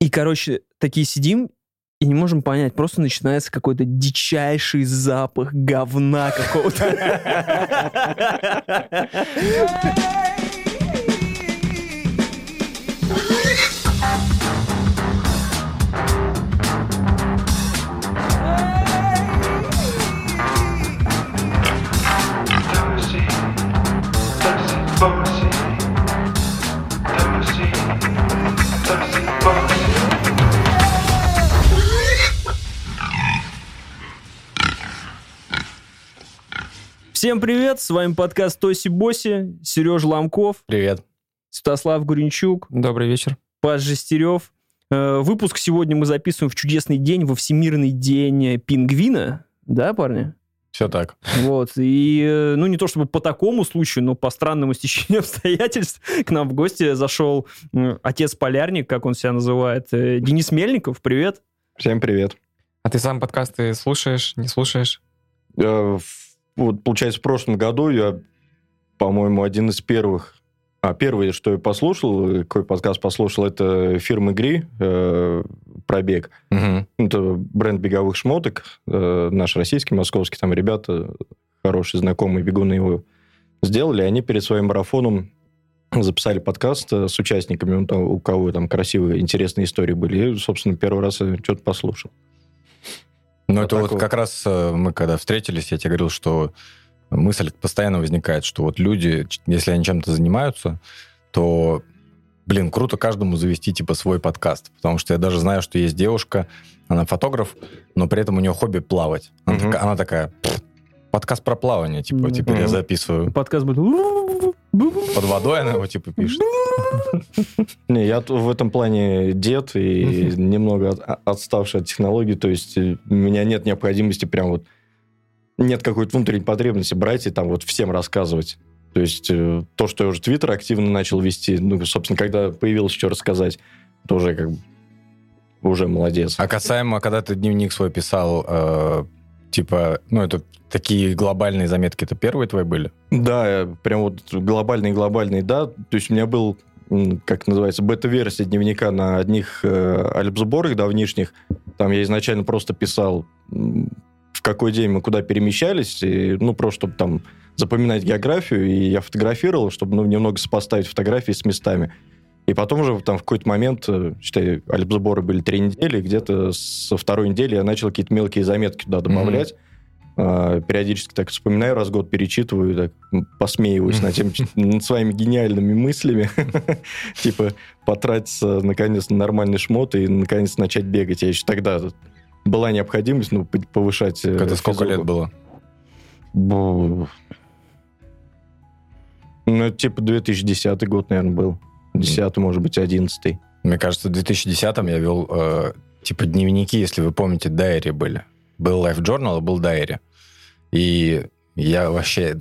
И, короче, такие сидим и не можем понять, просто начинается какой-то дичайший запах говна какого-то. Всем привет, с вами подкаст Тоси Боси, Сережа Ломков, Привет. Святослав Гуренчук, Добрый вечер. Паш Жестерев. Э, Выпуск сегодня мы записываем в чудесный день, во Всемирный день пингвина, да, парни? Все так. Вот, и, э, ну, не то чтобы по такому случаю, но по странному стечению обстоятельств к нам в гости зашел м, отец-полярник, как он себя называет, э, Денис Мельников, привет. Всем привет. А ты сам подкасты слушаешь, не слушаешь? В- Вот, получается, в прошлом году я, по-моему, один из первых... А, первое, что я послушал, какой подкаст послушал, это фирмы Гри, э, пробег. Мгм. Это бренд беговых шмоток, э, наш российский, московский, там ребята, хорошие знакомые бегуны его сделали. Они перед своим марафоном записали подкаст э, с участниками, ну, у кого там красивые, интересные истории были. И, собственно, первый раз я что-то послушал. Ну, Вот это вот вот. как раз э, мы когда встретились, я тебе говорил, что мысль постоянно возникает, что вот люди, если они чем-то занимаются, то, блин, круто каждому завести типа свой подкаст. Потому что я даже знаю, что есть девушка, она фотограф, но при этом у нее хобби плавать. Она, Мгм. такая, она такая, «Пф, подкаст про плавание, типа, Мгм. теперь я Мгм. записываю. Подкаст будет... Под водой она его типа пишет. Не, я в этом плане дед и немного от- отставший от технологий, то есть э, у меня нет необходимости прям вот нет какой-то внутренней потребности брать и там вот всем рассказывать. То есть э, то, что я уже Твиттер активно начал вести, ну, собственно, когда появилось что рассказать, то уже как бы уже молодец. А касаемо, когда ты дневник свой писал, э, типа, ну, это такие глобальные заметки, это первые твои были? Да, прям вот глобальный-глобальный, да. То есть у меня был, как называется, бета-версия дневника на одних э, альбсборах давнишних. Там я изначально просто писал, в какой день мы куда перемещались, и, ну, просто чтобы там запоминать географию, и я фотографировал, чтобы ну, немного сопоставить фотографии с местами. И потом уже там в какой-то момент, э, считай, альбсборы были три недели, где-то со второй недели я начал какие-то мелкие заметки туда добавлять. А, периодически так вспоминаю, раз в год перечитываю, так посмеиваюсь над, тем, над своими гениальными мыслями. Типа потратиться, наконец, на нормальный шмот и, наконец, начать бегать. Я еще тогда была необходимость ну, повышать э, Это сколько лет было? Ну, типа 2010 год, наверное, был. 10 может быть, 11 Мне кажется, в 2010-м я вел, э, типа, дневники, если вы помните, дайри были. Был Life Journal, а был дайри. И я вообще,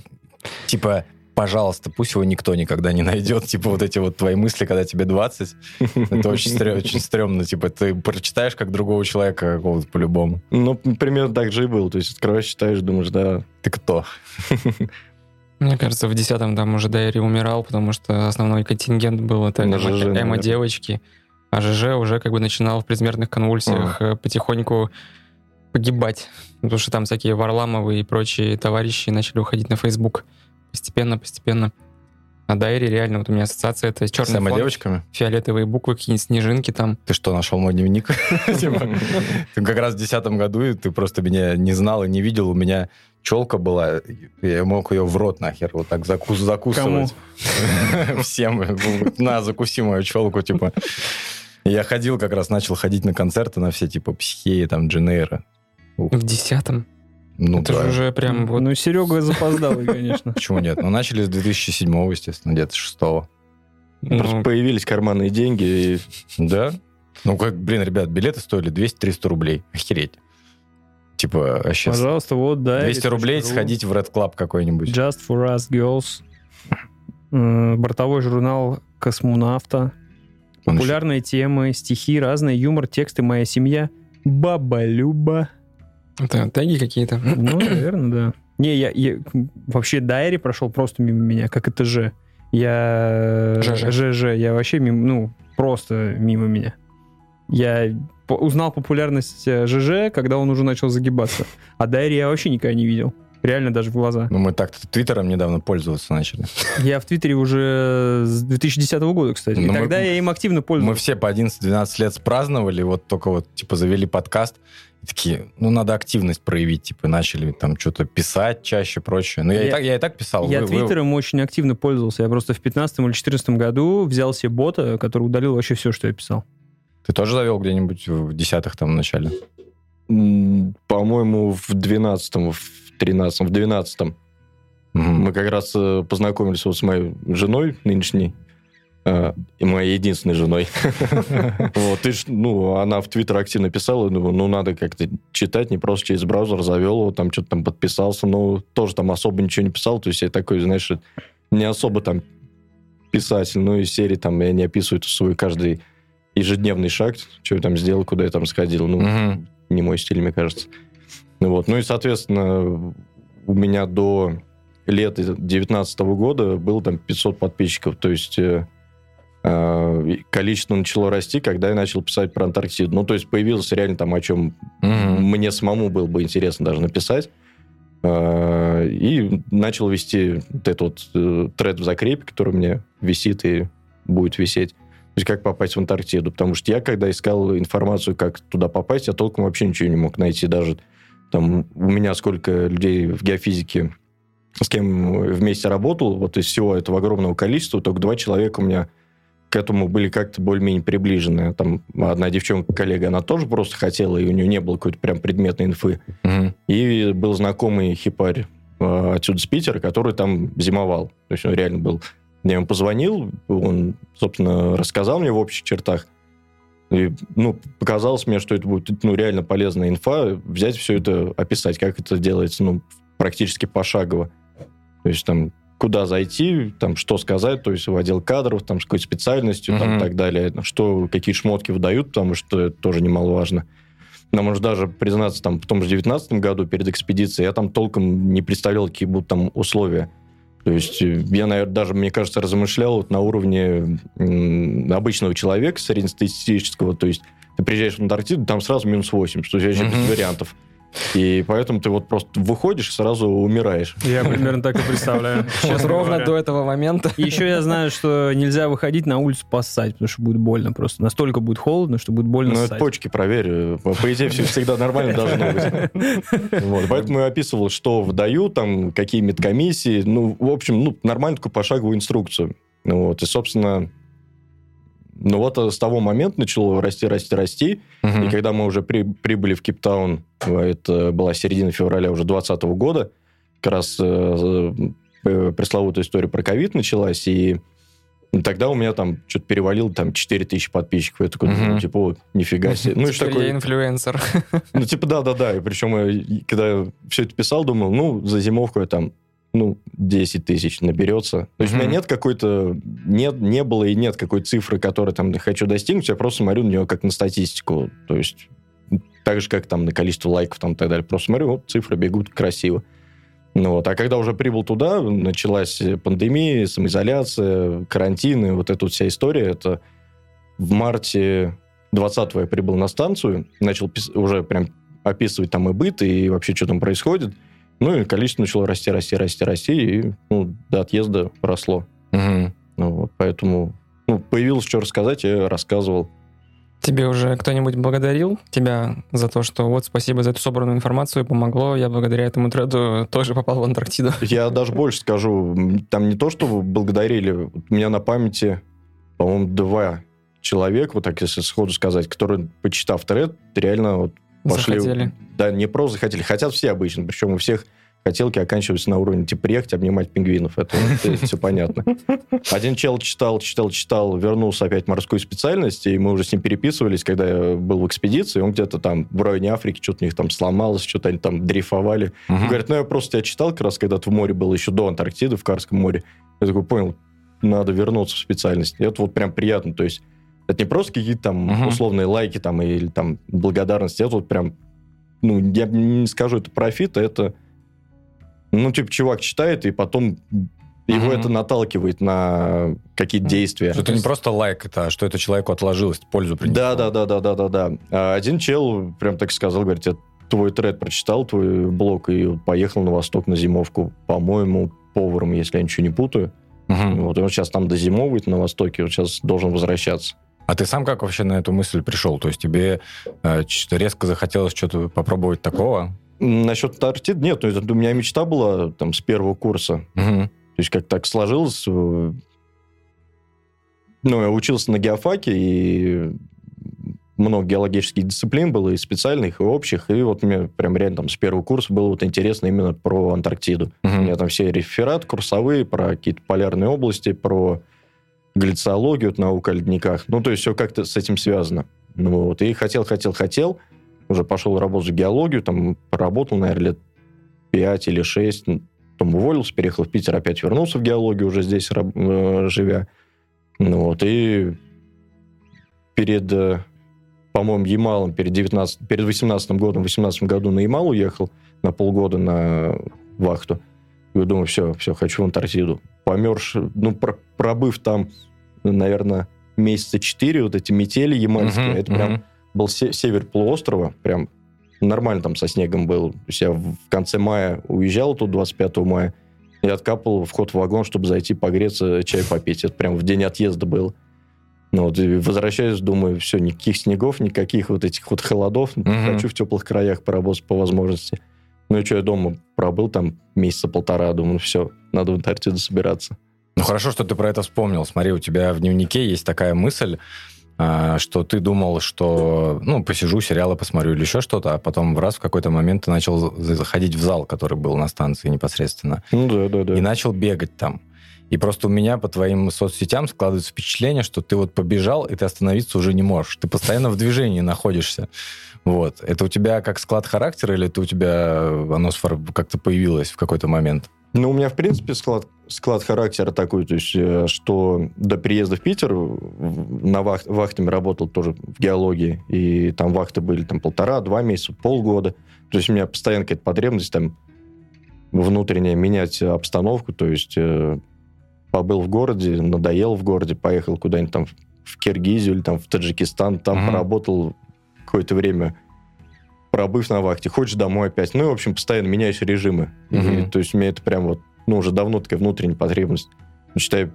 типа, пожалуйста, пусть его никто никогда не найдет. Типа, вот эти вот твои мысли, когда тебе 20, это очень, стрё- очень стрёмно. Типа, ты прочитаешь как другого человека какого-то по-любому. Ну, примерно так же и был. То есть открываешь, читаешь, думаешь, да, Ты кто? Мне кажется, в десятом там уже Дайри умирал, потому что основной контингент был это На ЖЖ, эмо-девочки. А ЖЖ уже как бы начинал в предсмертных конвульсиях э, потихоньку погибать. Потому что там всякие Варламовы и прочие товарищи начали уходить на Facebook. Постепенно, постепенно. А Дайри реально, вот у меня ассоциация, это С черный фон, девочками? фиолетовые буквы, какие-нибудь снежинки там. Ты что, нашел мой дневник? Типа, ты как раз в 2010 году, и ты просто меня не знал и не видел. У меня челка была, я мог ее в рот нахер вот так закус закусывать. Всем. На, закуси мою челку, типа. Я ходил как раз, начал ходить на концерты на все, типа, Психеи, там, Дженейра. В десятом. Ну, это да. же уже прям вот... Ну, Серега запоздалый, конечно. Почему нет? Ну, начали с 2007 естественно, где-то 6 Просто ну, появились карманные деньги, и Да? Ну, как, блин, ребят, билеты стоили 200-300 рублей. Охереть. Типа, вообще... Пожалуйста, вот, да. 200 рублей сходить в Red Club какой-нибудь. Just for us girls. М, Бортовой журнал космонавта. Он Популярные темы, стихи, разные, юмор, тексты, моя семья. Баба Люба. Это теги какие-то. Ну, наверное, да. Не, я, я- вообще Дайри прошел просто мимо меня, как это же. Я... ЖЖ. ЖЖ. Я вообще мимо, ну, просто мимо меня. Я по- узнал популярность э, ЖЖ, когда он уже начал загибаться. А Дайри я вообще никогда не видел. Реально даже в глаза. Ну, мы так-то Твиттером недавно пользоваться начали. Я в Твиттере уже с 2010 года, кстати. И Ну, мы- тогда я им активно Мы пользовался. все по 11-12 лет праздновали, вот только вот, типа, завели подкаст, и такие, ну, надо активность проявить, типа, начали там что-то писать чаще, прочее. Ну, я, и, Я- так, я и так писал. Я Вы- вы- Твиттером очень активно пользовался. Я просто в 15 или 14 году взял себе бота, который удалил вообще все, что я писал. Ты тоже завел где-нибудь в десятых там в начале? По-моему, в 12-м, в 13-м, в 12-м. Мгм. Мы как раз э, познакомились вот с моей женой нынешней, и моей единственной женой. Вот, и ж, ну, она в Твиттер активно писала, думаю, ну, надо как-то читать, не просто через браузер завел его, там что-то там подписался, но тоже там особо ничего не писал, то есть я такой, знаешь, не особо там писатель, ну, из серии там я не описываю свой каждый ежедневный шаг, что я там сделал, куда я там сходил, ну, не мой стиль, мне кажется. Ну Вот. Ну и, соответственно, у меня до лета 19 года было там 500 подписчиков. То есть э, э, и количество начало расти, когда я начал писать про Антарктиду. Ну, то есть появилось реально там, о чем Мгм. мне самому было бы интересно даже написать. Э, И начал вести вот этот вот э, тред в закрепе, который у меня висит и будет висеть. То есть как попасть в Антарктиду. Потому что я, когда искал информацию, как туда попасть, я толком вообще ничего не мог найти. Даже там у меня сколько людей в геофизике, с кем вместе работал, вот из всего этого огромного количества, только два человека у меня к этому были как-то более-менее приближены. Там одна девчонка, коллега, она тоже просто хотела, и у нее не было какой-то прям предметной инфы. Мгм. И был знакомый хипарь э, отсюда с Питера, который там зимовал. То есть он реально был. Я ему позвонил, он, собственно, рассказал мне в общих чертах. И, ну, показалось мне, что это будет ну, реально полезная инфа, взять все это, описать, как это делается, ну, практически пошагово. То есть там куда зайти, там что сказать, то есть в отдел кадров, там с какой специальностью, там Мгм. и так далее, что, какие шмотки выдают, потому что это тоже немаловажно. Нам может даже признаться, там, в том же 19 году перед экспедицией я там толком не представлял, какие будут там условия. То есть э, я, наверное, даже, мне кажется, размышлял вот на уровне обычного человека, среднестатистического. То есть ты приезжаешь в Антарктиду, там сразу минус 8, что вообще без вариантов. И поэтому ты вот просто выходишь и сразу умираешь. Я примерно так и представляю. Честно ровно до этого момента. И еще я знаю, что нельзя выходить на улицу поссать, потому что будет больно просто. Настолько будет холодно, что будет больно Ну, это почки проверь. По идее, все всегда нормально должно быть. Вот. Поэтому я описывал, что выдаю, там, какие медкомиссии. Ну, в общем, ну, нормально такую пошаговую инструкцию. Ну, вот. И, собственно, ну вот с того момента начало расти, расти, расти. Мгм. И когда мы уже при- прибыли в Кейптаун, это была середина февраля уже 2020 года, как раз э, э, пресловутая история про ковид началась, и тогда у меня там что-то перевалило, там 4 тысячи подписчиков. Я такой, ну, типа, вот, нифига себе. Ну, и Теперь я инфлюенсер. Ну, типа, да-да-да. И причем, я, когда все это писал, думал, ну, за зимовку я там, ну, 10 тысяч наберется. То есть у меня нет какой-то... Нет, не было и нет какой цифры, которой там хочу достигнуть. Я просто смотрю на нее как на статистику. То есть так же, как там на количество лайков там и так далее. Просто смотрю, вот цифры бегут красиво. Ну вот. А когда уже прибыл туда, началась пандемия, самоизоляция, карантин, и вот эта вот вся история. Это в марте 20 я прибыл на станцию, начал пис- уже прям описывать там и быт, и вообще, что там происходит. Ну, и количество начало расти, расти, расти, расти, и ну, до отъезда росло. Мгм. Ну, вот, поэтому ну, появилось что рассказать, я рассказывал. Тебе уже кто-нибудь благодарил тебя за то, что вот спасибо за эту собранную информацию, помогло, я благодаря этому треду тоже попал в Антарктиду. Я даже больше скажу, там не то, что благодарили, у меня на памяти, по-моему, два человека, вот так если сходу сказать, которые, почитав тред, реально вот пошли... Захотели. Да, не просто захотели, хотят все обычно, причем у всех хотелки оканчиваются на уровне, типа, приехать, обнимать пингвинов. Это, все понятно. Один чел читал, читал, читал, вернулся опять в морскую специальность, и мы уже с ним переписывались, когда я был в экспедиции, он где-то там в районе Африки, что-то у них там сломалось, что-то они там дрейфовали. Он говорит, ну я просто тебя читал как раз, когда ты в море был, еще до Антарктиды, в Карском море. Я такой, понял, надо вернуться в специальность. И это вот прям приятно, то есть это не просто какие-то там Мгм. условные лайки там или там благодарности, это вот прям, ну, я не скажу, это профит, а это, ну, типа, чувак читает, и потом его это наталкивает на какие-то действия. Что это не просто лайк, это, а что это человеку отложилось, пользу принесло. Да, да, да, да, да, да, да. А один чел прям так сказал, говорит, я твой тред прочитал, твой блог, и поехал на восток на зимовку, по-моему, поваром, если я ничего не путаю. Мгм. Вот, и он сейчас там дозимовывает на востоке, вот сейчас должен возвращаться. А ты сам как вообще на эту мысль пришел? То есть тебе э, резко захотелось что-то попробовать такого? Насчет Антарктиды, нет, ну, это у меня мечта была там с первого курса. Мгм. То есть как так сложилось. э, Ну, я учился на геофаке, и много геологических дисциплин было, и специальных, и общих. И вот мне прям реально там с первого курса было вот интересно именно про Антарктиду. У Мгм. меня там все рефераты курсовые про какие-то полярные области, про глициологию, вот наука о ледниках. Ну, то есть все как-то с этим связано. Ну, вот. И хотел, хотел, хотел. Уже пошел работать в геологию, там поработал, наверное, лет 5 или 6. Потом уволился, переехал в Питер, опять вернулся в геологию, уже здесь э, живя. Ну, вот. И перед, э, по-моему, Ямалом, перед, 19, перед 18 годом, в 18 году на Ямал уехал на полгода на вахту. И я думаю, все, все, хочу в Антарктиду. Померз, ну, про- пробыв там, наверное, месяца четыре, вот эти метели ямальские, Мгм, это прям мгм. был се- север полуострова, прям нормально там со снегом был. То есть я в конце мая уезжал тут, 25 мая, и откапывал вход в вагон, чтобы зайти погреться, чай попить. Это прям в день отъезда было. Ну, вот, и возвращаюсь, думаю, все, никаких снегов, никаких вот этих вот холодов. Мгм. Хочу в теплых краях поработать по возможности. Ну и что, я дома пробыл там месяца полтора, думаю, все, надо в Антарктиду собираться. Ну хорошо, что ты про это вспомнил. Смотри, у тебя в дневнике есть такая мысль, а, что ты думал, что, ну, посижу, сериалы посмотрю или еще что-то, а потом в раз в какой-то момент ты начал за- заходить в зал, который был на станции непосредственно, Ну да, да, да. и начал бегать там. И просто у меня по твоим соцсетям складывается впечатление, что ты вот побежал, и ты остановиться уже не можешь. Ты постоянно в движении находишься. Вот. Это у тебя как склад характера, или это у тебя оно сфор- как-то появилось в какой-то момент? Ну, у меня, в принципе, склад, склад характера такой, то есть, э, что до приезда в Питер на вах, вахтами работал тоже в геологии, и там вахты были там полтора-два месяца, полгода. То есть у меня постоянно какая-то потребность там внутренняя менять обстановку, то есть э, побыл в городе, надоел в городе, поехал куда-нибудь там в- Киргизию или там в Таджикистан, там Мгм. поработал какое-то время, пробыв на вахте, хочешь домой опять. Ну, и, в общем, постоянно меняешь режимы. И, Мгм. то есть у меня это прям вот, ну, уже давно такая внутренняя потребность. Ну, Считай,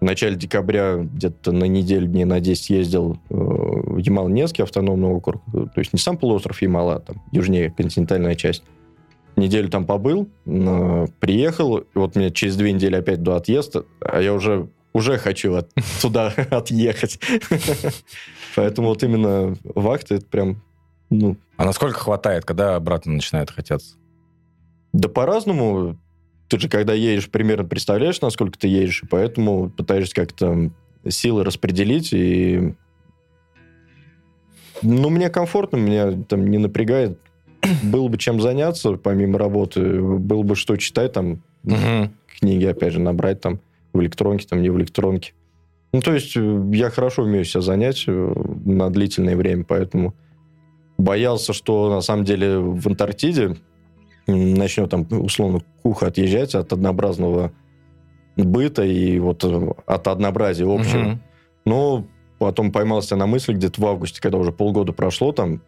в начале декабря где-то на неделю, дней на 10 ездил э, в Ямал-Ненский автономный округ. То есть не сам полуостров Ямал, а там южнее континентальная часть. Неделю там побыл, э, приехал, и вот мне через две недели опять до отъезда, а я уже уже хочу от- туда отъехать. Поэтому вот именно вахты это прям, ну, А насколько хватает, когда обратно начинает хотеться? Да по-разному. Ты же, когда едешь, примерно представляешь, насколько ты едешь, и поэтому пытаешься как-то силы распределить, и... Ну, мне комфортно, меня там не напрягает. Было бы чем заняться, помимо работы, было бы что читать, там, книги, опять же, набрать там в электронке, там, не в электронке. Ну, то есть э, я хорошо умею себя занять э, на длительное время, поэтому боялся, что на самом деле в Антарктиде начнет там, условно, куха отъезжать от однообразного быта и вот э, от однообразия общего. Мгм. Но потом поймался на мысли где-то в августе, когда уже полгода прошло, там,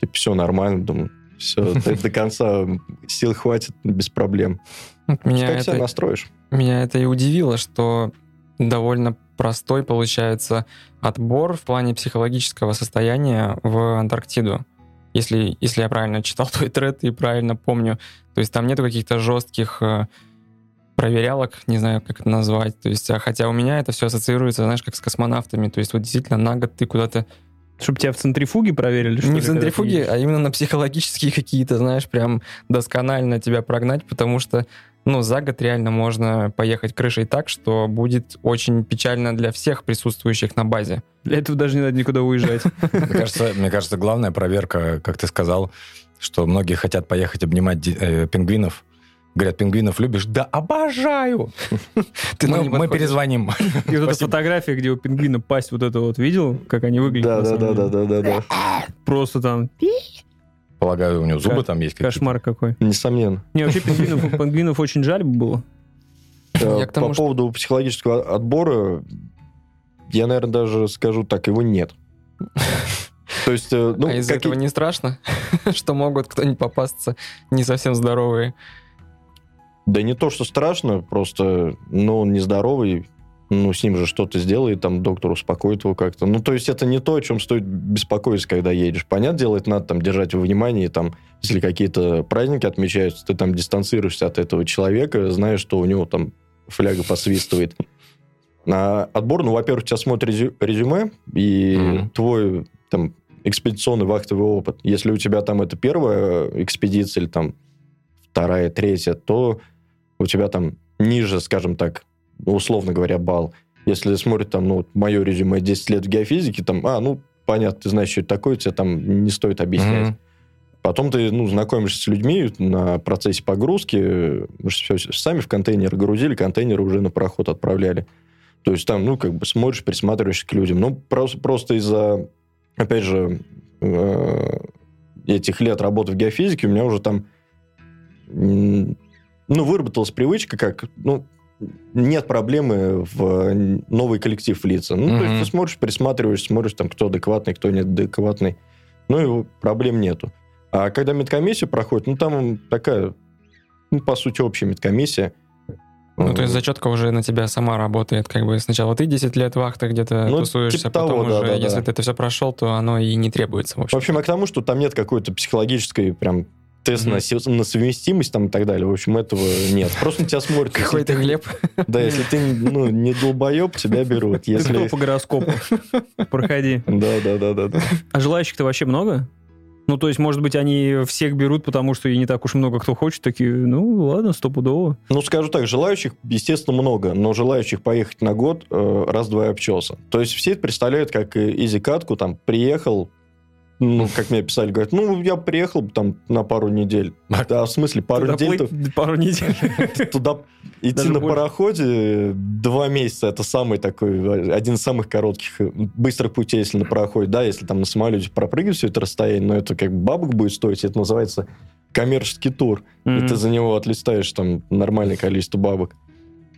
типа, все нормально, думаю, все, до конца сил хватит без проблем. Меня Как себя настроишь? меня это и удивило, что довольно простой получается отбор в плане психологического состояния в Антарктиду. Если, если я правильно читал твой тред и правильно помню. То есть там нету каких-то жестких э, проверялок, не знаю, как это назвать. То есть, а хотя у меня это все ассоциируется, знаешь, как с космонавтами. То есть вот действительно на год ты куда-то... Чтобы тебя в центрифуге проверили? что не ли, в центрифуге, а именно на психологические какие-то, знаешь, прям досконально тебя прогнать, потому что ну, за год реально можно поехать крышей так, что будет очень печально для всех присутствующих на базе. Для этого даже не надо никуда уезжать. Мне кажется, главная проверка, как ты сказал, что многие хотят поехать обнимать э, пингвинов. Говорят, пингвинов любишь? Да, обожаю! Ты мы, перезвоним. И вот эта фотография, где у пингвина пасть вот это вот, видел, как они выглядят? Да, да, да, да, да, да. Просто там Полагаю, у него зубы там есть какие-то. кошмар какой. Несомненно. Не, вообще пингвинов, пингвинов очень жаль было. Э, По что- поводу психологического отбора, я, наверное, даже скажу так, его нет. То есть, э, ну, а из какие- этого не страшно, что могут кто-нибудь попасться не совсем здоровые? Да не то, что страшно, просто, ну, он нездоровый, ну, с ним же что-то сделает, там, доктор успокоит его как-то. Ну, то есть это не то, о чем стоит беспокоиться, когда едешь. Понятное дело, это надо там держать во внимании, там, если какие-то праздники отмечаются, ты там дистанцируешься от этого человека, знаешь, что у него там фляга посвистывает. А отбор, ну, во-первых, тебя смотрит резю- резюме и Мгм. твой там экспедиционный вахтовый опыт. Если у тебя там это первая экспедиция или там вторая, третья, то у тебя там ниже, скажем так, ну, условно говоря, балл. Если смотрит там, ну, мое резюме 10 лет в геофизике, там, а, ну, понятно, ты знаешь, что это такое, тебе там не стоит объяснять. Мгм. Потом ты, ну, знакомишься с людьми на процессе погрузки, мы же всё сами в контейнер грузили, контейнеры уже на пароход отправляли. То есть там, ну, как бы смотришь, присматриваешься к людям. Ну, просто, просто из-за, опять же, э, этих лет работы в геофизике у меня уже там, ну, выработалась привычка, как, ну, нет проблемы в новый коллектив влиться. Ну, то Мгм. есть ты смотришь, присматриваешься, смотришь, там, кто адекватный, кто неадекватный. Ну, и проблем нету. А когда медкомиссия проходит, ну, там такая, ну, по сути, общая медкомиссия. Ну, то есть зачетка уже на тебя сама работает, как бы сначала ты 10 лет вахты где-то Ну, тусуешься, типа потом того, да, уже, да, если да. ты это все прошел, то оно и не требуется, в В общем. общем, я к тому, что там нет какой-то психологической прям тест на, на совместимость там и так далее. В общем, этого нет. Просто на тебя смотрят. если Какой-то ты- хлеб. Да, если ты ну, не долбоеб, тебя берут. Ты кто Если... по гороскопу? Проходи. Да, да, да, да, да. А желающих-то вообще много? Ну, то есть, может быть, они всех берут, потому что и не так уж много кто хочет, такие, ну, ладно, стопудово. Ну, скажу так, желающих, естественно, много, но желающих поехать на год э, раз-два и обчелся. То есть все это представляют как изи-катку, там, приехал, ну, как мне писали, говорят, ну, я приехал там на пару недель. Да, в смысле, пару Туда недель плыть пару недель. туда идти на пароходе два месяца, это самый такой, один из самых коротких, быстрых путей, если на пароходе, да, если там на самолете пропрыгивать все это расстояние, но это как бабок будет стоить, это называется коммерческий тур. и ты за него отлистаешь там нормальное количество бабок.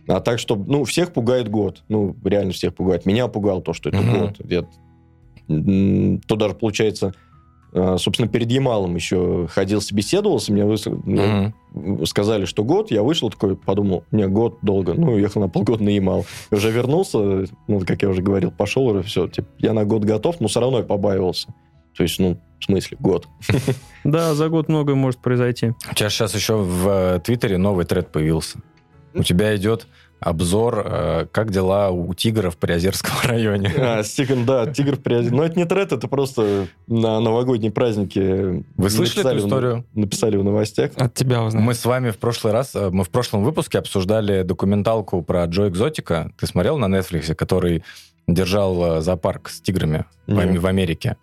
А так, что, ну, всех пугает год. Ну, реально всех пугает. Меня пугало то, что это год. Я, то даже, получается, э, собственно, перед Ямалом еще ходил, собеседовался, мне выс- Мгм. сказали, что год, я вышел такой, подумал, не, год долго, ну, уехал на полгода на Ямал. И уже вернулся, ну, как я уже говорил, пошел уже, все, типа, я на год готов, но все равно я побаивался. То есть, ну, в смысле, год. Да, за год многое может произойти. У тебя сейчас еще в э, Твиттере новый тред появился. У тебя идет обзор, э, как дела у тигра в Приозерском районе. А, Стикон, да, Тигр приозер. Но это не тред, это просто на новогодние праздники. Вы слышали написали эту историю? Написали в новостях. От тебя узнать. Мы с вами в прошлый раз, э, мы в прошлом выпуске обсуждали документалку про Джо Экзотика. Ты смотрел на Netflix, который держал э, зоопарк с тиграми в, в Америке?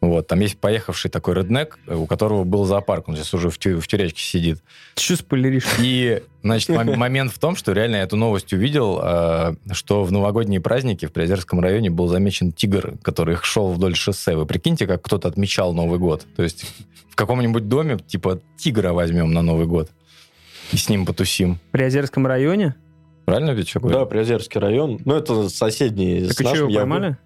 Вот, там есть поехавший такой реднек, э, у которого был зоопарк, он сейчас уже в, тю- в тюрячке сидит. Ты что спойлеришь? И, значит, мом- момент в том, что реально я эту новость увидел, э, что в новогодние праздники в Приозерском районе был замечен тигр, который шел вдоль шоссе. Вы прикиньте, как кто-то отмечал Новый год. То есть в каком-нибудь доме, типа, тигра возьмем на Новый год и с ним потусим. В Приозерском районе? Правильно ведь что говорю? Да, Приозерский район. Ну, это соседний Так с и что, нашим. его Я поймали?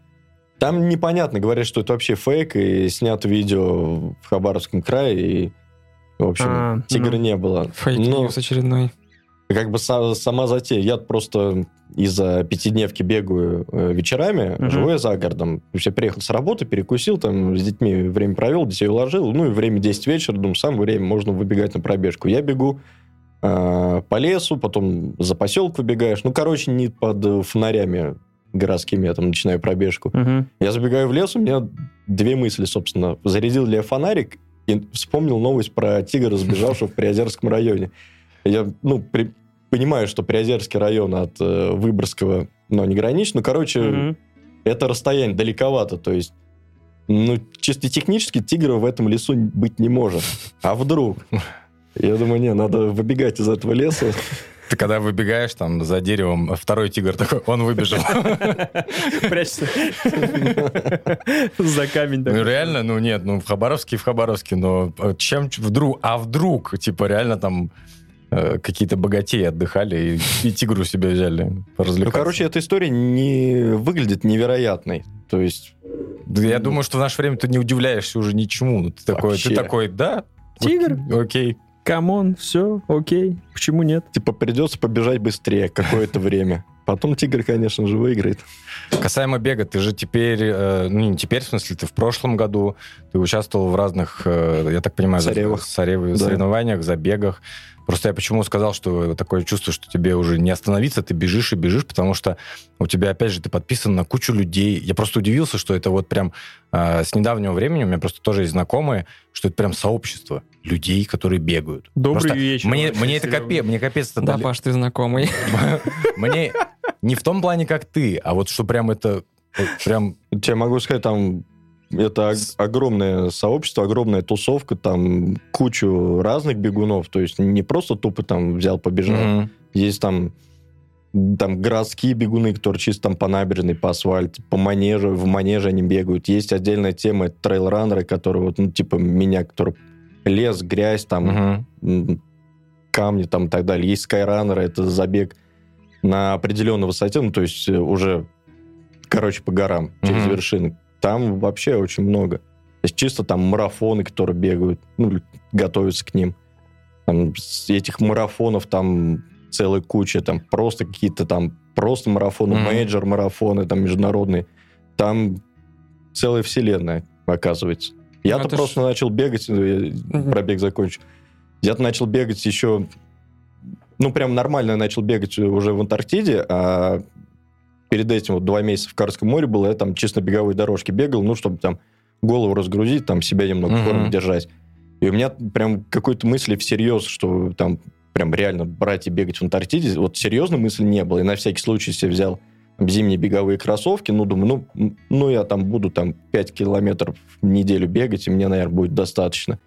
Там непонятно, говорят, что это вообще фейк, и снято видео в Хабаровском крае, и, в общем, А, тигра ну. не было. Fake news очередной. как бы са- сама затея. Я просто из-за пятидневки бегаю э, вечерами, Мгм. живу я за городом. То есть я приехал с работы, перекусил, там с детьми время провел, детей уложил. Ну и время 10 вечера, думаю, самое время можно выбегать на пробежку. Я бегу э, по лесу, потом за поселок выбегаешь. Ну, короче, не под э, фонарями городскими я там начинаю пробежку. Мгм. Я забегаю в лес, у меня две мысли, собственно. Зарядил ли я фонарик и вспомнил новость про тигра, сбежавшего в Приозерском районе. Я, ну, при- понимаю, что Приозерский район от э, Выборгского, но не граничит. Ну, короче, Мгм. это расстояние далековато, то есть ну, чисто технически тигра в этом лесу быть не может. А вдруг? Я думаю, не, надо выбегать из этого леса. Ты когда выбегаешь там за деревом, второй тигр такой, он выбежал. Прячься. За камень. Ну реально, ну нет, ну в Хабаровске, в Хабаровске, но э, чем вдруг, а вдруг, типа реально там э, какие-то богатеи отдыхали и, и тигру себе взяли Ну, короче, эта история не выглядит невероятной. То есть, Да я думаю, что в наше время ты не удивляешься уже ничему. Ты такой, ты такой, да, Тигр? окей. Come on, все, окей. Почему нет? типа, придется побежать быстрее какое-то время. Потом тигр, конечно же, выиграет. Касаемо бега, ты же теперь, э, ну не теперь, в смысле, ты в прошлом году, ты участвовал в разных, э, я так понимаю, за- Соревах. сорев- Да. соревнованиях, забегах. Просто я почему сказал, что такое чувство, что тебе уже не остановиться, ты бежишь и бежишь, потому что у тебя, опять же, ты подписан на кучу людей. Я просто удивился, что это вот прям э, с недавнего времени, у меня просто тоже есть знакомые, что это прям сообщество людей, которые бегают. Добрый Просто вечер. Мне, мне это капец, мне капец это Да, дали- Паш, ты знакомый. Мне не в том плане, как ты, а вот что прям это вот прям Я могу сказать, там это ог- огромное сообщество, огромная тусовка, там кучу разных бегунов, то есть не просто тупо там взял, побежал. Мгм. Есть там там городские бегуны, которые чисто там по набережной, по асфальту, по манежу, в манеже они бегают. Есть отдельная тема, это трейл-раннеры, которые вот, ну, типа меня, которые лес, грязь, там, м, камни там и так далее. Есть скайраннеры, это забег на определенной высоте, ну, то есть э, уже, короче, по горам, через Мгм. вершины. Там вообще очень много. То есть чисто там марафоны, которые бегают, ну, готовятся к ним. Там, этих марафонов там целая куча, там просто какие-то там просто марафоны, Мгм. мейджор-марафоны, там международные. Там целая вселенная, оказывается. Я-то ж- просто начал бегать, э, Мгм. пробег закончу. Я-то начал бегать еще... Ну, прям нормально начал бегать уже в Антарктиде, а перед этим вот два месяца в Карском море было, я там чисто на беговой дорожке бегал, ну, чтобы там голову разгрузить, там себя немного Мгм. форме держать. И у меня прям какой-то мысли всерьез, что там прям реально брать и бегать в Антарктиде, вот серьезной мысли не было. И на всякий случай себе взял там зимние беговые кроссовки, ну, думаю, ну, ну, я там буду там 5 километров в неделю бегать, и мне, наверное, будет достаточно.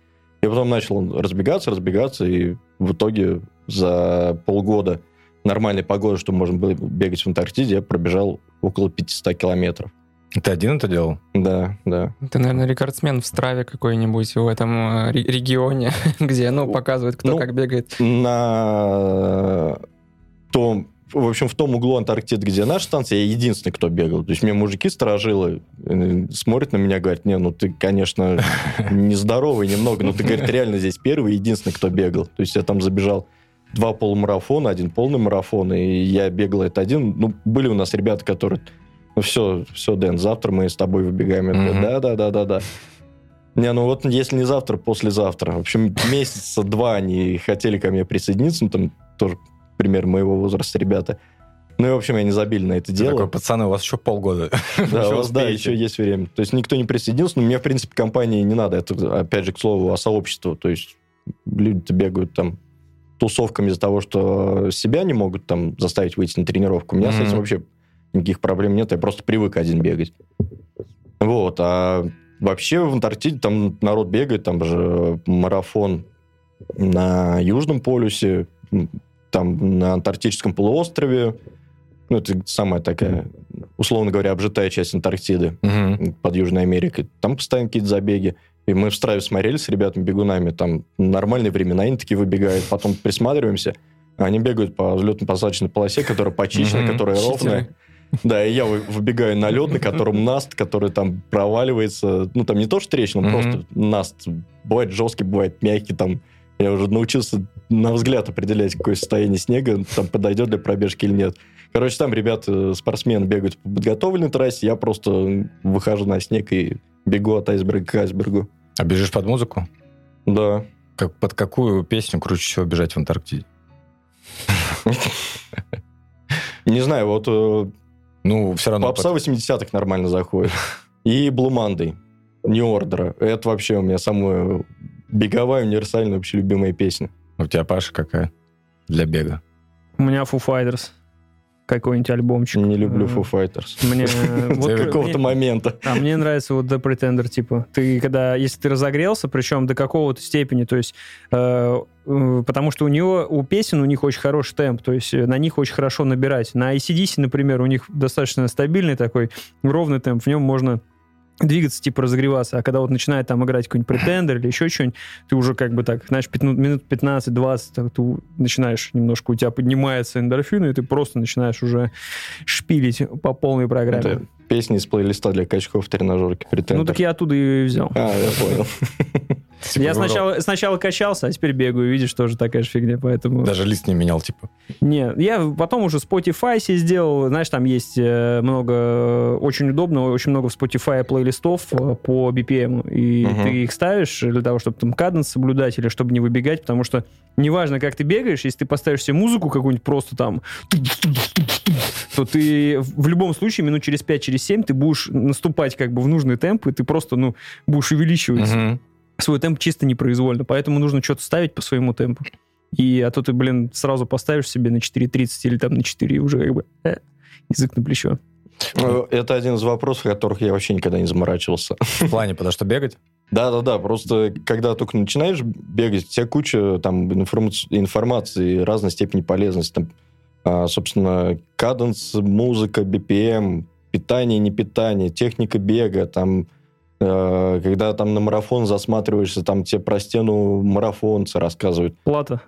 И потом начал разбегаться, разбегаться, и в итоге за полгода нормальной погоды, что можно было бегать в Антарктиде, я пробежал около 500 километров. Ты один это делал? Да, да. Ты, наверное, рекордсмен в Страве какой-нибудь в этом э, ре- регионе, где, ну, показывает, кто Ну, как бегает. На том, в общем, в том углу Антарктиды, где наша станция, я единственный, кто бегал. То есть мне мужики сторожилы э, смотрят на меня, говорят, не, ну ты, конечно, нездоровый немного, но ты, говорит, реально здесь первый, единственный, кто бегал. То есть я там забежал два полумарафона, один полный марафон, и я бегал это один. Ну, были у нас ребята, которые, ну все, все, Дэн, завтра мы с тобой выбегаем. Я. Да-да-да-да-да. Не, ну вот если не завтра, послезавтра. В общем, месяца два они хотели ко мне присоединиться, ну, там тоже пример моего возраста ребята. Ну и, в общем, они забили на это Ты дело. такой, пацаны, у вас еще полгода. Да, у вас, да, еще есть время. То есть никто не присоединился, но мне, в принципе, компании не надо. Это, опять же, к слову, о сообществе. То есть люди-то бегают там тусовками из-за того, что себя не могут там заставить выйти на тренировку. У меня с Мгм. этим вообще никаких проблем нет. Я просто привык один бегать. Вот. А вообще в Антарктиде там народ бегает, там же марафон на Южном полюсе, там на Антарктическом полуострове. Ну, это самая такая, условно говоря, обжитая часть Антарктиды Мгм. под Южной Америкой. Там постоянно какие-то забеги. И мы в Страве смотрели с ребятами-бегунами, там нормальные времена, они такие выбегают, потом присматриваемся, они бегают по взлетно-посадочной полосе, которая почищена, Мгм. которая ровная. Да, и я вы- выбегаю на лед, на котором наст, который там проваливается. Ну, там не то, что трещина, Мгм. просто наст. Бывает жесткий, бывает мягкий. Там я уже научился на взгляд определять, какое состояние снега, там подойдет для пробежки или нет. Короче, там ребята, спортсмены бегают по подготовленной трассе, я просто выхожу на снег и бегу от айсберга к айсбергу. А бежишь под музыку? Да. Как, под какую песню круче всего бежать в Антарктиде? Не знаю, вот э, Ну, все равно... попса 80-х нормально заходит. И Блумандой, не ордера. Это вообще у меня самая беговая, универсальная, вообще любимая песня. У тебя, Паша, какая? Для бега. У меня Foo Fighters. Какой-нибудь альбомчик. Не люблю Э, Foo Fighters. Мне... э, вот какого-то момента. А мне нравится вот The Pretender, типа. Ты когда, если ты разогрелся, причем до какого-то степени, то есть, э, э, потому что у него, у песен у них очень хороший темп, то есть э, на них очень хорошо набирать. На ACDC, например, у них достаточно стабильный такой ровный темп, в нем можно двигаться, типа разогреваться, а когда вот начинает там играть какой-нибудь претендер или еще что-нибудь, ты уже как бы так, знаешь, пятну- минут 15-20 так, ты начинаешь немножко, у тебя поднимается эндорфин, и ты просто начинаешь уже шпилить по полной программе. Это песни из плейлиста для качков в тренажерке. Претендер. Ну так я оттуда и взял. А, я понял. Типа, я выбрал. сначала, сначала качался, а теперь бегаю, видишь, тоже такая же фигня, поэтому... Даже лист не менял, типа. Не, я потом уже Spotify себе сделал, знаешь, там есть э, много, э, очень удобно, очень много в Spotify плейлистов э, по BPM, и Мгм. ты их ставишь для того, чтобы там каденс соблюдать или чтобы не выбегать, потому что неважно, как ты бегаешь, если ты поставишь себе музыку какую-нибудь просто там, то ты в любом случае минут через 5, через 7 ты будешь наступать как бы в нужный темп, и ты просто, ну, будешь увеличивать Мгм. Свой темп чисто непроизвольно, поэтому нужно что-то ставить по своему темпу. И а то ты, блин, сразу поставишь себе на 4.30 или там на 4 и уже как бы э, язык на плечо. Ну, Это один из вопросов, о которых я вообще никогда не заморачивался. В плане, потому что бегать? Да-да-да, просто когда только начинаешь бегать, у тебя куча там информац- информации разной степени полезности. Там, а, собственно, каденс, музыка, BPM, питание, не питание, техника бега, там, когда там на марафон засматриваешься, там тебе про стену марафонцы рассказывают. Плата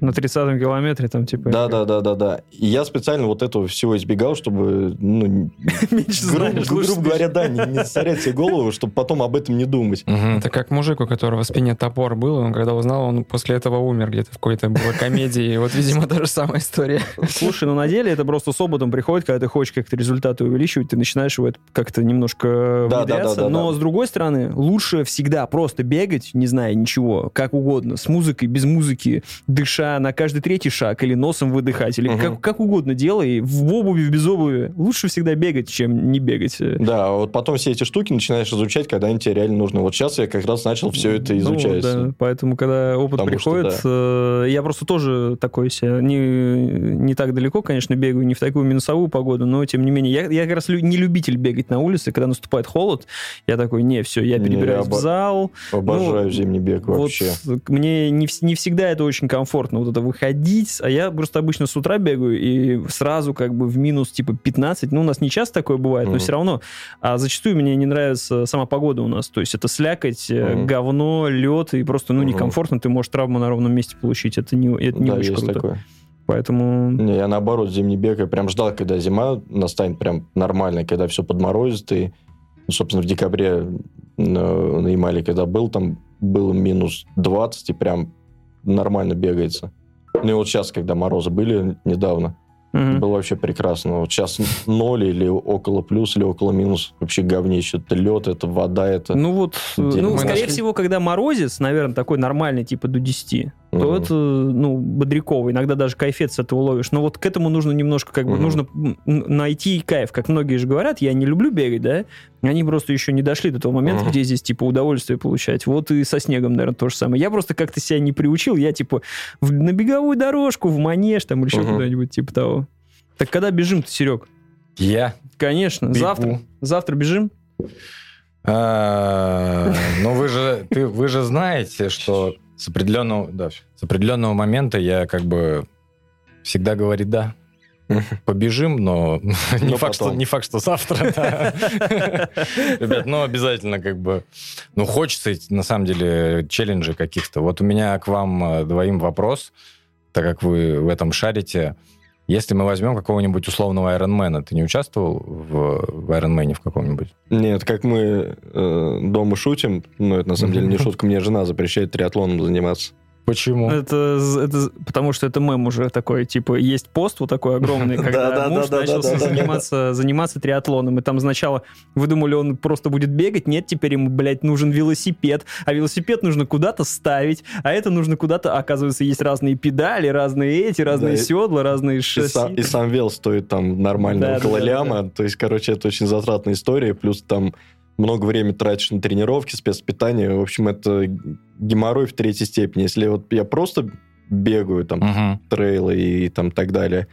на 30-м километре там типа... Да-да-да-да-да. И я специально вот этого всего избегал, чтобы, ну, Меньше грубо, знаешь, лучше грубо говоря, да, не, засорять себе голову, чтобы потом об этом не думать. Это как мужик, у которого в спине топор был, он когда узнал, он после этого умер где-то в какой-то было комедии. Вот, видимо, та же самая история. Слушай, ну на деле это просто с опытом приходит, когда ты хочешь как-то результаты увеличивать, ты начинаешь его это как-то немножко Да, да, внедряться. да, да, но да. с другой стороны, лучше всегда просто бегать, не зная ничего, как угодно, с музыкой, без музыки, дыша на каждый третий шаг или носом выдыхать, или Мгм. как, как угодно делай, в обуви, без обуви. Лучше всегда бегать, чем не бегать. Да, вот потом все эти штуки начинаешь изучать, когда они тебе реально нужны. Вот сейчас я как раз начал все это Ну, изучать. да, поэтому, когда опыт Потому что, приходит, э, я просто тоже такой себе, не, не так далеко, конечно, бегаю, не в такую минусовую погоду, но тем не менее, я, я как раз не любитель бегать на улице, когда наступает холод, я такой, не, все, я Не, перебираюсь я в зал. Обожаю Ну, зимний бег вообще. Вот мне не, не всегда это очень комфортно, вот это выходить, а я просто обычно с утра бегаю и сразу как бы в минус типа 15, ну у нас не часто такое бывает, но Мгм. все равно, а зачастую мне не нравится сама погода у нас, то есть это слякоть, Мгм. говно, лед, и просто, ну, Мгм. некомфортно, ты можешь травму на ровном месте получить, это не, это не да, очень круто. такое. Поэтому... Не, я наоборот, зимний бег, я прям ждал, когда зима настанет прям нормально, когда все подморозит. И, ну, собственно, в декабре на, на Ямале, когда был, там было минус 20, и прям нормально бегается. Ну и вот сейчас, когда морозы были недавно, Мгм. было вообще прекрасно. Вот сейчас ноль или около плюс, или около минус. Вообще говнище. Это лед, это вода, это... Ну вот, э, Дерьмо. ну, скорее нашли- всего, когда морозец, наверное, такой нормальный, типа до 10, то Мгм. это, ну, бодряковый. Иногда даже кайфет с этого ловишь. Но вот к этому нужно немножко, как бы, Мгм. нужно найти кайф. Как многие же говорят, я не люблю бегать, да? Они просто еще не дошли до того момента, Мгм. где здесь, типа, удовольствие получать. Вот и со снегом, наверное, то же самое. Я просто как-то себя не приучил. Я, типа, в- на беговую дорожку, в манеж там или еще Мгм. куда-нибудь, типа того. Так когда бежим-то, Серег? Я? Конечно, Бегу. завтра. Завтра бежим? А, Ну, вы же, ты- вы же знаете, что с определенного, да, с определенного момента я как бы всегда говорит да. Побежим, но не, Но факт, что, не факт, что завтра. Ребят, ну обязательно как бы... Ну хочется, на самом деле, челленджей каких-то. Вот у меня к вам э, двоим вопрос, так как вы в этом шарите. Если мы возьмем какого-нибудь условного Айронмена, ты не участвовал в, в Айронмене в каком-нибудь? Нет, как мы э, дома шутим, но это на самом деле не шутка, мне жена запрещает триатлоном заниматься. Почему? Это, это потому что это мем уже такой, типа, есть пост вот такой огромный, когда муж начался заниматься, заниматься триатлоном, и там сначала вы думали, он просто будет бегать, нет, теперь ему, блядь, нужен велосипед, а велосипед нужно куда-то ставить, а это нужно куда-то, оказывается, есть разные педали, разные эти, разные Да, седла, разные И шасси. сам, и сам вел стоит там нормально Да, около да, да, ляма. То есть, короче, это очень затратная история. Плюс там много времени тратишь на тренировки, спецпитание. В общем, это геморрой в третьей степени. Если вот я просто бегаю, там, Мгм. трейлы и там так далее,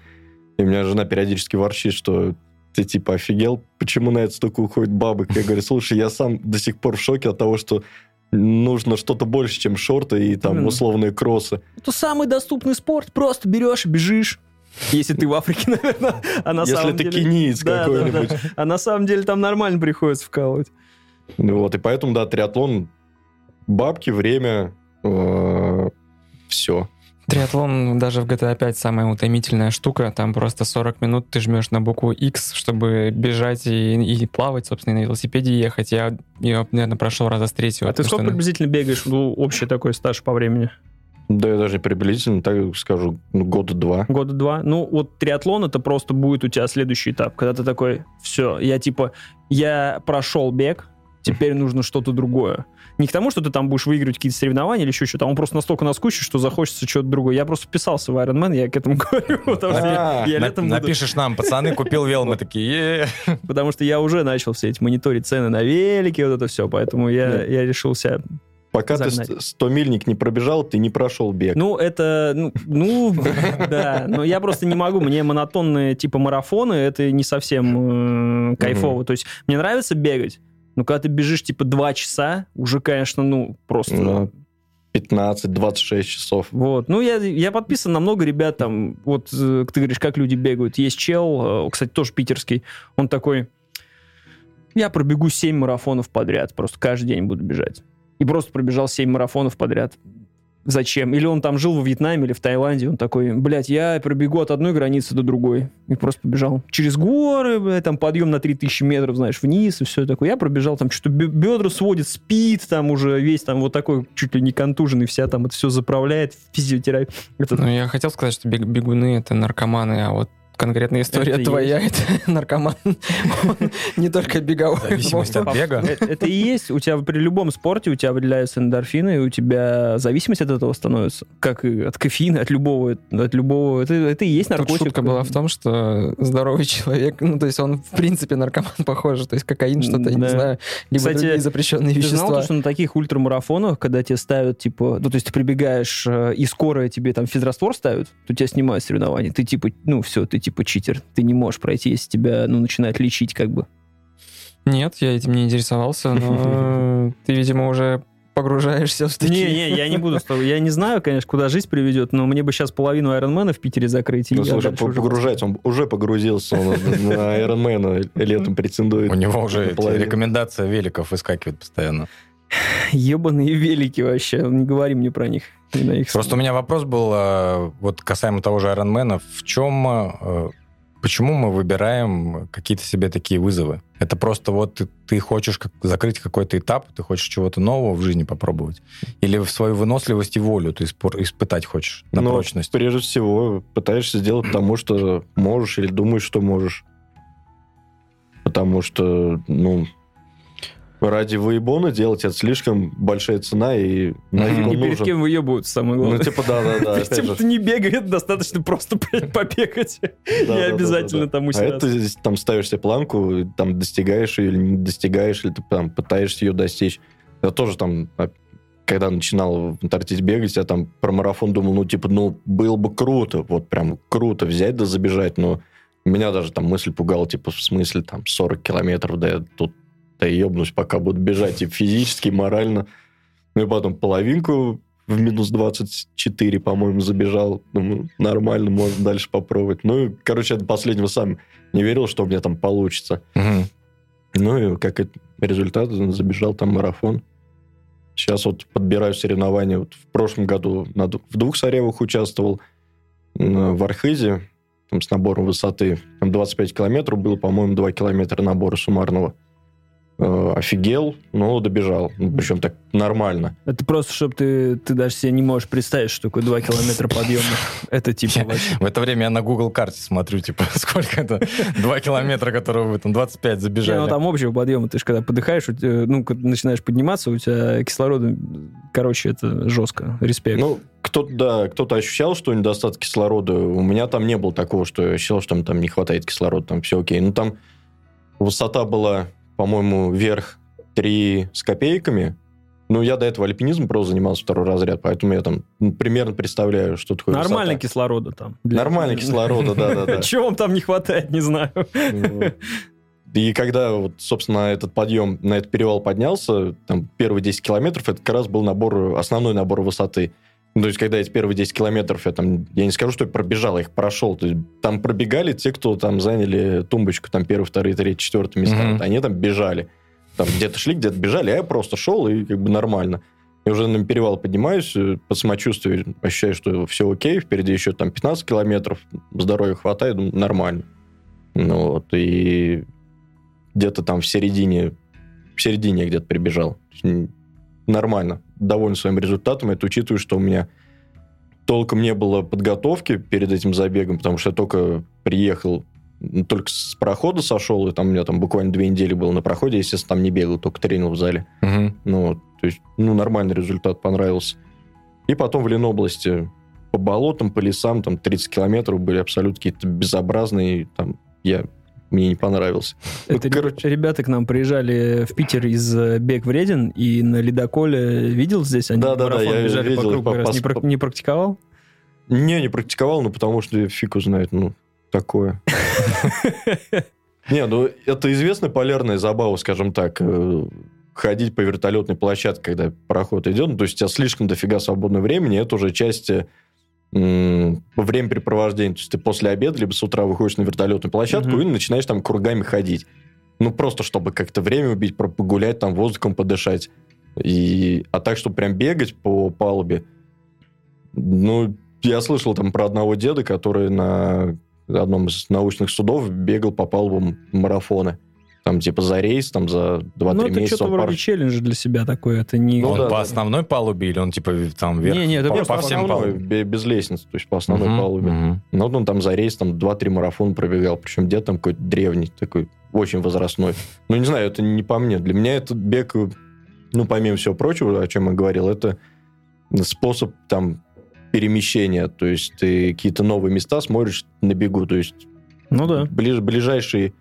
и у меня жена периодически ворчит, что ты типа офигел, почему на это столько уходит бабок? Я говорю, слушай, я сам до сих пор в шоке от того, что нужно что-то больше, чем шорты и там Именно. условные кроссы. Это самый доступный спорт, просто берешь и бежишь. Если ты в Африке, наверное, а на Если самом ты деле... кениец Да, да, какой-нибудь. да. А на самом деле там нормально приходится вкалывать. Вот, и поэтому, да, триатлон, бабки, время, все. Триатлон даже в GTA 5 самая утомительная штука. Там просто 40 минут ты жмешь на букву X, чтобы бежать и, и плавать, собственно, и на велосипеде ехать. Я, я наверное, прошел раза с третьего. А ты сколько что... приблизительно бегаешь? Ну, общий такой стаж по времени? Да, я даже приблизительно, так скажу, ну, года два. Года два. Ну, вот триатлон это просто будет у тебя следующий этап, когда ты такой, все, я типа, я прошел бег, теперь нужно что-то другое. Не к тому, что ты там будешь выигрывать какие-то соревнования или еще что-то, а он просто настолько наскучит, что захочется что-то другое. Я просто вписался в Iron Man, я к этому говорю, потому что я, я На- летом буду- Напишешь нам, пацаны, купил вел, мы такие. Потому что я уже начал все эти мониторить цены на велики, вот это все, поэтому я, я решил себя... Пока Загнать. ты 100 мильник не пробежал, ты не прошел бег. Ну, это... Ну, ну, да, но я просто не могу. Мне монотонные типа марафоны, это не совсем э, кайфово. То есть мне нравится бегать, но когда ты бежишь типа два часа, уже, конечно, ну, просто... Ну, 15-26 часов. Вот. Ну, я, я подписан на много ребят там. Вот э, ты говоришь, как люди бегают. Есть чел, э, кстати, тоже питерский. Он такой, я пробегу 7 марафонов подряд. Просто каждый день буду бежать. И просто пробежал 7 марафонов подряд. Зачем? Или он там жил во Вьетнаме или в Таиланде, он такой, блядь, я пробегу от одной границы до другой. И просто побежал. Через горы, блядь, там подъем на 3000 метров, знаешь, вниз и все такое. Я пробежал, там что-то бе- бедра сводит, спит там уже весь там вот такой чуть ли не контуженный, вся там это все заправляет, физиотерапия. Ну, я хотел сказать, что бег- бегуны — это наркоманы, а вот конкретная история Это твоя — это наркоман. Не только беговой. Зависимость от бега. Это, это и есть. У тебя при любом спорте у тебя выделяются эндорфины, и у тебя зависимость от этого становится. Как и от кофеина, от любого. От любого это, это и есть Тут наркотик. шутка была в том, что здоровый человек, ну, то есть он, в принципе, наркоман похож, то есть кокаин, что-то, я не знаю, либо Кстати, другие запрещенные Ты знал, вещества. то, что на таких ультрамарафонах, когда тебе ставят, типа, ну, то есть ты прибегаешь, э, и скоро тебе там физраствор ставят, то тебя снимают с соревнований. Ты, типа, ну, все, ты, типа, читер. Ты не можешь пройти, если тебя, ну, начинают лечить, как бы. Нет, я этим не интересовался, но ты, видимо, уже погружаешься в такие... Не-не, я не буду с тобой. Я не знаю, конечно, куда жизнь приведет, но мне бы сейчас половину Айронмена в Питере закрыть. Ну, слушай, погружать, он уже погрузился, он на Ironman летом претендует. У него уже рекомендации великов выскакивают постоянно. Ебаные велики вообще. Не говори мне про них. И на их Просто у меня вопрос был, э, вот касаемо того же Ironman, в чем, э, почему мы выбираем какие-то себе такие вызовы? Это просто вот ты, ты хочешь как- закрыть какой-то этап, ты хочешь чего-то нового в жизни попробовать? Или в свою выносливость и волю ты испор- испытать хочешь на Но прочность? прежде всего пытаешься сделать потому, что можешь или думаешь, что можешь. Потому что, ну, ради выебона делать это слишком большая цена, и нафиг И он перед нужен. кем выебывают, самое Ну, главное. типа, да-да-да. Перед тем, кто не бегает, достаточно просто побегать. Не Да-да-да-да-да. обязательно там А усираться. это там ставишь себе планку, и там достигаешь ее или не достигаешь, или ты там пытаешься ее достичь. Я тоже там, а, когда начинал в Антарктиде бегать, я там про марафон думал, ну, типа, ну, было бы круто, вот прям круто взять да забежать, но меня даже там мысль пугала, типа, в смысле, там, 40 километров, да я тут да ебнусь, пока буду бежать и физически, и морально. Ну, и потом половинку в минус 24, по-моему, забежал. Думаю, нормально, можно дальше попробовать. Ну, и, короче, до последнего сам не верил, что у меня там получится. Мгм. Ну, и как результат, забежал там марафон. Сейчас вот подбираю соревнования. Вот в прошлом году на в двух Саревах участвовал в Архизе, там с набором высоты. Там 25 километров было, по-моему, 2 километра набора суммарного. Э, офигел, но добежал. Ну, причем так нормально. Это просто, чтобы ты, ты даже себе не можешь представить, что такое 2 километра подъемных. Это типа вообще... В это время я на Google карте смотрю, типа, сколько это? Два километра, которые вы там 25 Не, забежали. ну там общего подъема. Ты же когда подыхаешь, ну, начинаешь подниматься, у тебя кислорода, короче, это жестко. Респект. Ну, кто-то, да, кто-то ощущал, что недостаток кислорода. У меня там не было такого, что я ощущал, что там, там не хватает кислорода, там все окей. Ну, там высота была, по-моему, вверх 3 с копейками. Ну, я до этого альпинизм просто занимался второй разряд, поэтому я там ну, примерно представляю, что такое Нормально высота. кислорода там. Нормально кислорода, да-да-да. Чего вам там не хватает, не знаю. И когда, вот, собственно, этот подъем на этот перевал поднялся, там первые 10 километров, это как раз был набор, основной набор высоты. Ну, то есть, когда эти первые 10 километров, я там, я не скажу, что я пробежал, я их прошел. То есть, там пробегали те, кто там заняли тумбочку, там первые, вторые, третьи, четвертые места. Вот они там бежали. там где-то шли, где-то бежали, а я просто шел и как бы нормально. Я уже на перевал поднимаюсь, э, по самочувствию ощущаю, что все окей, впереди еще там 15 километров, здоровья хватает, думаю, нормально. Ну вот, и где-то там в середине, в середине я где-то прибежал. Нормально, доволен своим результатом. Это учитывая, что у меня толком не было подготовки перед этим забегом, потому что я только приехал, только с прохода сошел, и там у меня там буквально две недели было на проходе, естественно, там не бегал, только тренил в зале. Мгм. Ну, то есть, ну, нормальный результат понравился. И потом в Ленобласти по болотам, по лесам, там 30 километров были абсолютно какие-то безобразные, там, я, мне не понравился. Это Ну, короче, ребята к нам приезжали в Питер из э, Бег Вреден, и на ледоколе видел здесь они Да-да-да, марафон я бежали видел по кругу, по- раз не, по- не практиковал? не, не практиковал, ну, потому что фиг его знает, ну, такое. Не, ну, это известная полярная забава, скажем так, э, ходить по вертолетной площадке, когда пароход идет, ну, то есть у тебя слишком дофига свободного времени, это уже часть м, времяпрепровождения. То есть ты после обеда либо с утра выходишь на вертолетную площадку Мгм. и начинаешь там кругами ходить. Ну, просто чтобы как-то время убить, погулять, там воздухом подышать. И... А так, чтобы прям бегать по палубе, ну, я слышал там про одного деда, который на одном из научных судов бегал по палубам марафоны. Там типа за рейс, там за 2-3 Ну, это месяца. что-то вроде пар- челлендж для себя такой, это не... Ну он да, по да. основной палубе или он типа там вверх? Не, не, это по, по всем основной, палубам? бе- без лестницы, то есть по основной Мгм, палубе. мгм. Ну, вот он там за рейс там 2-3 марафона пробегал, причем дед там какой-то древний, такой очень возрастной. Ну, не знаю, это не по мне. Для меня этот бег, ну, помимо всего прочего, о чем я говорил, это способ там перемещения, то есть ты какие-то новые места смотришь на бегу, то есть Ну да. ближ- ближайший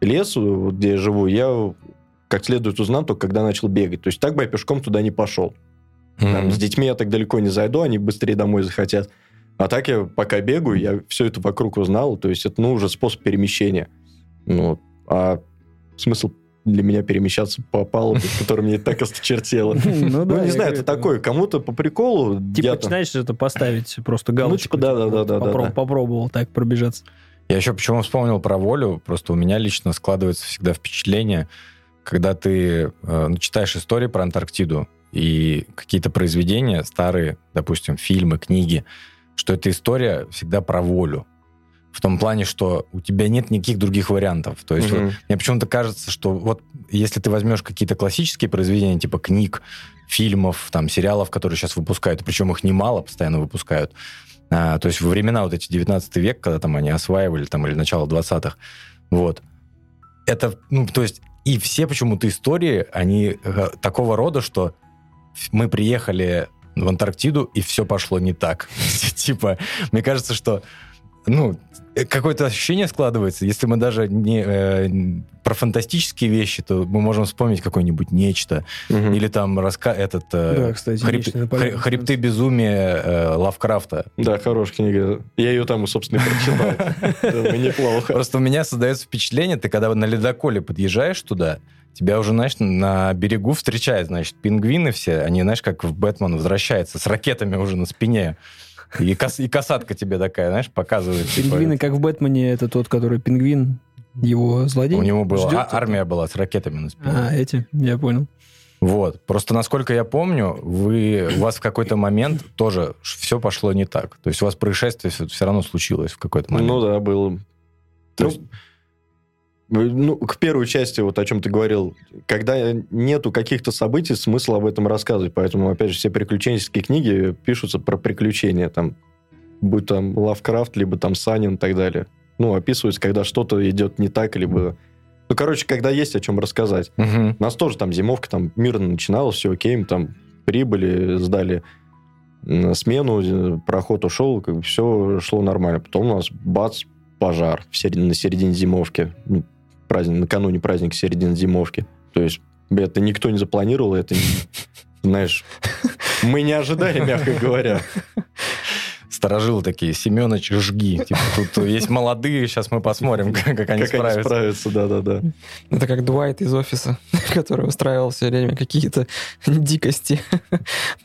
лес, вот где я живу, я как следует узнал только когда начал бегать. То есть так бы я пешком туда не пошел. Там, Мгм. с детьми я так далеко не зайду, они быстрее домой захотят. А так я пока бегаю, я все это вокруг узнал. То есть это, ну, уже способ перемещения. Ну, а смысл для меня перемещаться по палубе, которая мне так осточертела. Ну да, Ну, не знаю, это такое, кому-то по приколу. Типа, там- начинаешь это поставить просто галочку. типа, да-да-да-да-да. попро- Попробовал так пробежаться. Я еще почему вспомнил про волю, просто у меня лично складывается всегда впечатление, когда ты э, ну, читаешь истории про Антарктиду и какие-то произведения, старые, допустим, фильмы, книги, что эта история всегда про волю. В том плане, что у тебя нет никаких других вариантов. То есть вот Мгм. мне почему-то кажется, что вот если ты возьмешь какие-то классические произведения, типа книг, фильмов, там, сериалов, которые сейчас выпускают, причем их немало постоянно выпускают, а, то есть во времена вот эти 19 век, когда там они осваивали, там, или начало 20-х, вот, это, ну, то есть и все почему-то истории, они э, такого рода, что мы приехали в Антарктиду, и все пошло не так. Типа, мне кажется, что ну, э, какое-то ощущение складывается. Если мы даже не э, про фантастические вещи, то мы можем вспомнить какое-нибудь нечто. Мгм. Или там раска... этот... э, Да, кстати, хребты, нечто хребты безумия э, Лавкрафта. Да, хорошая книга. Я ее там, собственно, и прочитал. Неплохо. Просто у меня создается впечатление, ты когда на ледоколе подъезжаешь туда, тебя уже, знаешь, на берегу встречают, значит, пингвины все, они, знаешь, как в Бэтмен возвращаются с ракетами уже на спине. И, кос- и касатка тебе такая, знаешь, показывает. типа, Пингвины, как в Бэтмене, это тот, который пингвин, его злодей. У него была ждет а- армия была с ракетами на спине. А, эти, я понял. Вот. Просто, насколько я помню, вы, у вас в какой-то момент тоже все пошло не так. То есть у вас происшествие все, равно случилось в какой-то момент. Ну да, было. То Ну, есть- Ну, к первой части, вот о чем ты говорил, когда нету каких-то событий, смысла об этом рассказывать. Поэтому, опять же, все приключенческие книги пишутся про приключения. Там, будь там Лавкрафт, либо там Санин и так далее. Ну, описывается, когда что-то идет не так, либо... Ну, короче, когда есть о чем рассказать. Мгм. У нас тоже там зимовка там мирно начиналась, все окей, мы там прибыли, сдали смену, э, проход ушел, как бы все шло нормально. Потом у нас бац, пожар в середине, на середине зимовки. Праздник, накануне праздника середины зимовки. То есть это никто не запланировал, это, знаешь, мы не ожидали, мягко говоря. Сторожилы такие, Семенович, жги. Типа, тут есть молодые, сейчас мы посмотрим, как, как они Как они справятся. справятся, да-да-да. Это как Дуайт из офиса, который устраивал все время какие-то дикости.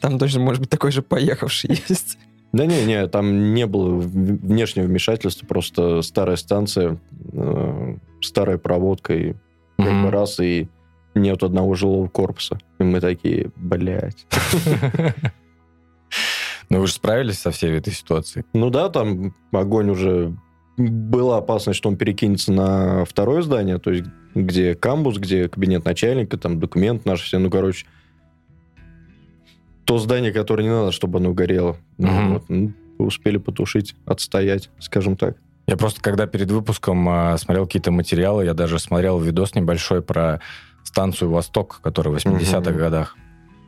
Там точно, может быть, такой же поехавший есть. Да не, не, там не было внешнего вмешательства, просто старая станция, э, старая проводка, и как Мгм. бы раз, и нет одного жилого корпуса. И мы такие, блядь. Ну вы же справились со всей этой ситуацией. Ну да, там огонь уже... Была опасность, что он перекинется на второе здание, то есть где камбус, где кабинет начальника, там документ наши все, ну, короче, то здание, которое не надо, чтобы оно горело. Ну, Мгм. вот, ну, успели потушить, отстоять, скажем так. Я просто, когда перед выпуском а, смотрел какие-то материалы, я даже смотрел видос небольшой про станцию «Восток», которая в 80-х Мгм. годах.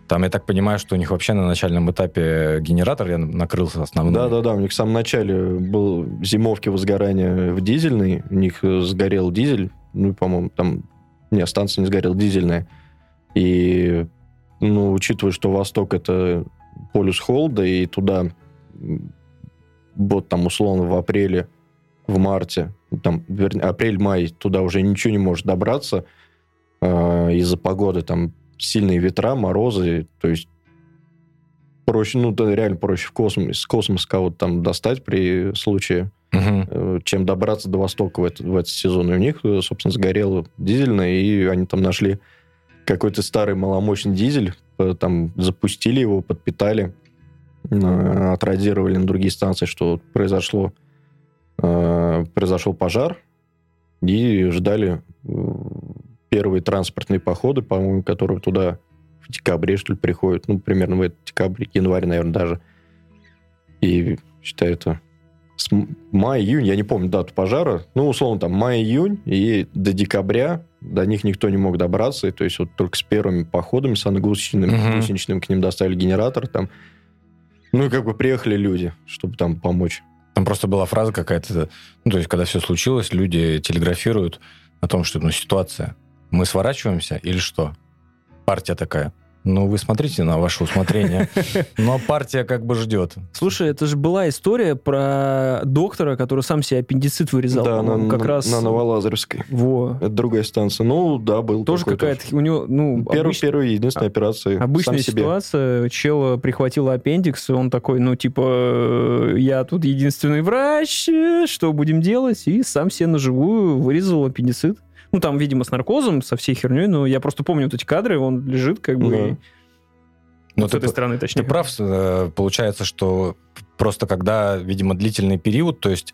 Там, я так понимаю, что у них вообще на начальном этапе генератор я накрылся основной. Да-да-да, у них в самом начале был зимовки возгорания в дизельной, у них э, сгорел дизель, ну, по-моему, там... Не, станция не сгорела, дизельная. И, ну, учитывая, что Восток — это полюс холода, и туда вот там условно в апреле, в марте, там, вернее, апрель-май, туда уже ничего не может добраться э, из-за погоды, там сильные ветра, морозы, то есть проще, ну, да, реально проще в космос, с космоса кого-то там достать при случае, Мгм. э, чем добраться до Востока в, этот в этот сезон. И у них, э, собственно, сгорело дизельное, и они там нашли какой-то старый маломощный дизель, э, там запустили его, подпитали, э, отрадировали на другие станции, что произошло, э, произошел пожар, и ждали э, первые транспортные походы, по-моему, которые туда в декабре, что ли, приходят. Ну, примерно в этот декабре, январь, наверное, даже. И, считаю, это с мая-июнь, я не помню дату пожара, ну, условно, там, май-июнь, и до декабря до них никто не мог добраться, и, то есть вот только с первыми походами саногусеничными Мгм. гусеничным к ним доставили генератор, там, ну, и как бы приехали люди, чтобы там помочь. Там просто была фраза какая-то, ну, то есть, когда все случилось, люди телеграфируют о том, что, ну, ситуация. Мы сворачиваемся или что? Партия такая. Ну, вы смотрите на ваше усмотрение. Но партия как бы ждет. Слушай, это же была история про доктора, который сам себе аппендицит вырезал. да, на, как на- раз... на Новолазаревской. Во. Это другая станция. Ну, да, был Тоже такой какая-то у него, ну, Первый, обыч- первая единственная операция. Обычная сам себе. ситуация, чела прихватила аппендикс, и он такой, ну, типа, э, я тут единственный врач, э, что будем делать? И сам себе на живую вырезал аппендицит. Ну, там, видимо, с наркозом, со всей херней, но я просто помню вот эти кадры, он лежит как бы... Да. и- Но с ты, этой стороны, точнее. ты прав, э, получается, что просто когда, видимо, длительный период, то есть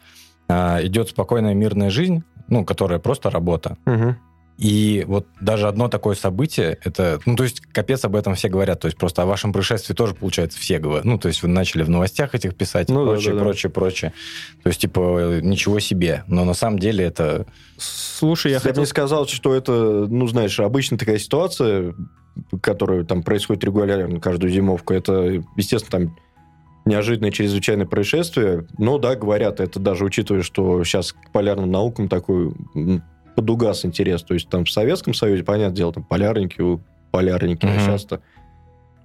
э, идет спокойная мирная жизнь, ну, которая просто работа, Мгм. И вот даже одно такое событие, это, ну, то есть, капец об этом все говорят, то есть просто о вашем происшествии тоже, получается, все говорят. Ну, то есть вы начали в новостях этих писать, Ну и да, прочее, да, да. прочее, прочее. То есть, типа, ничего себе. Но на самом деле это... Слушай, я Я бы хотел... не сказал, что это, ну, знаешь, обычная такая ситуация, которая там происходит регулярно каждую зимовку. Это, естественно, там неожиданное чрезвычайное происшествие. Но, да, говорят, это даже учитывая, что сейчас к полярным наукам такой м, подугас интерес. То есть там в Советском Союзе, понятное дело, там полярники, полярники, а Мгм. сейчас-то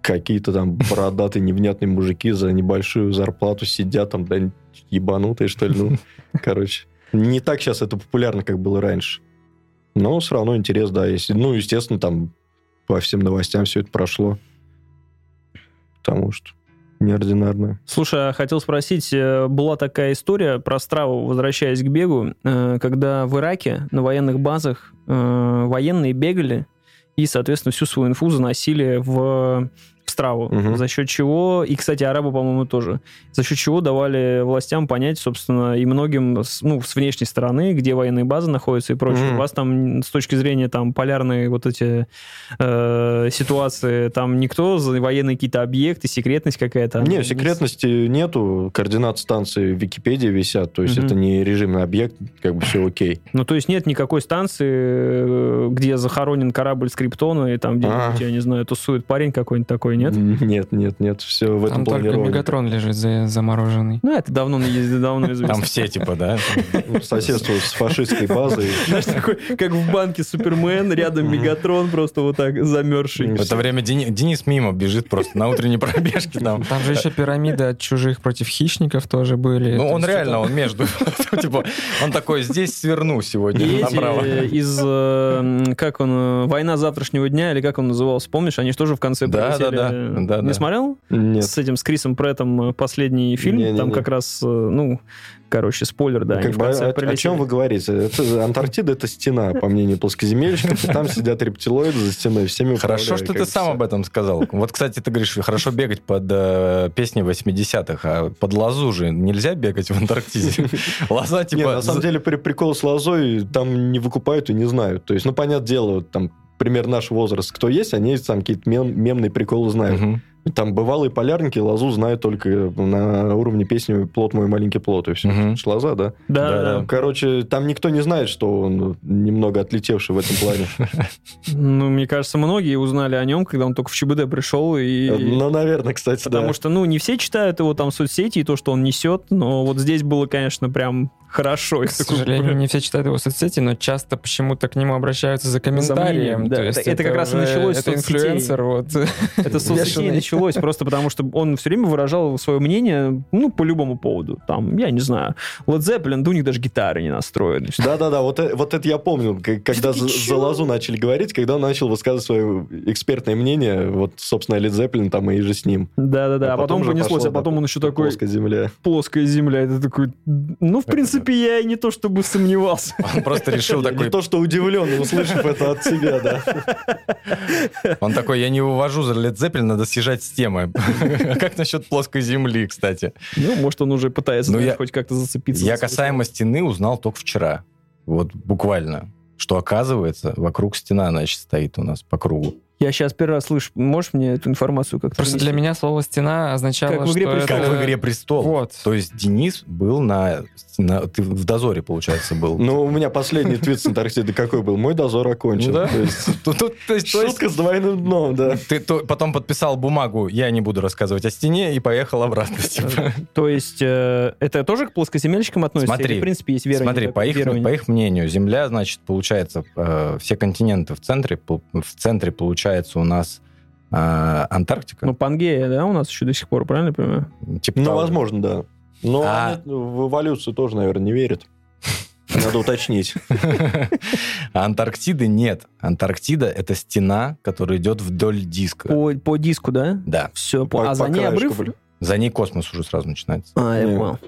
какие-то там бородатые невнятные мужики за небольшую зарплату сидят там, да, ебанутые, что ли, ну, короче. Не так сейчас это популярно, как было раньше. Но все равно интерес, да, есть. Ну, естественно, там по всем новостям все это прошло. Потому что неординарно. Слушай, а хотел спросить, э, была такая история про страву, возвращаясь к бегу, э, когда в Ираке на военных базах э, военные бегали и, соответственно, всю свою инфу заносили в страву, Мгм. за счет чего, и, кстати, арабы, по-моему, тоже, за счет чего давали властям понять, собственно, и многим, с- ну, с внешней стороны, где военные базы находятся и прочее. Мгм. У вас там с точки зрения там полярные вот эти э, ситуации, там никто за военные какие-то объекты, секретность какая-то? Не, секретности нету. Координаты станции в Википедии висят. То есть Мгм. это не режимный объект, как бы все окей. Ну, то есть нет никакой станции, э, где захоронен корабль Скриптона, и там где-нибудь, А. я не знаю, тусует парень какой-нибудь такой, нет? Нет, нет, нет. Все в этом Там только. Мегатрон лежит за- замороженный. Ну, это давно на езде, давно известно. Там все, типа, да? Соседство с фашистской базой. Знаешь, такой, как в банке Супермен, рядом Мегатрон просто вот так замерзший. В это время Дени- Денис мимо бежит просто на утренней пробежке там. Там же еще пирамиды от чужих против хищников тоже были. Ну, он реально, он между. Типа, он такой, здесь сверну сегодня направо. э, из, э, как он, э, «Война завтрашнего дня», или как он назывался, помнишь? Они же тоже в конце Да, прилетели да, да, не да. смотрел? Нет. С этим, с Крисом Преттом э, последний фильм, Не-не-не. там как раз, э, ну, короче, спойлер, да, Как бы, конце о, о чем вы говорите? Это, Антарктида это стена, по мнению плоскоземельщиков, и там сидят рептилоиды за стеной, всеми Хорошо, что ты сам об этом сказал. Вот, кстати, ты говоришь, хорошо бегать под э, песни 80-х, а под лозу же нельзя бегать в Антарктиде. Лоза, Не, типа... на самом деле при- прикол с лозой там не выкупают и не знают. То есть, ну, понятное дело, вот там пример наш возраст, кто есть, они там какие-то мем- мемные приколы знают. Мгм. Там бывалые полярники лозу знают только на уровне песни «Плод мой, маленький плод», и все. Мгм. Шлоза, да? Да, Да, да. Короче, там никто не знает, что он немного отлетевший в этом плане. Ну, мне кажется, многие узнали о нем, когда он только в ЧБД пришел, и... Ну, наверное, кстати, Потому да. что, ну, не все читают его там в соцсети и то, что он несет, но вот здесь было, конечно, прям хорошо. К сожалению, не все читают его соцсети, но часто почему-то к нему обращаются за комментарием. мнением, да. То Это- есть это как раз и началось с Это соцсетей. инфлюенсер, вот. Это с соцсетей Бешеный. Началось просто потому, что он все время выражал свое мнение, ну, по любому поводу. Там, я не знаю, Led Zeppelin, да у них даже гитары не настроены. Да-да-да, вот, э- вот это я помню, когда за, за Лозу начали говорить, когда он начал высказывать свое экспертное мнение, вот, собственно, Лид Зеппелин там и же с ним. Да-да-да, а потом, же понеслось, пошло, а потом да, он еще такой, Плоская земля. плоская земля, это такой, ну, в принципе, я и не то чтобы сомневался. Он просто решил такой... Не то, что удивлен, услышав это от тебя, да. Он такой, я не увожу за Led Zeppelin, надо съезжать с темы. Как насчет плоской земли, кстати? Ну, может, он уже пытается Ну, я- хоть как-то зацепиться. Я касаемо стены узнал только вчера. Вот буквально. Что оказывается, вокруг стена, значит, стоит у нас по кругу. Я сейчас первый раз слышу. Можешь мне эту информацию как-то Просто для меня слово «стена» означало, Как в «Игре что престолов». Как это- в «Игре престолов». Вот. То есть Денис был на... на- Ты в дозоре, получается, был. Ну, у меня последний твит с Антарктиды какой был? Мой дозор окончен. Да. То есть, то есть- то есть Шутка с двойным дном, да. Ты то- потом подписал бумагу, я не буду рассказывать о стене, и поехал обратно. типа. То есть э, это тоже к плоскоземельщикам относится? Смотри, Или, в принципе, есть верование? Смотри, по их, верование? по их мнению, Земля, значит, получается, э, все континенты в центре, в центре получается у нас э, Антарктика. Ну, Пангея, да, у нас еще до сих пор, правильно я понимаю? типа Ну, того. возможно, да. Но А- они в эволюцию тоже, наверное, не верят. Надо уточнить. А Антарктиды нет. Антарктида — это стена, которая идет вдоль диска. По, по диску, да? Да. Все, По- а за по ней обрыв? За ней космос уже сразу начинается. А, я понял.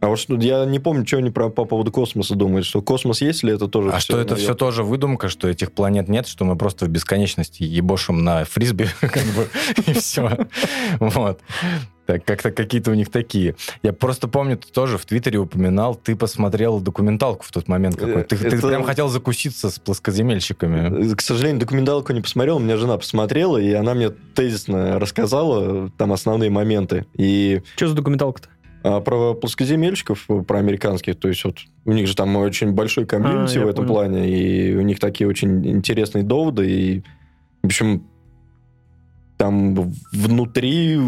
А вот что, я не помню, что они про, по поводу космоса думают, что космос есть ли это тоже А что это все тоже выдумка, что этих планет нет, что мы просто в бесконечности ебошим на фрисби, как бы, и все. Вот. Так, как-то какие-то у них такие. Я просто помню, ты тоже в Твиттере упоминал, ты посмотрел документалку в тот момент какой. Ты, ты Это- прям хотел закуситься с плоскоземельщиками. Э, К сожалению, документалку не посмотрел, у меня жена посмотрела, и она мне тезисно рассказала там основные моменты. И Что за документалка-то? а, про плоскоземельщиков, э, про американских, то есть вот у них же там очень большой комьюнити А, в этом понял. плане, и у них такие очень интересные доводы, и, в общем, там внутри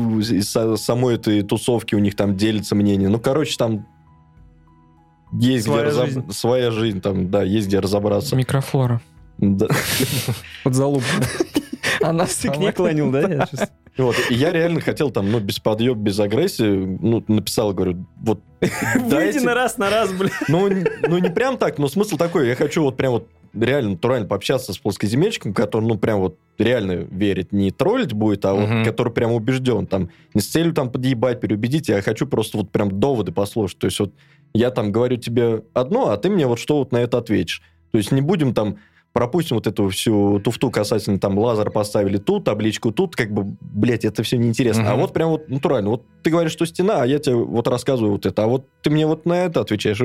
самой этой тусовки у них там делится мнение. Ну, короче, там есть Своя где разоб- жизнь. своя жизнь, там, да, есть где разобраться. Микрофлора. Да. Вот залуп. Она Ты к ней клонил, да? Вот, и я реально хотел там, ну, без подъеб, без агрессии, ну, написал, говорю, вот... Выйди на раз, на раз, блин. Ну, ну, не прям так, но смысл такой, я хочу вот прям вот реально натурально пообщаться с плоскоземельщиком, который, ну, прям вот реально верит, не троллить будет, а вот Мгм. который прям убежден, там, не с целью там подъебать, переубедить, я хочу просто вот прям доводы послушать, то есть вот я там говорю тебе одно, а ты мне вот что вот на это ответишь. То есть не будем там пропустим вот эту всю туфту касательно там лазер поставили тут, табличку тут, как бы, блядь, это все неинтересно. А Мгм. вот прям вот натурально. Вот ты говоришь, что стена, а я тебе вот рассказываю вот это, а вот ты мне вот на это отвечаешь.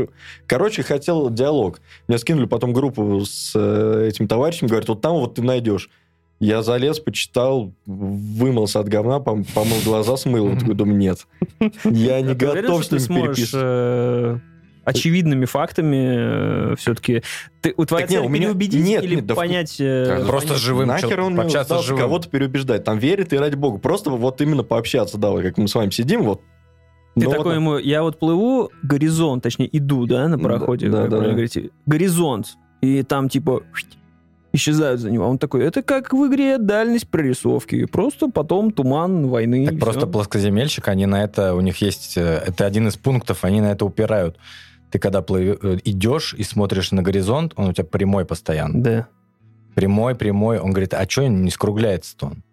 Короче, хотел диалог. Мне скинули потом группу с э, этим товарищем, говорят, вот там вот ты найдешь. Я залез, почитал, вымылся от говна, пом- помыл глаза, смыл. Я такой, думаю, нет. Я не А готов что с ним переписывать. Э, очевидными фактами все-таки... Ты, у твоя Так не, цель у меня- переубедить нет, или нет, да понять... э, Просто понять- живым Нахер он мне пообщаться с живым. кого-то переубеждать. Там верит и ради бога. Просто вот именно пообщаться, да, вот как мы с вами сидим, вот. Ты Ну, такой вот, ему, я вот плыву, горизонт, точнее, иду, да, на Да, пароходе, да, как да. говорите, горизонт, и там типа исчезают за него. Он такой, это как в игре дальность прорисовки, просто потом туман войны. Так и просто всё. плоскоземельщик, они на это, у них есть, э, это один из пунктов, они на это упирают. Ты когда плыв- э, идешь и смотришь на горизонт, он у тебя прямой постоянно. Да. Прямой, прямой. Он говорит, а что не скругляется-то он?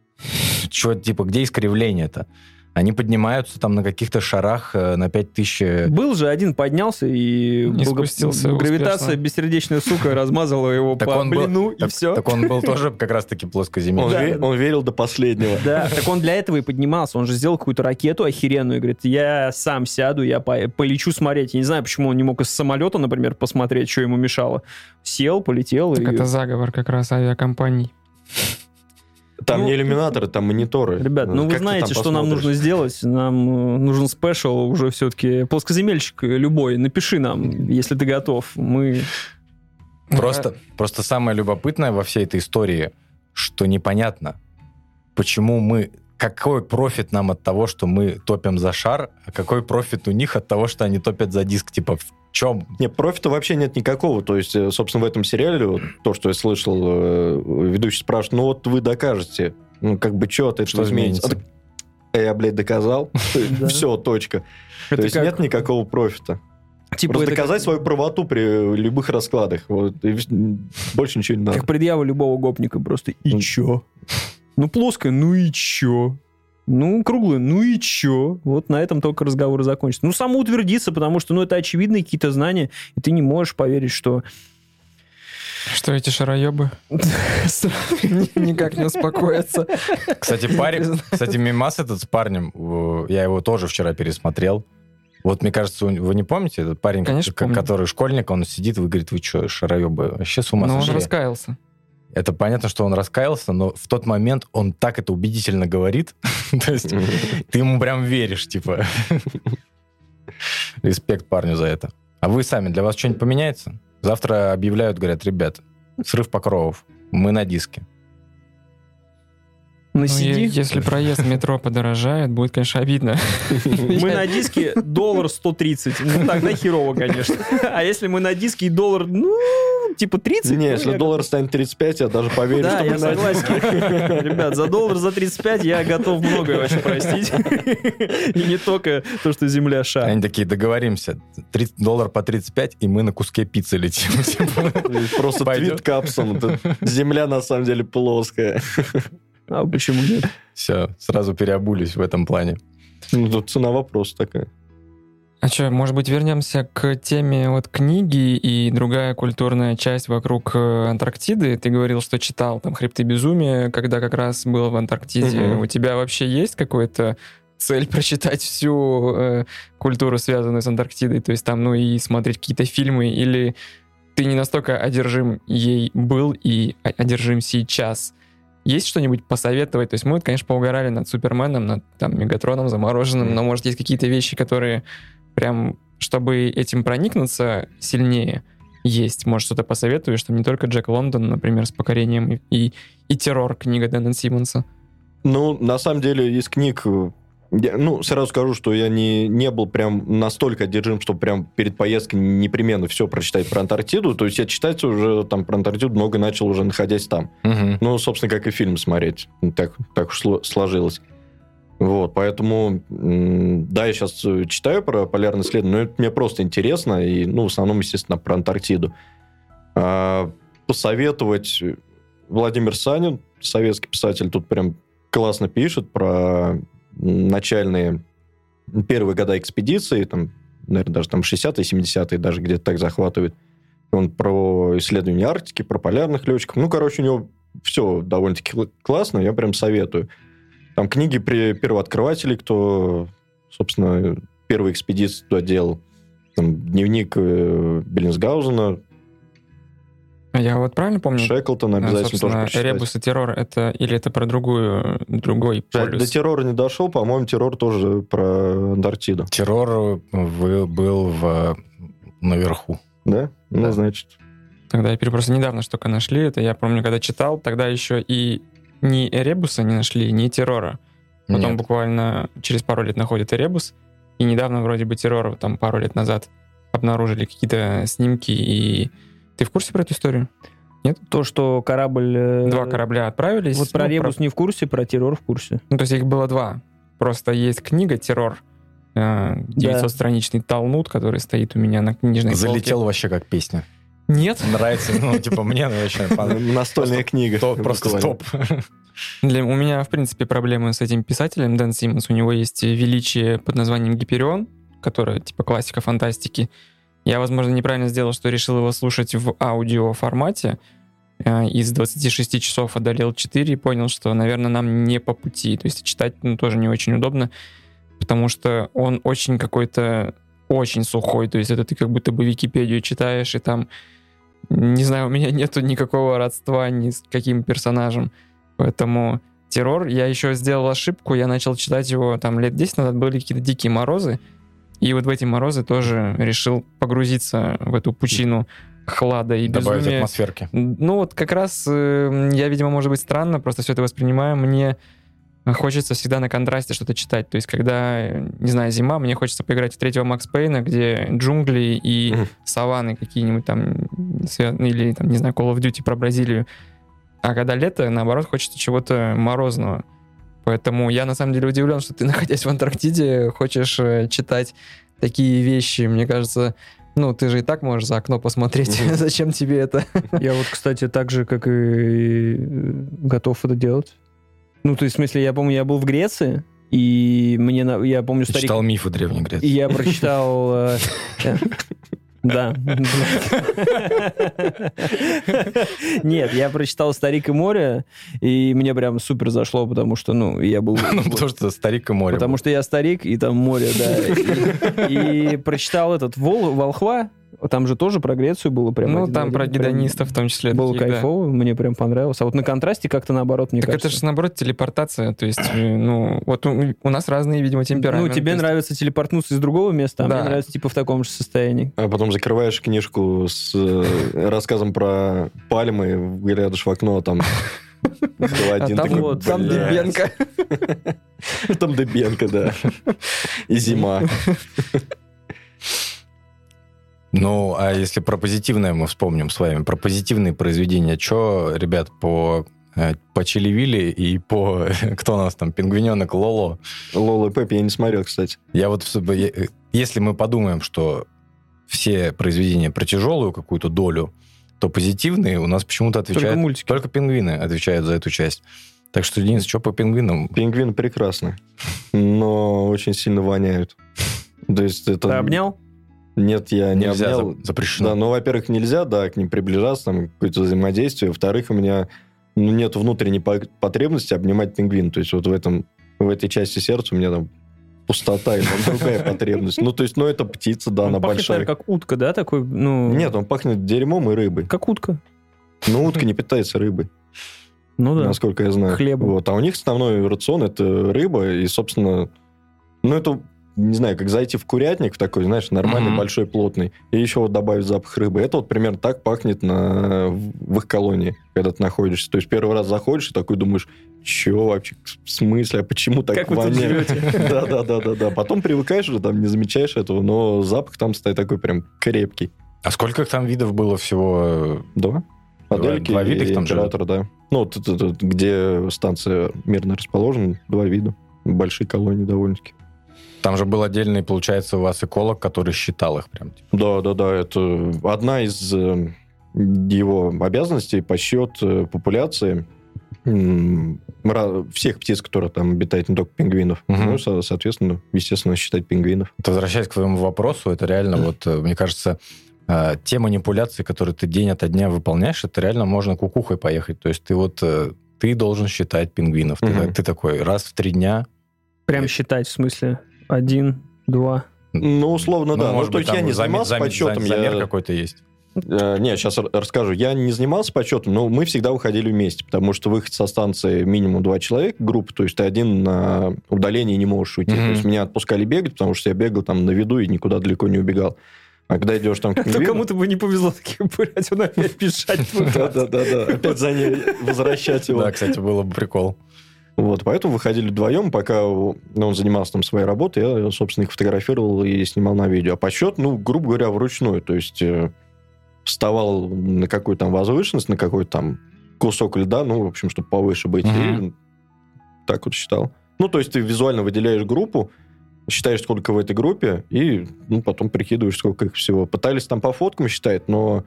Чё, типа, где искривление-то? Они поднимаются там на каких-то шарах э, на 5000... э, Был же один, поднялся и Не благо- спустился гравитация успешно. бессердечная сука размазала его Так по он был- блину, и так, все. так он был тоже как раз-таки Он, плоскоземельный. Да, ве- да. он верил до последнего. Да, так он для этого и поднимался. Он же сделал какую-то ракету охеренную и говорит, я сам сяду, я по- полечу смотреть. Я не знаю, почему он не мог из самолета, например, посмотреть, что ему мешало. Сел, полетел. Так и... это заговор как раз авиакомпаний. Там Ну, не иллюминаторы, там мониторы. Ребят, ну вы Как ты знаете, что нам нужно сделать. Нам э, нужен спешл уже все-таки. Плоскоземельщик любой, напиши нам, если ты готов. Мы... Просто, просто самое любопытное во всей этой истории, что непонятно, почему мы... Какой профит нам от того, что мы топим за шар, а какой профит у них от того, что они топят за диск? Типа, в чем? Нет, профита вообще нет никакого. То есть, э, собственно, в этом сериале, вот то, что я слышал, э, ведущий спрашивает, ну вот вы докажете, ну как бы что этого Что изменится? изменится? А «Э, Я, блядь, доказал. Все, точка. То есть нет никакого профита. Типа Просто это как- доказать свою правоту при любых раскладах. Вот, и больше ничего не надо. Как предъява любого гопника просто. И Ну. чё? Ну, плоская, ну и чё? Ну, круглая, ну и чё? Вот на этом только разговор и закончится. Ну, самоутвердиться, потому что, ну, это очевидные какие-то знания, и ты не можешь поверить, что... Что эти шароебы никак не успокоятся. Кстати, парень, кстати, мимас этот с парнем, э, я его тоже вчера пересмотрел. Вот, мне кажется, вы не помните этот парень, Конечно, который школьник, он сидит, вы говорит, вы что, шароебы, вообще с ума Но он сошли?» раскаялся. Это понятно, что он раскаялся, но в тот момент он так это убедительно говорит. То есть ты ему прям веришь, типа. Респект парню за это. А вы сами, для вас что-нибудь поменяется? Завтра объявляют, говорят, ребят, срыв покровов, мы на диске. На Ну, CD е- если проезд в метро подорожает, будет, конечно, обидно. мы на диске доллар 130. Ну, тогда херово, конечно. А если мы на диске и доллар, ну, типа 30? Не, ну, если доллар станет 35, я даже поверю, Да, что я мы на согласен. Ребят, за доллар, за 35 я готов многое вообще простить. И не только то, что земля шар. Они такие, договоримся, 30 доллар по 35, и мы на куске пиццы летим. Типа, Просто твит капсом. Земля на самом деле плоская. А почему нет? Все, сразу переобулись в этом плане. Ну, тут цена вопроса такая. А что, может быть, вернемся к теме вот книги и другая культурная часть вокруг э, Антарктиды? Ты говорил, что читал там «Хребты безумия», когда как раз был в Антарктиде. Мгм. У тебя вообще есть какой-то цель прочитать всю э, культуру, связанную с Антарктидой? То есть там, ну и смотреть какие-то фильмы? Или ты не настолько одержим ей был и одержим сейчас? Есть что-нибудь посоветовать? То есть мы, конечно, поугорали над Суперменом, над там, Мегатроном замороженным, но, может, есть какие-то вещи, которые прям, чтобы этим проникнуться сильнее, есть. Может, что-то посоветуешь, там не только Джек Лондон, например, с покорением и, и, и террор книга Дэна Симмонса. Ну, на самом деле, из книг... э, я- ну, сразу скажу, что я не, не был прям настолько одержим, чтобы прям перед поездкой непременно все прочитать про Антарктиду. То есть я читать уже там про Антарктиду много начал, уже находясь там. Мгм. Ну, собственно, как и фильм смотреть. Так, так уж сло- сложилось. Вот, поэтому, да, я сейчас читаю про полярное исследование, но это мне просто интересно, и, ну, в основном, естественно, про Антарктиду. А, посоветовать Владимир Санин, советский писатель, тут прям классно пишет про начальные первые года экспедиции, там, наверное, даже там 60-е, 70-е, даже где-то так захватывает. Он про исследование Арктики, про полярных летчиков. Ну, короче, у него все довольно-таки кл- классно, я прям советую. Там книги при первооткрывателей, кто, собственно, первые экспедиции туда делал. Там дневник э, Беллинсгаузена, Я вот правильно помню? Шеклтона э, обязательно тоже прочитать. Ребус и террор это или это про другую, другой Да, полюс? До террора не дошел, по-моему, террор тоже про Антарктиду. Террор был в, наверху. Да? Ну, Да. значит. Тогда я просто недавно что-то нашли. Это я помню, когда читал, тогда еще и ни Эребуса не нашли, ни террора. Потом Нет. буквально через пару лет находят Эребус, и недавно вроде бы террор, там пару лет назад, обнаружили какие-то снимки, и... Ты в курсе про эту историю? То, что корабль... э, Два корабля отправились. Вот про ну, Ребус не в курсе, про террор в курсе. Ну, то есть их было два. Просто есть книга «Террор», э, 900-страничный талмуд, который стоит у меня на книжной Залетел вообще как песня. полке. Нет. Нравится, ну, типа, мне вообще. Настольная книга. Просто топ. Для, у меня, в принципе, проблемы с этим писателем, Дэн Симмонс. У него есть величие под названием Гиперион, которая типа классика фантастики. Я, возможно, неправильно сделал, что решил его слушать в аудио формате. Э, из 26 часов одолел 4 и понял, что, наверное, нам не по пути. То есть читать ну, тоже не очень удобно, потому что он очень какой-то очень сухой. То есть это ты как будто бы Википедию читаешь, и там, не знаю, у меня нету никакого родства ни с каким персонажем. Поэтому террор, я еще сделал ошибку, я начал читать его там лет 10 назад, были какие-то дикие морозы, и вот в эти морозы тоже решил погрузиться в эту пучину хлада и Добавить безумия. атмосферки. Ну вот как раз э, я, видимо, может быть странно, просто все это воспринимаю. Мне хочется всегда на контрасте что-то читать. То есть, когда, не знаю, зима, мне хочется поиграть в третьего Макс Пейна, где джунгли и Мгм. саванны какие-нибудь там, свя- или, там, не знаю, Call of Duty про Бразилию. А когда лето, наоборот, хочется чего-то морозного. Поэтому я, на самом деле, удивлен, что ты, находясь в Антарктиде, хочешь э, читать такие вещи. Мне кажется, ну, ты же и так можешь за окно посмотреть. Мгм. Зачем тебе это? Я вот, кстати, так же, как и э, готов это делать. Ну, то есть, в смысле, я помню, я был в Греции, и мне, я помню, старик... читал мифы Древней И Греции. я прочитал... Да. Нет, я прочитал «Старик и море», и мне прям супер зашло, потому что, ну, я был... Ну, потому что старик и море. Потому что я старик, и там море, да. И, прочитал этот Вол, «Волхва», там же тоже про Грецию было прям. Ну, один там про один, прям гедонистов в том числе. Было таких, да. кайфово, мне прям понравилось. А вот на контрасте как-то наоборот, мне Так это кажется. же, наоборот, телепортация. То есть, э, ну, вот у, у нас разные, видимо, темпераменты. Ну, тебе есть- нравится телепортнуться из другого места, а Да. мне нравится типа в таком же состоянии. А потом закрываешь книжку с э, рассказом про пальмы, глядишь в окно, а там А один там, такой, вот, там «Блядь». Дебенко. Там Дебенко, да. И зима. Ну, а если про позитивное мы вспомним с вами, про позитивные произведения, что, ребят, по э, по Чилевили и по... Кто у нас там? Пингвиненок Лоло. Лола и Пеппи я не смотрел, кстати. Я вот... э, Если мы подумаем, что все произведения про тяжелую какую-то долю, то позитивные у нас почему-то отвечают... Только мультики. Только пингвины отвечают за эту часть. Так что, Денис, что по пингвинам? Пингвины прекрасны, но очень сильно воняют. То есть это... Ты обнял? Нет, я не Нельзя, обнял. за- запрещено. Да, ну, во-первых, нельзя, да, к ним приближаться, там какое-то взаимодействие. Во-вторых, у меня ну, нет внутренней по- потребности обнимать пингвин. То есть вот в этом, в этой части сердца у меня там пустота и там другая потребность. Ну, то есть, ну, это птица, да, Он она пахнет, большая. наверное, как утка, да, такой, ну... Нет, он пахнет дерьмом и рыбой. Как утка. Но утка не питается рыбой, Ну да. насколько я знаю. Хлебом. Вот. А у них основной рацион это рыба, и, собственно, ну, это, не знаю, как зайти в курятник в такой, знаешь, нормальный, Мгм. большой, плотный, и еще вот добавить запах рыбы. Это вот примерно так пахнет на, в их колонии, когда ты находишься. То есть первый раз заходишь и такой думаешь, чё вообще, в смысле, а почему так Как воняет? Да-да-да-да-да. Потом привыкаешь уже, там не замечаешь этого, но запах там стоит такой прям крепкий. А сколько там видов было всего? Два. Два- Адельки два вида их там император, да. Ну, вот где станция мирно расположена, два вида. Большие колонии довольно-таки. Там же был отдельный, получается, у вас эколог, который считал их прям. типа. Да, да, да. Это одна из э, его обязанностей подсчет э, популяции всех птиц, которые там обитают, не только пингвинов. Мгм. Ну, со- соответственно, естественно, считать пингвинов. Возвращаясь к твоему вопросу, это реально вот, э, мне кажется, те манипуляции, которые ты день ото дня выполняешь, это реально можно кукухой поехать. То есть ты вот ты должен считать пингвинов. Ты, Мгм. ты такой раз в три дня. Прям считать, в смысле, один, два. Ну, условно, да. Ну, может то быть, есть я не занимался зам- подсчетом. Замер я- какой-то есть. Э, Не, сейчас расскажу. Я не занимался подсчетом, но мы всегда выходили вместе, потому что выход со станции минимум два человека, группа, то есть ты один на удалении не можешь уйти. Мгм. То есть меня отпускали бегать, потому что я бегал там на виду и никуда далеко не убегал. А когда идешь там к То пингвину- кому-то бы не повезло таких брать, он опять бежать. Да-да-да, опять за ней возвращать его. Да, кстати, было бы прикол. Вот, поэтому выходили вдвоем, пока он занимался там своей работой, я, собственно, их фотографировал и снимал на видео. А подсчет, ну, грубо говоря, вручную. То есть э, вставал на какую-то там возвышенность, на какой-то там кусок льда, ну, в общем, чтобы повыше быть, Мгм. и так вот считал. Ну, то есть ты визуально выделяешь группу, считаешь, сколько в этой группе, и ну, потом прикидываешь, сколько их всего. Пытались там по фоткам считать, но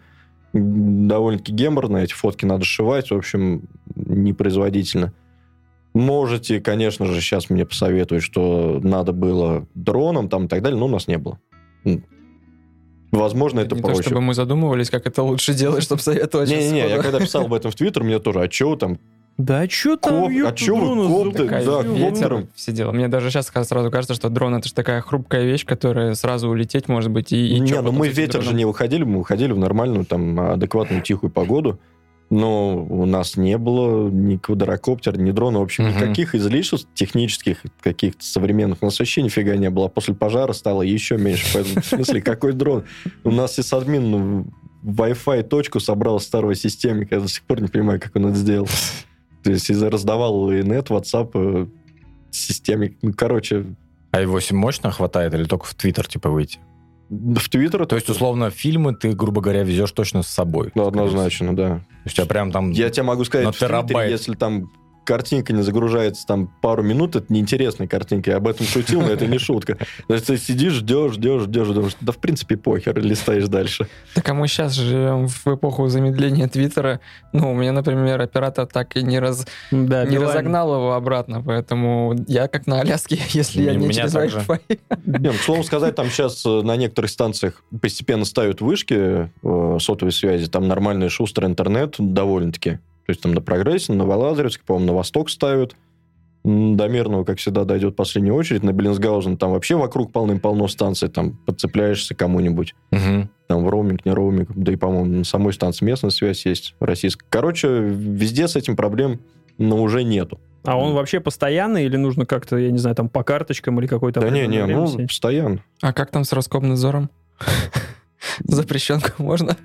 довольно-таки геморно, эти фотки надо сшивать, в общем, непроизводительно. Можете, конечно же, сейчас мне посоветовать, что надо было дроном там и так далее, но у нас не было. Возможно, это не проще. то, чтобы мы задумывались, как это лучше делать, чтобы советовать. Не-не-не, я когда писал об этом в Твиттер, мне тоже, а чё там? Да что там, Коп- а чё вы копты? Да, Ветер, все дела. Мне даже сейчас сразу кажется, что дрон это же такая хрупкая вещь, которая сразу улететь может быть. И, и не, чё ну мы ветер же дроном? не выходили, мы выходили в нормальную, там, адекватную, тихую погоду. Но у нас не было ни квадрокоптера, ни дрона, в общем, Мгм. никаких излишеств технических, каких-то современных у нас вообще нифига не было. А После пожара стало еще меньше. Поэтому, в смысле, какой дрон? У нас сисадмин ну, Wi-Fi точку собрал с старого системника. Я до сих пор не понимаю, как он это сделал. То есть раздавал и нет, WhatsApp, э, системник. Ну, короче, А i8 мощно хватает или только в Твиттер, типа, выйти? В Твиттер... То есть, условно, фильмы ты, грубо говоря, везешь точно с собой. Ну, однозначно, да. То есть, у тебя прям там... Я тебе могу сказать, в Твиттере, если там картинка не загружается там пару минут, это неинтересная картинка. Я об этом шутил, но это не шутка. То есть ты сидишь, ждешь, ждешь, ждешь, думаешь, да в принципе похер, листаешь дальше. Так а мы сейчас живем в эпоху замедления Твиттера. Ну, у меня, например, оператор так и не, раз, Да, не Билайн. разогнал его обратно, поэтому я как на Аляске, если я У не через. Wi-Fi. Не, ну, к слову сказать, там сейчас на некоторых станциях постепенно ставят вышки э, сотовой связи, там нормальный шустрый интернет довольно-таки. То есть там на Прогрессе, на Новолазаревске, по-моему, на Восток ставят. До Мирного, как всегда, дойдет последняя очередь. На Беллинсгаузен там вообще вокруг полным-полно станций, там подцепляешься кому-нибудь. Мгм. Там в роуминг, не роуминг. Да и, по-моему, на самой станции местная связь есть, российская. Короче, везде с этим проблем, но уже нету. А он вообще постоянный или нужно как-то, я не знаю, там по карточкам или какой-то... да не, не, ну, постоянно. А как там с Роскомнадзором? Запрещенку можно?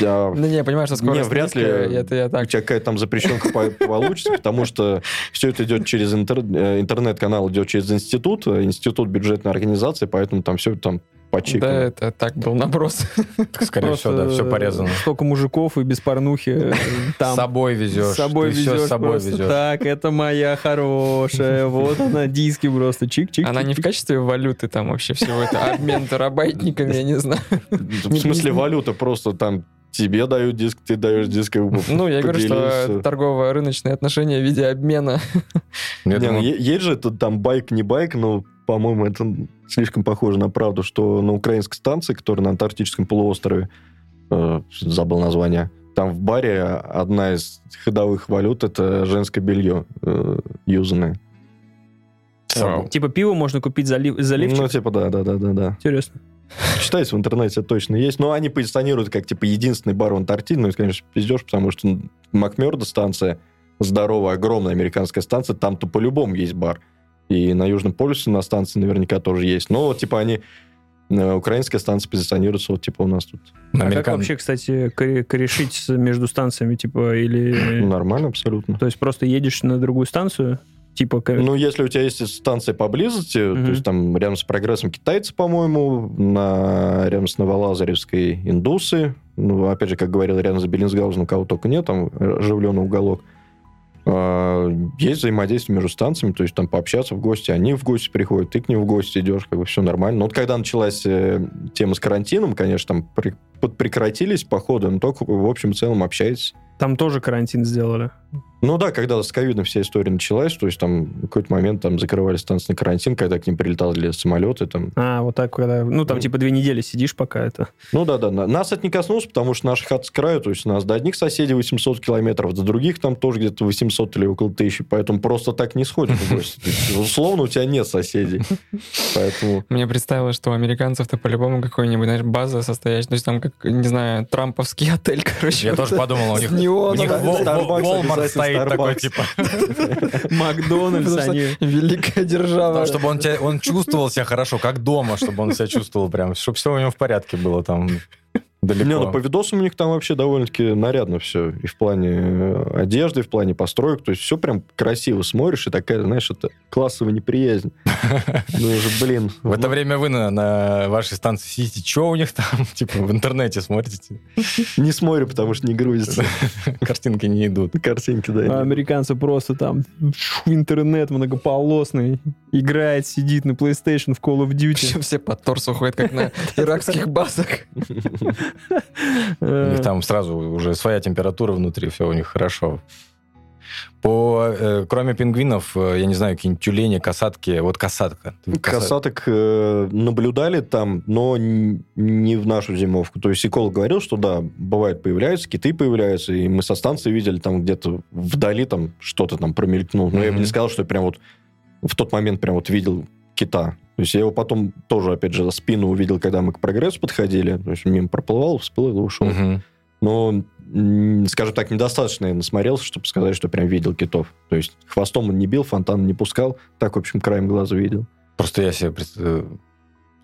Я- Ну, не, я понимаю, что скорость Не, вряд ли. низкая, Это я У так. тебя какая-то там запрещенка по- получится, потому что все это идет через интер- э, интернет-канал, идет через институт, э, институт бюджетной организации, поэтому там все там Да, почикано. это так был наброс. Скорее всего, да, все порезано. Столько мужиков и без порнухи э, там. С собой везешь. С собой везешь с собой везешь. Так, это моя хорошая. Вот она, диски просто. Чик-чик. Она не в качестве валюты там вообще всего это обмен терабайтниками, я не знаю. В смысле, валюта просто там тебе дают диск, ты даешь диск. Ну, я говорю, что торгово-рыночные отношения в виде обмена. Я Не, ну, е- есть же тут там байк, не байк, но, по-моему, это слишком похоже на правду, что на украинской станции, которая на Антарктическом полуострове, э, забыл название, там в баре одна из ходовых валют это женское белье э, юзанное. Вау. Типа пиво можно купить за, ли- за Ну, типа, да, да, да, да, да. Интересно. Читайте в интернете, точно есть. Но они позиционируют как, типа, единственный бар в Антарктиде. Ну, это, конечно, пиздеж, потому что Макмердо станция, здоровая, огромная американская станция, там-то по-любому есть бар. И на Южном полюсе на станции наверняка тоже есть. Но, вот, типа, они... э, Украинская станция позиционируется, вот, типа, у нас тут. А как американ- вообще, кстати, коре- корешить между станциями, типа, или... Нормально абсолютно. То есть просто едешь на другую станцию, типа... Ну, если у тебя есть станция поблизости, Мгм. то есть там рядом с прогрессом китайцы, по-моему, на, рядом с Новолазаревской индусы, ну, опять же, как говорил, рядом с Беллинсгаузеном кого только нет, там оживленный уголок. А, Есть взаимодействие между станциями, то есть там пообщаться в гости, они в гости приходят, ты к ним в гости идешь, как бы все нормально. Но вот когда началась э, тема с карантином, конечно, там при- подпрекратились походы, но только в общем целом общаетесь. Там тоже карантин сделали. Ну да, когда с ковидом вся история началась, то есть там в какой-то момент там закрывали станции на карантин, когда к ним прилетали самолеты, там. А, вот так, когда... Ну, там Ну. типа две недели сидишь пока это... Ну да, да, на- нас это не коснулось, потому что наши хаты с краю, то есть у нас до одних соседей 800 километров, до других там тоже где-то 800 или около тысячи, поэтому просто так не есть, Условно у тебя нет соседей, поэтому... Мне представилось, что у американцев-то по-любому какой-нибудь, знаешь, база состоящая, то есть там, как, не знаю, трамповский отель, короче. Я тоже подумал, у с них, у них Starbucks, Walmart стоит такой, типа, Макдональдс, они... Великая держава. чтобы он чувствовал себя хорошо, как дома, чтобы он себя чувствовал прям, чтобы все у него в порядке было там далеко. Не, ну по видосам у них там вообще довольно-таки нарядно все. И в плане э, одежды, и в плане построек. То есть все прям красиво смотришь, и такая, знаешь, это классовая неприязнь. Ну уже, блин. В это время вы на, вашей станции сидите, что у них там, типа, в интернете смотрите, Не смотрю, потому что не грузится. картинки не идут. Картинки, А да. американцы просто там интернет многополосный, играет, сидит на PlayStation в Call of Duty. Причем все под торс уходят, как на иракских базах. У Э, них там сразу уже своя температура внутри, все у них хорошо. По, э, кроме пингвинов, э, я не знаю, какие-нибудь тюлени, касатки. Вот касатка. Касаток э, наблюдали там, но не в нашу зимовку. То есть эколог говорил, что да, бывает появляются, киты появляются, и мы со станции видели там где-то вдали там что-то там промелькнуло. Но я бы не сказал, что прям вот в тот момент прям вот видел кита. То есть я его потом тоже, опять же, за спину увидел, когда мы к прогрессу подходили. То есть мимо проплывал, всплыл и ушел. Мгм. Но, скажем так, недостаточно я насмотрелся, чтобы сказать, что прям видел китов. То есть хвостом он не бил, фонтан не пускал. Так, в общем, краем глаза видел. Просто я себе э,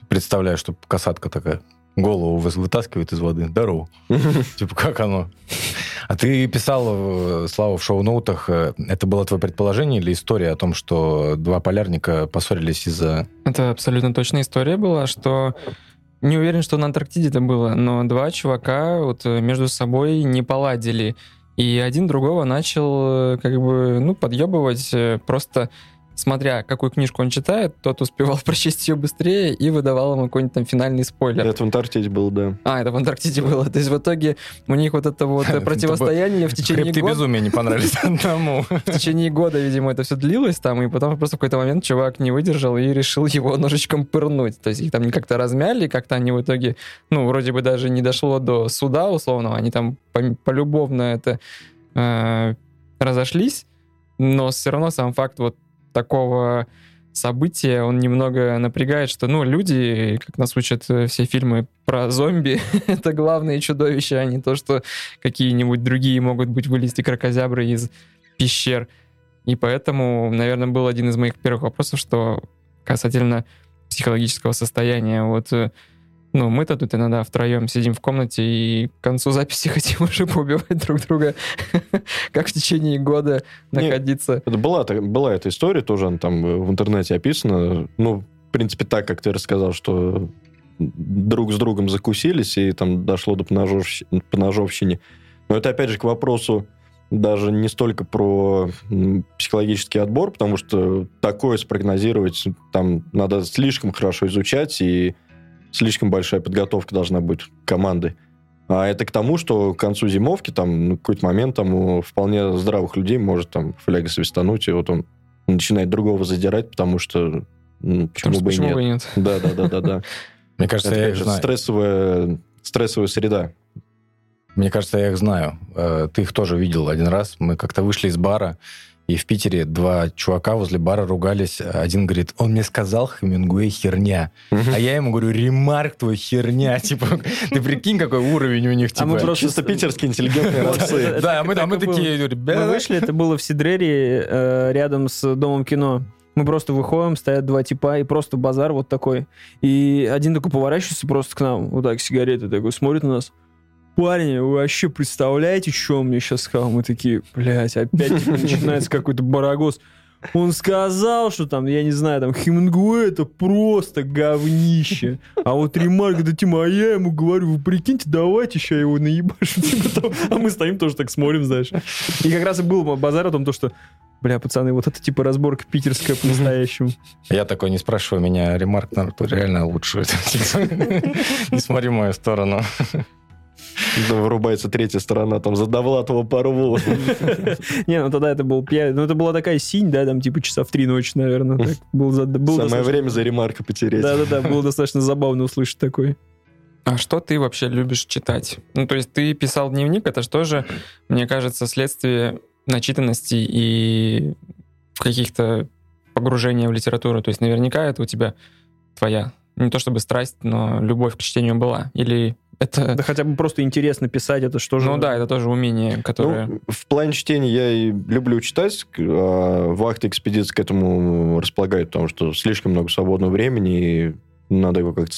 представляю, что касатка такая голову вы- вытаскивает из воды. Здорово. Типа, как оно? А ты писал, э, Слава, в шоу-ноутах, э, это было твое предположение или история о том, что два полярника поссорились из-за... Это абсолютно точная история была, что не уверен, что на Антарктиде это было, но два чувака вот э, между собой не поладили. И один другого начал как бы, ну, подъебывать просто смотря, какую книжку он читает, тот успевал прочесть ее быстрее и выдавал ему какой-нибудь там финальный спойлер. Это в Антарктиде был, да. А, это в Антарктиде было. То есть в итоге у них вот это вот противостояние в течение Хребты года безумия не понравились одному. в течение года, видимо, это все длилось там, и потом просто в какой-то момент чувак не выдержал и решил его ножичком пырнуть. То есть их там как-то размяли, как-то они в итоге, ну, вроде бы даже не дошло до суда условного, они там по- полюбовно это э, разошлись, но все равно сам факт вот такого события, он немного напрягает, что, ну, люди, как нас учат э, все фильмы про зомби, это главные чудовища, а не то, что какие-нибудь другие могут быть вылезти крокозябры из пещер. И поэтому, наверное, был один из моих первых вопросов, что касательно психологического состояния. Вот, э, ну, мы-то тут иногда втроем сидим в комнате и к концу записи хотим уже поубивать друг друга, как в течение года находиться. Это была, была эта история, тоже она там в интернете описана. Ну, в принципе, так, как ты рассказал, что друг с другом закусились, и там дошло до поножовщ- поножовщины. Но это, опять же, к вопросу даже не столько про психологический отбор, потому что такое спрогнозировать там надо слишком хорошо изучать, и слишком большая подготовка должна быть команды. А это к тому, что к концу зимовки, там, ну, какой-то момент там у вполне здравых людей может там фляга свистануть, и вот он начинает другого задирать, потому что ну, почему Потому бы и почему нет. бы и нет? Да, да, да, да, да. Мне кажется, Это, я их знаю. стрессовая, стрессовая среда. Мне кажется, я их знаю. Э, Ты их тоже видел один раз. Мы как-то вышли из бара, и в Питере два чувака возле бара ругались. Один говорит, он мне сказал, Хемингуэй херня. А я ему говорю, ремарк твой херня. Типа, ты прикинь, какой уровень у них. А мы типа. просто Чисто питерские интеллигентные это- Да, а мы, мы такие, Мы ребята... вышли, это было в Сидрере, э, рядом с Домом кино. Мы просто выходим, стоят два типа, и просто базар вот такой. И один такой поворачивается просто к нам, вот так, сигареты такой, смотрит на нас. Парни, вы вообще представляете, что он мне сейчас сказал? Мы такие, блядь, опять типа, начинается какой-то барагос. Он сказал, что там, я не знаю, там, Хемингуэй это просто говнище. А вот ремарк, да, Тима, а я ему говорю, вы прикиньте, давайте сейчас его наебашу. Типа. А мы стоим тоже так смотрим, знаешь. И как раз и был базар о том, то, что, бля, пацаны, вот это типа разборка питерская по-настоящему. Я такой, не спрашиваю меня, ремарк реально лучше. Не смотри в мою сторону. Вырубается третья сторона, там за Довлатова порву. Не, ну тогда это был пьяный. Ну это была такая синь, да, там типа часа в три ночи, наверное. Самое время за ремарка потереть. Да-да-да, было достаточно забавно услышать такой. А что ты вообще любишь читать? Ну, то есть ты писал дневник, это что же, мне кажется, следствие начитанности и каких-то погружения в литературу. То есть наверняка это у тебя твоя, не то чтобы страсть, но любовь к чтению была. Или это... Да хотя бы просто интересно писать, это что же... Ну да, это тоже умение, которое... Ну, в плане чтения я и люблю читать, а вахта экспедиции к этому располагает, потому что слишком много свободного времени, и надо его как-то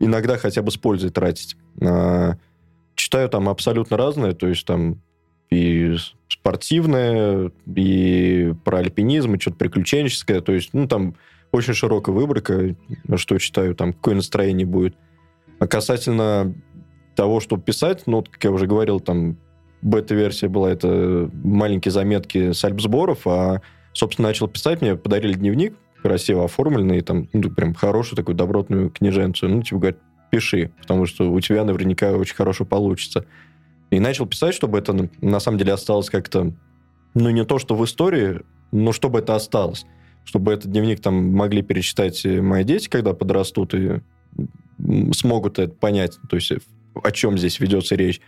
иногда хотя бы с пользой тратить. А, читаю там абсолютно разное, то есть там и спортивное, и про альпинизм, и что-то приключенческое, то есть, ну, там очень широкая выборка, что читаю, там, какое настроение будет. А касательно того, чтобы писать, ну, вот, как я уже говорил, там бета-версия была, это маленькие заметки с альбсборов, а, собственно, начал писать, мне подарили дневник, красиво оформленный, там, ну, прям хорошую такую добротную книженцию. Ну, типа, говорят, пиши, потому что у тебя наверняка очень хорошо получится. И начал писать, чтобы это, на- на самом деле, осталось как-то ну, не то, что в истории, но чтобы это осталось. Чтобы этот дневник там могли перечитать мои дети, когда подрастут, и смогут это понять, то есть о чем здесь ведется речь.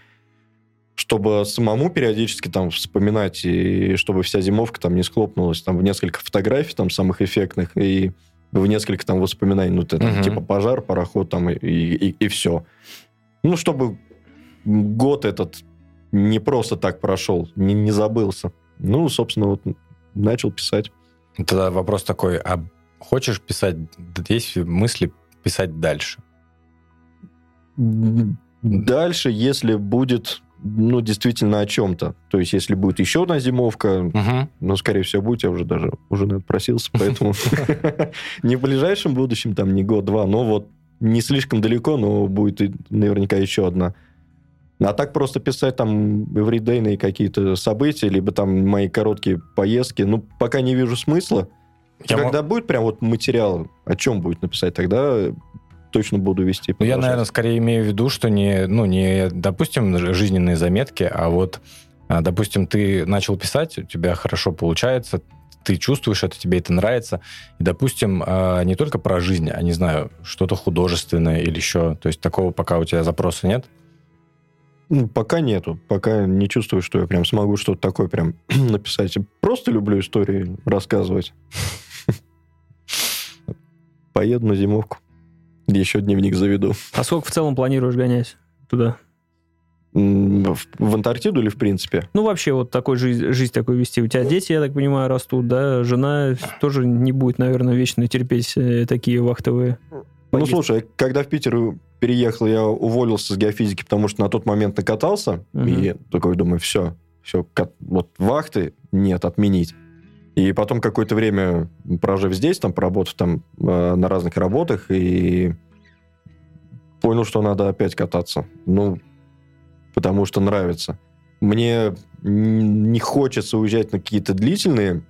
Чтобы самому периодически там вспоминать, и чтобы вся зимовка там не схлопнулась там в несколько фотографий там самых эффектных, и в несколько там воспоминаний, ну, это, Мгм. типа пожар, пароход там, и, и, и все. Ну, чтобы год этот не просто так прошел, не, не забылся. Ну, собственно, вот начал писать. Тогда вопрос такой, а хочешь писать, есть мысли писать дальше? Дальше, если будет, ну, действительно о чем-то. То есть, если будет еще одна зимовка, Мгм. ну, скорее всего, будет, я уже даже уже наверное, просился, поэтому не в ближайшем будущем, там, не год-два, но вот не слишком далеко, но будет наверняка еще одна. А так просто писать там эвридейные какие-то события, либо там мои короткие поездки, ну, пока не вижу смысла. Я Когда будет прям вот материал, о чем будет написать, тогда точно буду вести. Ну, я, наверное, скорее имею в виду, что не, ну, не, допустим, жизненные заметки, а вот, а, допустим, ты начал писать, у тебя хорошо получается, ты чувствуешь это, тебе это нравится, и, допустим, а, не только про жизнь, а, не знаю, что-то художественное или еще, то есть такого пока у тебя запроса нет? Ну, Пока нету. Пока не чувствую, что я прям смогу что-то такое прям написать. Просто люблю истории рассказывать. Поеду на зимовку. Еще дневник заведу. А сколько в целом планируешь гонять туда? В, в Антарктиду или в принципе? Ну, вообще, вот такой жизнь, жизнь такой вести. У тебя дети, я так понимаю, растут, да? Жена тоже не будет, наверное, вечно терпеть э, такие вахтовые. Ну, слушай, когда в Питер переехал, я уволился с геофизики, потому что на тот момент накатался. Мгм. И такой думаю, все, все, вот вахты нет, отменить. И потом какое-то время, прожив здесь, там, поработав там э, на разных работах, и понял, что надо опять кататься. Ну, потому что нравится. Мне не хочется уезжать на какие-то длительные,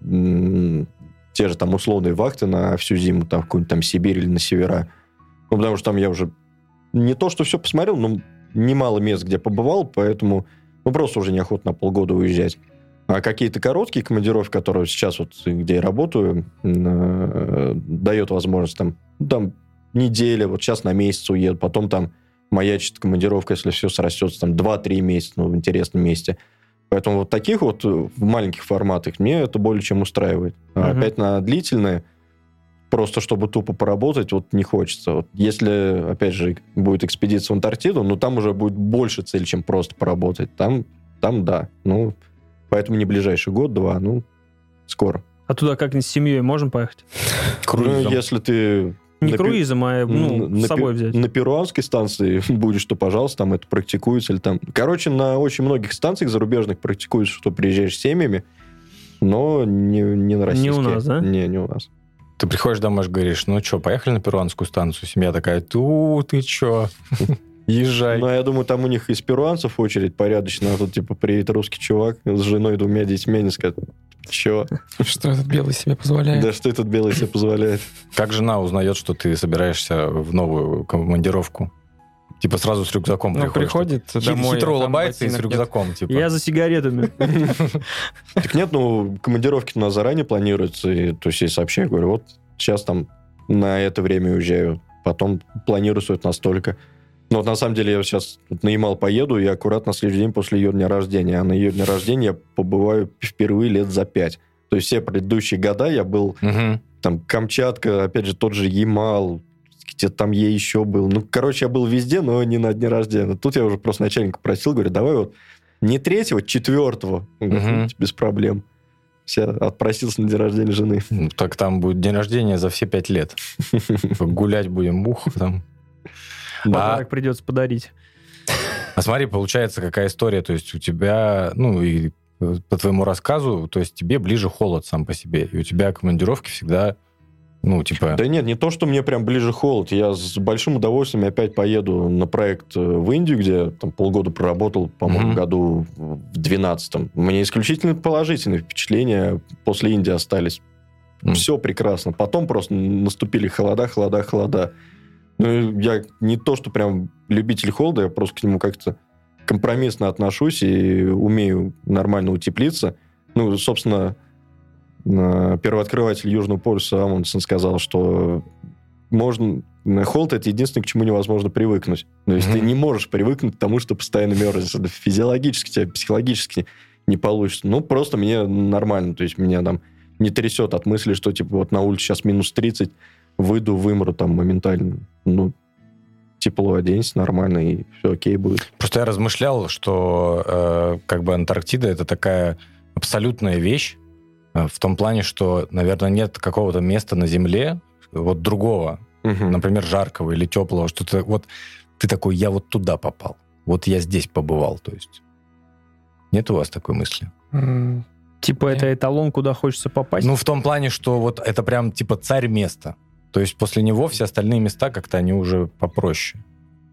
те же там условные вахты на всю зиму, там в какую-нибудь там Сибирь или на севера. Ну, потому что там я уже не то, что все посмотрел, но немало мест, где побывал, поэтому ну, просто уже неохота на полгода уезжать. А какие-то короткие командировки, которые сейчас вот, где я работаю, э, дает возможность там, ну, там неделя, вот сейчас на месяц уеду, потом там маячит командировка, если все срастется, там 2-3 месяца, ну, в интересном месте. Поэтому вот таких вот э, в маленьких форматах мне это более чем устраивает. А Мгм. опять на длительные, просто чтобы тупо поработать, вот не хочется. Вот если, опять же, будет экспедиция в Антарктиду, ну, там уже будет больше цель, чем просто поработать. Там, там да. Ну, поэтому не ближайший год-два, ну, скоро. А туда как-нибудь с семьей можем поехать? Круизом. Ну, если ты Не на пи- круизом, а ну, на с собой пи- взять. На перуанской станции будешь, то, пожалуйста, там это практикуется. Или там... Короче, на очень многих станциях зарубежных практикуется, что приезжаешь с семьями, но не, не на российские. у нас, да? Не, не у нас. Ты приходишь домой и говоришь, ну что, поехали на перуанскую станцию? Семья такая, ту, ты чё? Езжай. Ну, я думаю, там у них из перуанцев очередь порядочная, а тут, типа, приедет русский чувак с женой двумя детьми, они скажут, чё? Что этот белый себе позволяет? Да что этот белый себе позволяет? Как жена узнает, что ты собираешься в новую командировку? Типа сразу с рюкзаком Ну, приходишь. приходит Хит- домой, Хитро а улыбается и с ботинок нет. рюкзаком, типа. Я за сигаретами. Так нет, ну, командировки у нас заранее планируются, и, то есть я сообщаю, говорю, вот сейчас там на это время уезжаю, потом планируется это настолько. Но вот на самом деле я сейчас тут на Ямал поеду, и аккуратно следующий день после ее дня рождения. А на ее дня рождения я побываю впервые лет за пять. То есть все предыдущие года я был Мгм. там Камчатка, опять же, тот же Ямал, где-то там я еще был. Ну, короче, я был везде, но не на дне рождения. Тут я уже просто начальника просил, говорю, давай вот не третьего, четвертого. «Ну, без проблем. Все, отпросился на день рождения жены. Ну, Так там будет день рождения за все пять лет. Гулять будем, бух там. Подарок придется подарить. А смотри, получается, какая история. То есть у тебя, ну, и э, по твоему рассказу, то есть тебе ближе холод сам по себе. И у тебя командировки всегда, ну, типа... Да нет, не то, что мне прям ближе холод. Я с большим удовольствием опять поеду на проект э, в Индию, где я там полгода проработал, по-моему, Мгм. году в 12 Мне исключительно положительные впечатления после Индии остались. М. Все прекрасно. Потом просто наступили холода, холода, холода. Ну, я не то, что прям любитель холода, я просто к нему как-то компромиссно отношусь и умею нормально утеплиться. Ну, собственно, э, первооткрыватель Южного полюса Амундсен сказал, что можно... Холод — это единственное, к чему невозможно привыкнуть. То есть Мгм. ты не можешь привыкнуть к тому, что постоянно мерзнешь. Это физиологически тебе, психологически не получится. Ну, просто мне нормально. То есть меня там не трясет от мысли, что, типа, вот на улице сейчас минус 30, выйду, вымру там моментально. Ну, тепло оденься нормально, и все окей будет. Просто я размышлял, что э, как бы Антарктида это такая абсолютная вещь э, в том плане, что, наверное, нет какого-то места на Земле вот другого, например, жаркого или теплого, что ты вот ты такой, я вот туда попал, вот я здесь побывал, то есть нет у вас такой мысли? Типа это эталон, куда хочется попасть. Ну в том плане, что вот это прям типа царь места, то есть после него все остальные места как-то они уже попроще.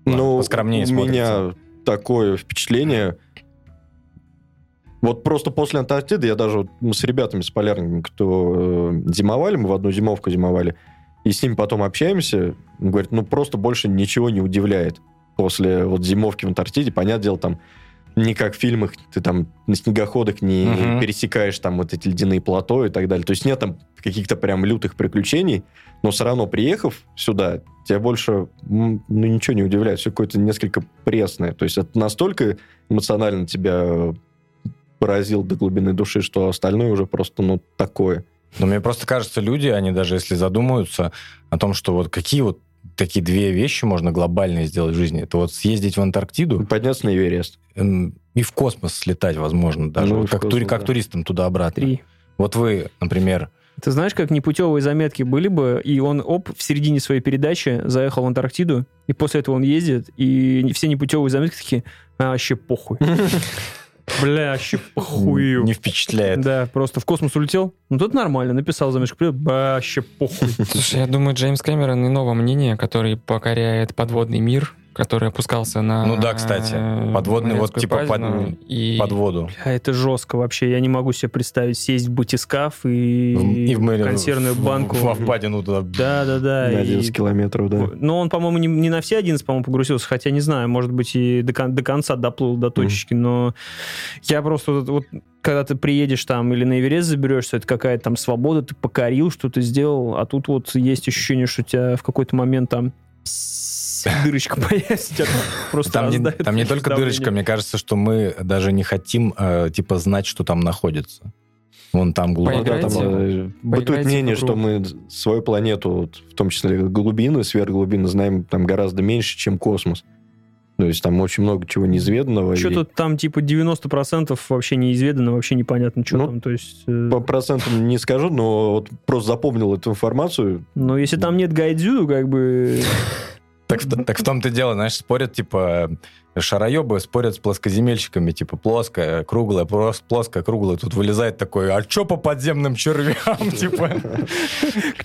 Ну, поскромнее у смотрятся. меня такое впечатление. Вот просто после Антарктиды я даже вот, с ребятами, с полярниками, кто э, зимовали, мы в одну зимовку зимовали, и с ними потом общаемся, он говорит, ну просто больше ничего не удивляет после вот зимовки в Антарктиде. Понятное дело, там не как в фильмах, ты там на снегоходах не Мгм. пересекаешь там вот эти ледяные плато и так далее. То есть нет там каких-то прям лютых приключений, но все равно, приехав сюда, тебя больше ну, ничего не удивляет. Все какое-то несколько пресное. То есть это настолько эмоционально тебя поразил до глубины души, что остальное уже просто, ну, такое. Но мне просто кажется, люди, они даже если задумаются о том, что вот какие вот такие две вещи можно глобальные сделать в жизни, это вот съездить в Антарктиду Подняться на Эверест. м, и в космос слетать, возможно, даже. Ну, Вот как, космос, тури- как да. туристам туда-обратно. Три. Вот вы, например, Ты знаешь, как непутевые заметки были бы, и он, оп, в середине своей передачи заехал в Антарктиду, и после этого он ездит, и все непутевые заметки такие, а, вообще похуй. Бля, вообще похую. не впечатляет. Да, просто в космос улетел. Ну, тут нормально, написал заметку, привет, вообще похуй. Слушай, я думаю, Джеймс Кэмерон иного мнения, который покоряет подводный мир, который опускался на... Ну да, кстати, подводный, вот типа под- впадину, и... Под воду. Бля, это жестко вообще. Я не могу себе представить сесть в батискаф и, В- в мы- консервную в- банку. Во впадину туда. Да, да, да. на и- 11 километров, да. Но он, по-моему, не, не на все 11, по-моему, погрузился, хотя не знаю, может быть, и до, кон- до конца доплыл до точечки, но я просто вот, вот когда ты приедешь там или на Эверест заберешься, это какая-то там свобода, ты покорил, что-то сделал, а тут вот есть ощущение, что у тебя в какой-то момент там дырочка появится, тебя просто Там не, там не только дырочка, мне кажется, что мы даже не хотим, э, типа, знать, что там находится. Вон там глубоко. Ну там Поиграйте. э, бытует мнение, что мы свою планету, в том числе глубины, сверхглубины, знаем там гораздо меньше, чем космос. То есть там очень много чего неизведанного. и Что-то там типа 90% вообще неизведано, вообще непонятно, что Ну, там. То есть, э, По процентам не скажу, но вот просто запомнил эту информацию. но если там нет гайдзю, как бы... Так, в- так в том-то дело, знаешь, спорят, типа, шароебы спорят с плоскоземельщиками, типа, плоская, круглая, прос- плоская, круглая. Тут вылезает такой, а чё по подземным червям, типа?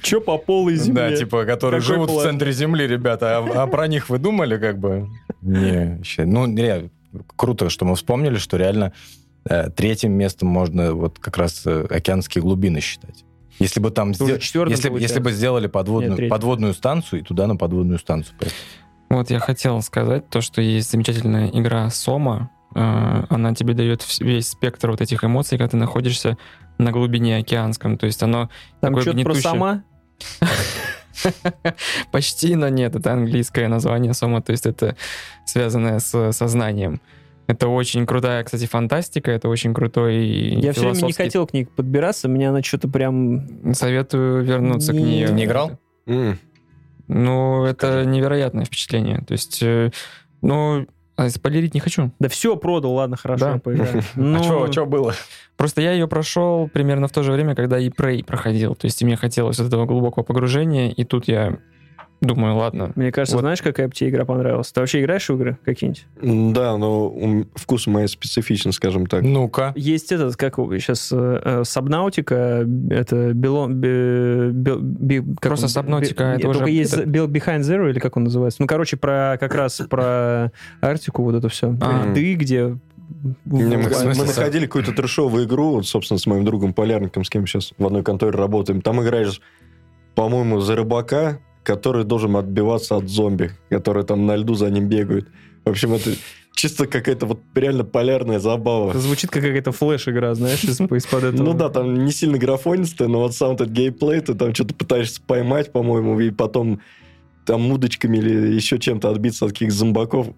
Че по полой земле? Да, типа, которые живут в центре земли, ребята. А, а про них вы думали, как бы? Не, вообще. Ну, не, круто, что мы вспомнили, что реально э, третьим местом можно вот как раз э, океанские глубины считать. Если бы там сдел- если, получается. если бы сделали Нет, подводную, третьим. подводную станцию и туда на подводную станцию. Вот я хотел сказать то, что есть замечательная игра Сома. Э, Она тебе дает весь спектр вот этих эмоций, когда ты находишься на глубине океанском. То есть оно Там такое что-то про гнетущее. сама? Почти, но нет, это английское название Сома, то есть это связанное с сознанием. Это очень крутая, кстати, фантастика, это очень крутой Я все время не философский- хотел к ней подбираться, мне она что-то прям... Советую вернуться к ней. Ты не играл? М, Ну, это Скажи. невероятное впечатление. То есть, э, ну, а спойлерить не хочу. Да все продал, ладно, хорошо, Да. поиграю. Ну, А что было? Просто я ее прошел примерно в то же время, когда и Prey проходил. То есть, мне хотелось вот этого глубокого погружения, и тут я думаю, ладно, Мне кажется, Вот. знаешь, какая бы тебе игра понравилась? Ты вообще играешь в игры какие-нибудь? Да, но вкус мои специфичен, скажем так. Ну-ка. Есть этот, как сейчас, Сабнаутика, это Бело... бе- бе- бе- как Просто Бе- это уже Только есть это- Behind Zero, или как он называется? Ну, короче, про как раз про Арктику, вот это все. А. Льды, где... Не, мы, мы находили какую-то трешовую игру, вот, собственно, с моим другом полярником, с кем сейчас в одной конторе работаем. Там играешь, по-моему, за рыбака, который должен отбиваться от зомби, которые там на льду за ним бегают. В общем, это чисто какая-то вот реально полярная забава. Это звучит как какая-то флеш-игра, знаешь, из- из-под этого. Ну да, там не сильно графонистая, но вот сам этот геймплей, ты там что-то пытаешься поймать, по-моему, и потом там удочками или еще чем-то отбиться от каких-то зомбаков.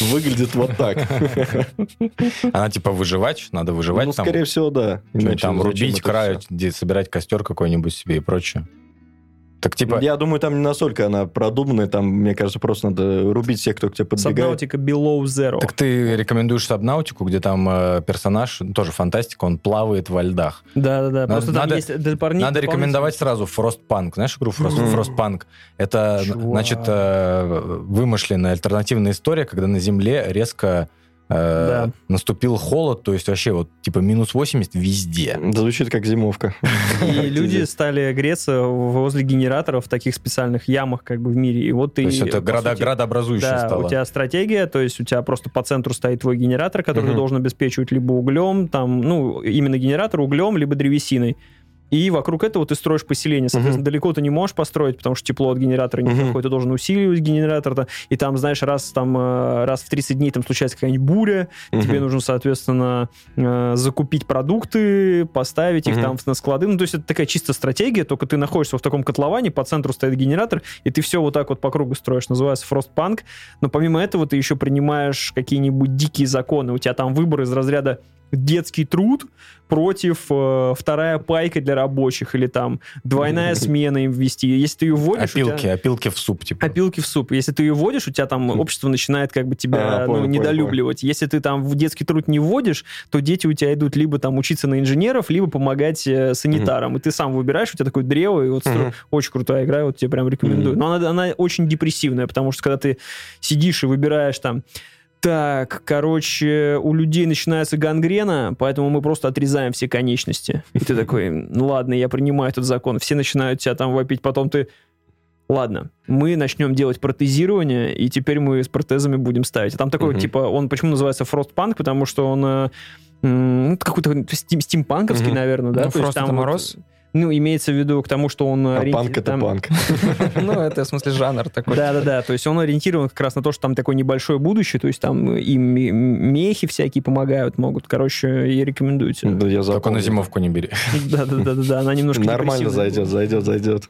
Выглядит вот так. Она типа выживать, надо выживать Ну, там. скорее всего, да. Иначе там рубить, где- собирать костер какой-нибудь себе и прочее. Так типа, Я думаю, там не настолько она продуманная, там, мне кажется, просто надо рубить всех, кто к тебе подбегает. Subnautica Below Zero. так ты рекомендуешь Сабнаутику, где там э, персонаж, тоже фантастика, он плавает во льдах. Да-да-да, просто там надо- есть дополнительные- Надо рекомендовать сразу Frostpunk. Знаешь игру Frost. Frostpunk? Это, Чувак. значит, э, вымышленная альтернативная история, когда на Земле резко э, Да. наступил холод, то есть вообще вот типа минус 80 везде. Да, звучит как зимовка. И люди стали греться возле генераторов в таких специальных ямах как бы в мире. И вот ты... То есть это града, сути, градообразующее Да, стало. у тебя стратегия, то есть у тебя просто по центру стоит твой генератор, который ты Мгм. должен обеспечивать либо углем, там, ну, именно генератор углем, либо древесиной. И вокруг этого ты строишь поселение. Соответственно, далеко ты не можешь построить, потому что тепло от генератора не Мгм. доходит. Ты должен усиливать генератор. да. И там, знаешь, раз, там, э, раз в 30 дней там случается какая-нибудь буря, тебе Мгм. нужно, соответственно, э, закупить продукты, поставить их Мгм. там на склады. Ну, то есть это такая чисто стратегия, только ты находишься в таком котловане, по центру стоит генератор, и ты все вот так вот по кругу строишь. Называется Frostpunk. Но помимо этого ты еще принимаешь какие-нибудь дикие законы. У тебя там выбор из разряда детский труд против э, вторая пайка для рабочих или там двойная смена им ввести. Если ты ее вводишь... у тебя- Опилки, опилки в суп, типа. Опилки в суп. Если ты ее вводишь, у тебя там общество начинает как бы тебя А, ну, понял, понял, недолюбливать. Если ты там в детский труд не вводишь, то дети у тебя идут либо там учиться на инженеров, либо помогать э, санитарам. И ты сам выбираешь, у тебя такое древо, и вот Мгм. очень крутая игра, вот тебе прям рекомендую. Мгм. Но она, она очень депрессивная, потому что когда ты сидишь и выбираешь там так, короче, у людей начинается гангрена, поэтому мы просто отрезаем все конечности. И ты такой, ну ладно, я принимаю этот закон. Все начинают тебя там вопить, потом ты, ладно, мы начнем делать протезирование, и теперь мы с протезами будем ставить. А там такой, Мгм. типа, он почему называется Frostpunk? Потому что он э, ну, какой-то стим- стимпанковский, Мгм. наверное, да? Ну, То есть там это вот, мороз? Ну, имеется в виду к тому, что он... А ориенти- панк это там- панк. Ну, это, в смысле, жанр такой. да-да-да, то есть он ориентирован как раз на то, что там такое небольшое будущее, то есть там и ме- мехи всякие помогают, могут. Короче, и рекомендую тебе. Да, я Только на зимовку не бери. Да-да-да, она немножко Нормально зайдет, зайдет, зайдет.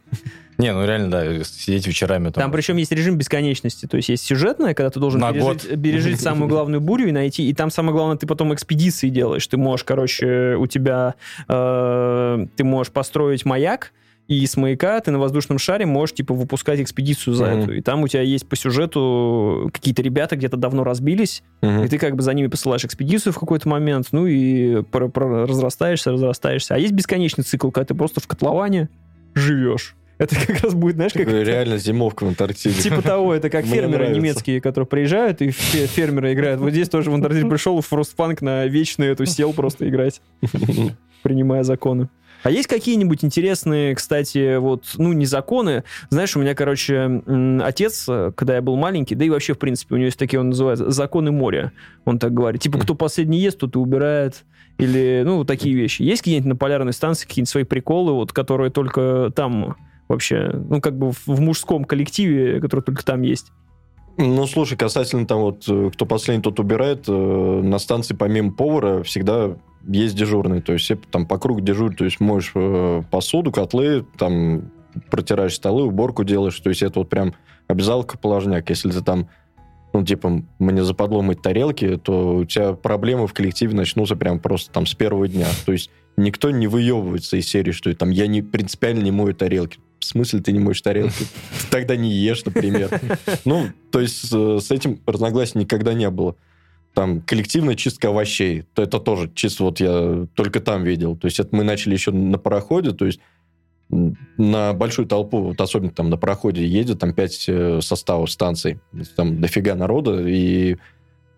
Не, ну реально, да, сидеть вечерами там. Там причем есть режим бесконечности, то есть есть сюжетная, когда ты должен На пережить, год. пережить самую главную бурю и найти, и там самое главное, ты потом экспедиции делаешь, ты можешь, короче, у тебя, э, ты можешь построить маяк, и с маяка ты на воздушном шаре можешь, типа, выпускать экспедицию за Мгм. эту. И там у тебя есть по сюжету какие-то ребята где-то давно разбились, Мгм. и ты как бы за ними посылаешь экспедицию в какой-то момент, ну и про- про- разрастаешься, разрастаешься. А есть бесконечный цикл, когда ты просто в котловане живешь. Это как раз будет, знаешь, как... Такая Реально зимовка в Антарктиде. Типа того, это как фермеры немецкие, которые приезжают, и фе- фермеры играют. Вот здесь тоже в Антарктиде пришел Frostpunk на вечную эту сел просто играть, принимая законы. А есть какие-нибудь интересные, кстати, вот, ну, не законы. Знаешь, у меня, короче, отец, когда я был маленький, да и вообще, в принципе, у него есть такие, он называет, законы моря. Он так говорит. Типа, кто последний ест, тот и убирает. Или, ну, вот такие вещи. Есть какие-нибудь на полярной станции какие-нибудь свои приколы, вот, которые только там вообще, ну, как бы в, в мужском коллективе, который только там есть? Ну, слушай, касательно там вот, э, кто последний, тот убирает, э, на станции помимо повара всегда есть дежурный, то есть все там по кругу дежурят, то есть моешь э, посуду, котлы, там протираешь столы, уборку делаешь, то есть это вот прям обязаловка положняк. Если ты там, ну, типа, мне западло мыть тарелки, то у тебя проблемы в коллективе начнутся прям просто там с первого дня. То есть никто не выебывается из серии, что там я не принципиально не мою тарелки. В смысле ты не моешь тарелки? Ты тогда не ешь, например. Ну, то есть э, с этим разногласий никогда не было. Там коллективная чистка овощей, то это тоже чисто вот я только там видел. То есть это мы начали еще на пароходе, то есть на большую толпу, вот особенно там на пароходе едет, там пять э, составов станций, там дофига народа, и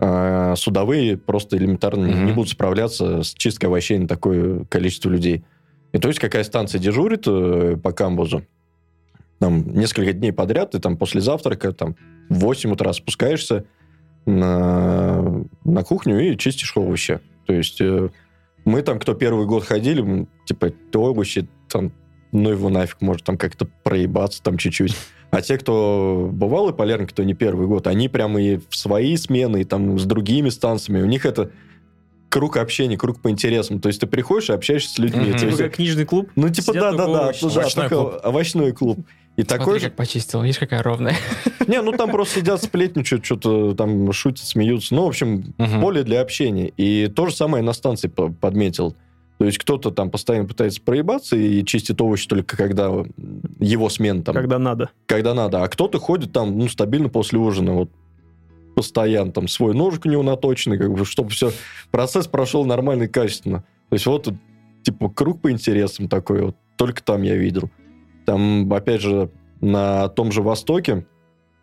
э, судовые просто элементарно Мгм. не будут справляться с чисткой овощей на такое количество людей. И то есть какая станция дежурит э, по камбузу, там несколько дней подряд, ты там после завтрака там в 8 утра спускаешься на, на кухню и чистишь овощи. То есть э, мы там, кто первый год ходили, типа, овощи там, ну его нафиг, может там как-то проебаться там чуть-чуть. А те, кто бывалые полярники, кто не первый год, они прямо и в свои смены, и там с другими станциями, у них это круг общения, круг по интересам. То есть ты приходишь и общаешься с людьми. То Типа как книжный клуб. ну, типа, сидят да, да, только да, овощи. ну, да, Овощной клуб. овощной клуб. И такой Смотри, же... как почистил. Видишь, какая ровная. Не, ну там просто сидят, сплетничают, что-то там шутят, смеются. Ну, в общем, Мгм. поле для общения. И то же самое на станции по- подметил. То есть кто-то там постоянно пытается проебаться и чистит овощи только когда его смена там, когда, Когда надо. надо. А кто-то ходит там, ну, стабильно после ужина, вот постоянно там свой ножик у него наточенный, как бы, чтобы все, процесс прошел нормально и качественно. То есть вот, типа, круг по интересам такой вот, только там я видел. Там, опять же, на том же Востоке,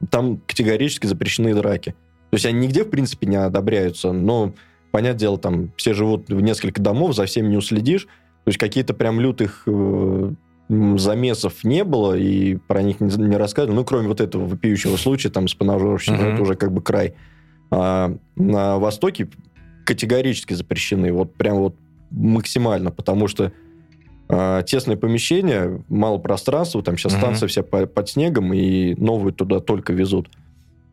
там категорически запрещены драки. То есть они нигде, в принципе, не одобряются, но, понятное дело, там все живут в несколько домов, за всеми не уследишь. То есть какие-то прям лютых э, замесов не было, и про них не, не рассказывали. Ну, кроме вот этого вопиющего случая там с поножовщиной, Мгм. это уже как бы край. А на Востоке категорически запрещены, вот прям вот максимально, потому что а, тесное помещение, мало пространства, там сейчас Мгм. станция вся по- под снегом, и новую туда только везут.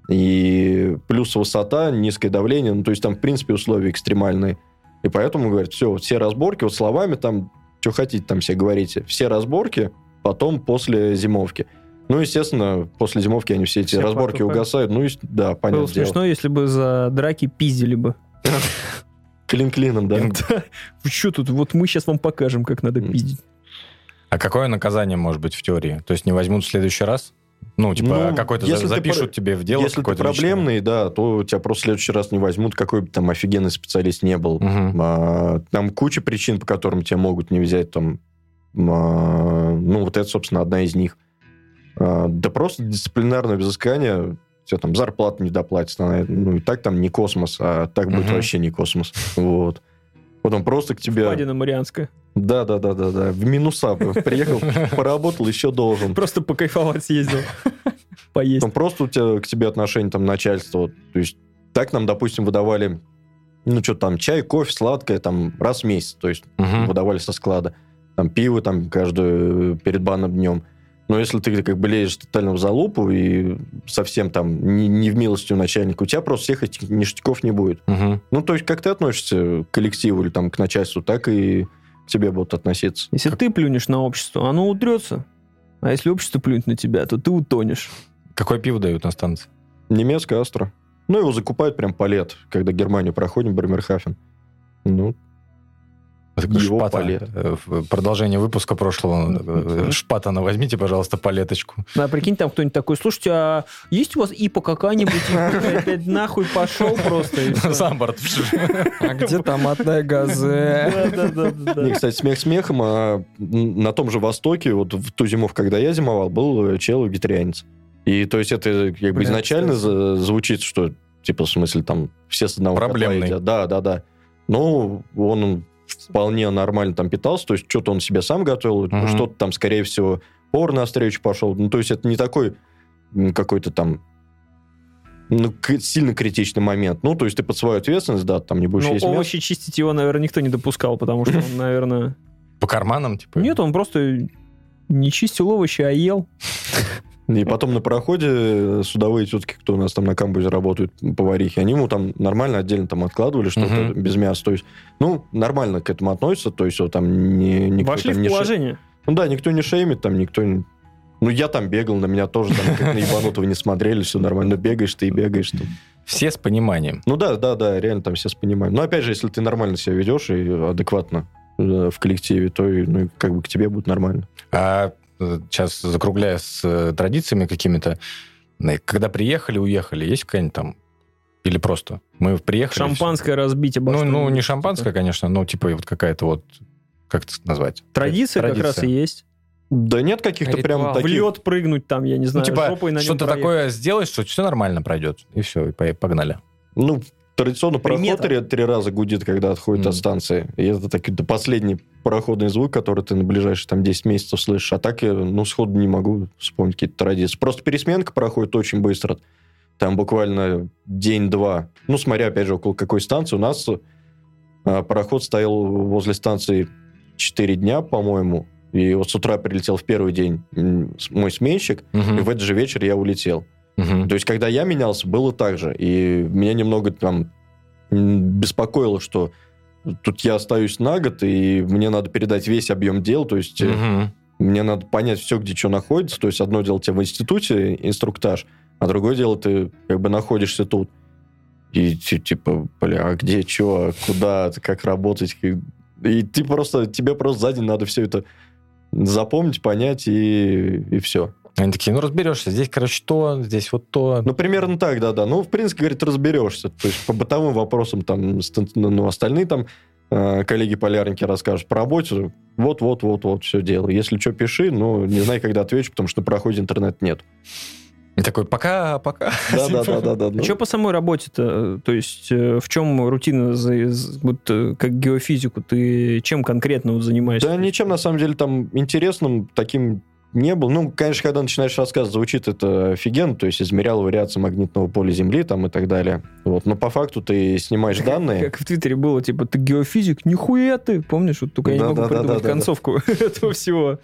И плюс высота, низкое давление, ну, то есть там, в принципе, условия экстремальные. И поэтому, говорят, все, вот все разборки, вот словами там, что хотите там все говорите, все разборки потом после зимовки. Ну, естественно, после зимовки они все эти Все разборки потухают. угасают. Ну, и, да, понятно Было смешно, если бы за драки пиздили бы. Клин клином, да. Да. Что тут? Вот мы сейчас вам покажем, как надо пиздить. А какое наказание может быть в теории? То есть не возьмут в следующий раз? Ну, типа, Ну, какой-то если за- ты запишут про- тебе в дело Если ты какое-то личное? проблемный, да, то тебя просто в следующий раз не возьмут, какой бы там офигенный специалист не был. Мгм. А, там куча причин, по которым тебя могут не взять. Там, а, ну, вот это, собственно, одна из них. А, да просто дисциплинарное взыскание, тебе там зарплату не доплатят. Ну, и так там не космос, а так будет Мгм. вообще не космос. Вот. Потом просто к тебе... Впадина Марианская. Да, да, да, да, да. В минуса бы приехал, поработал, еще должен. Просто покайфовать съездил. Поесть. Там просто у тебя, к тебе отношение там начальства. вот. То есть так нам, допустим, выдавали, ну, что там, чай, кофе, сладкое, там, раз в месяц. То есть выдавали со склада. Там пиво там каждую перед банным днем. Но если ты как бы лезешь тотально в залупу и совсем там не, не в милости у начальника, у тебя просто всех этих ништяков не будет. Мгм. Ну, то есть как ты относишься к коллективу или там к начальству, так и к тебе будут относиться. Если ты плюнешь на общество, оно утрется. А если общество плюнет на тебя, то ты утонешь. Какое пиво дают на станции? Немецкая Астра. Ну, его закупают прям по лет, когда Германию проходим, Бремерхафен. Ну, Его шпата. палет. Э, Продолжение выпуска прошлого. Э, Шпатана возьмите, пожалуйста, палеточку. Да, прикинь, там кто-нибудь такой, слушайте, а есть у вас ипа какая-нибудь? Опять нахуй пошел просто. За борт. А где томатная газе? Да-да-да-да. Не, кстати, смех смехом, а на том же Востоке, вот в ту зимовку, когда я зимовал, был э, чел вегетарианец. И то есть это как бы изначально звучит, что типа в смысле там все с одного Проблемный. Да, да, да. Но он вполне нормально там питался, то есть что-то он себе сам готовил, Мгм. что-то там, скорее всего, повар на встречу пошел. Ну, то есть это не такой какой-то там ну, сильно критичный момент. Ну, то есть ты под свою ответственность, да, там не будешь Ну, есть мясо. овощи чистить его, наверное, никто не допускал, потому что он, наверное... По карманам, типа? Нет, он просто не чистил овощи, а ел. И потом на проходе э, судовые тетки, кто у нас там на камбузе работают, поварихи, они ему там нормально отдельно там откладывали что-то Мгм. без мяса. То есть, ну, нормально к этому относятся, то есть вот там не, никто Вошли там в не ше- положение. Ну да, никто не шеймит, там никто не... Ну, я там бегал, на меня тоже там как на ебанутого не смотрели, все нормально. Ну, бегаешь ты и бегаешь ты. Все с пониманием. Ну да, да, да, реально там все с пониманием. Но опять же, если ты нормально себя ведешь и адекватно э, в коллективе, то ну, как бы к тебе будет нормально. А сейчас, закругляя с э, традициями какими-то, когда приехали, уехали, есть какая-нибудь там... Или просто мы приехали... Шампанское разбить обо Ну, ну, не шампанское, конечно, но типа вот какая-то вот... Как это назвать? Традиция как Традиция. раз и есть. Да нет каких-то прям Ритуал. В таких... лед прыгнуть там, я не Ну, знаю, типа, жопой на что-то проехать. такое сделать, что все нормально пройдет. И все, и по- погнали. Ну, традиционно Примета. пароход три, три раза гудит, когда отходит Мгм. от станции. И это так, это последний пароходный звук, который ты на ближайшие там 10 месяцев слышишь. А так я, ну, сходу не могу вспомнить какие-то традиции. Просто пересменка проходит очень быстро. Там буквально день-два. Ну, смотря, опять же, около какой станции. У нас а, пароход стоял возле станции 4 дня, по-моему. И вот с утра прилетел в первый день мой сменщик, Мгм. и в этот же вечер я улетел. Мгм. То есть, когда я менялся, было так же. И меня немного там беспокоило, что тут я остаюсь на год, и мне надо передать весь объем дел. То есть, Мгм. мне надо понять все, где что находится. То есть, одно дело тебе в институте инструктаж, а другое дело ты как бы находишься тут. И ти- типа, бля, а где, что, куда, как работать. И ты просто, тебе просто за день надо все это запомнить, понять, и, и все. Они такие, ну разберешься, здесь, короче, то, здесь вот то. Ну, примерно так, да-да. Ну, в принципе, говорит, разберешься. То есть по бытовым вопросам там, ст- ну, остальные там э, коллеги-полярники расскажут. По работе вот-вот-вот-вот все дело. Если что, пиши, но не знаю, когда отвечу, потому что на проходе интернет нет. И такой, пока, пока. Да-да-да-да. А что по самой работе-то? То есть э, в чем рутина, вот, э, как геофизику? Ты чем конкретно вот занимаешься? Да ничем, на самом деле, там интересным таким не был. Ну, конечно, когда начинаешь рассказывать, звучит это офигенно, то есть измерял вариации магнитного поля Земли там и так далее. Вот. Но по факту ты снимаешь данные. Как в Твиттере было, типа, ты геофизик, нихуя ты. Помнишь, вот только я не могу придумать концовку этого всего.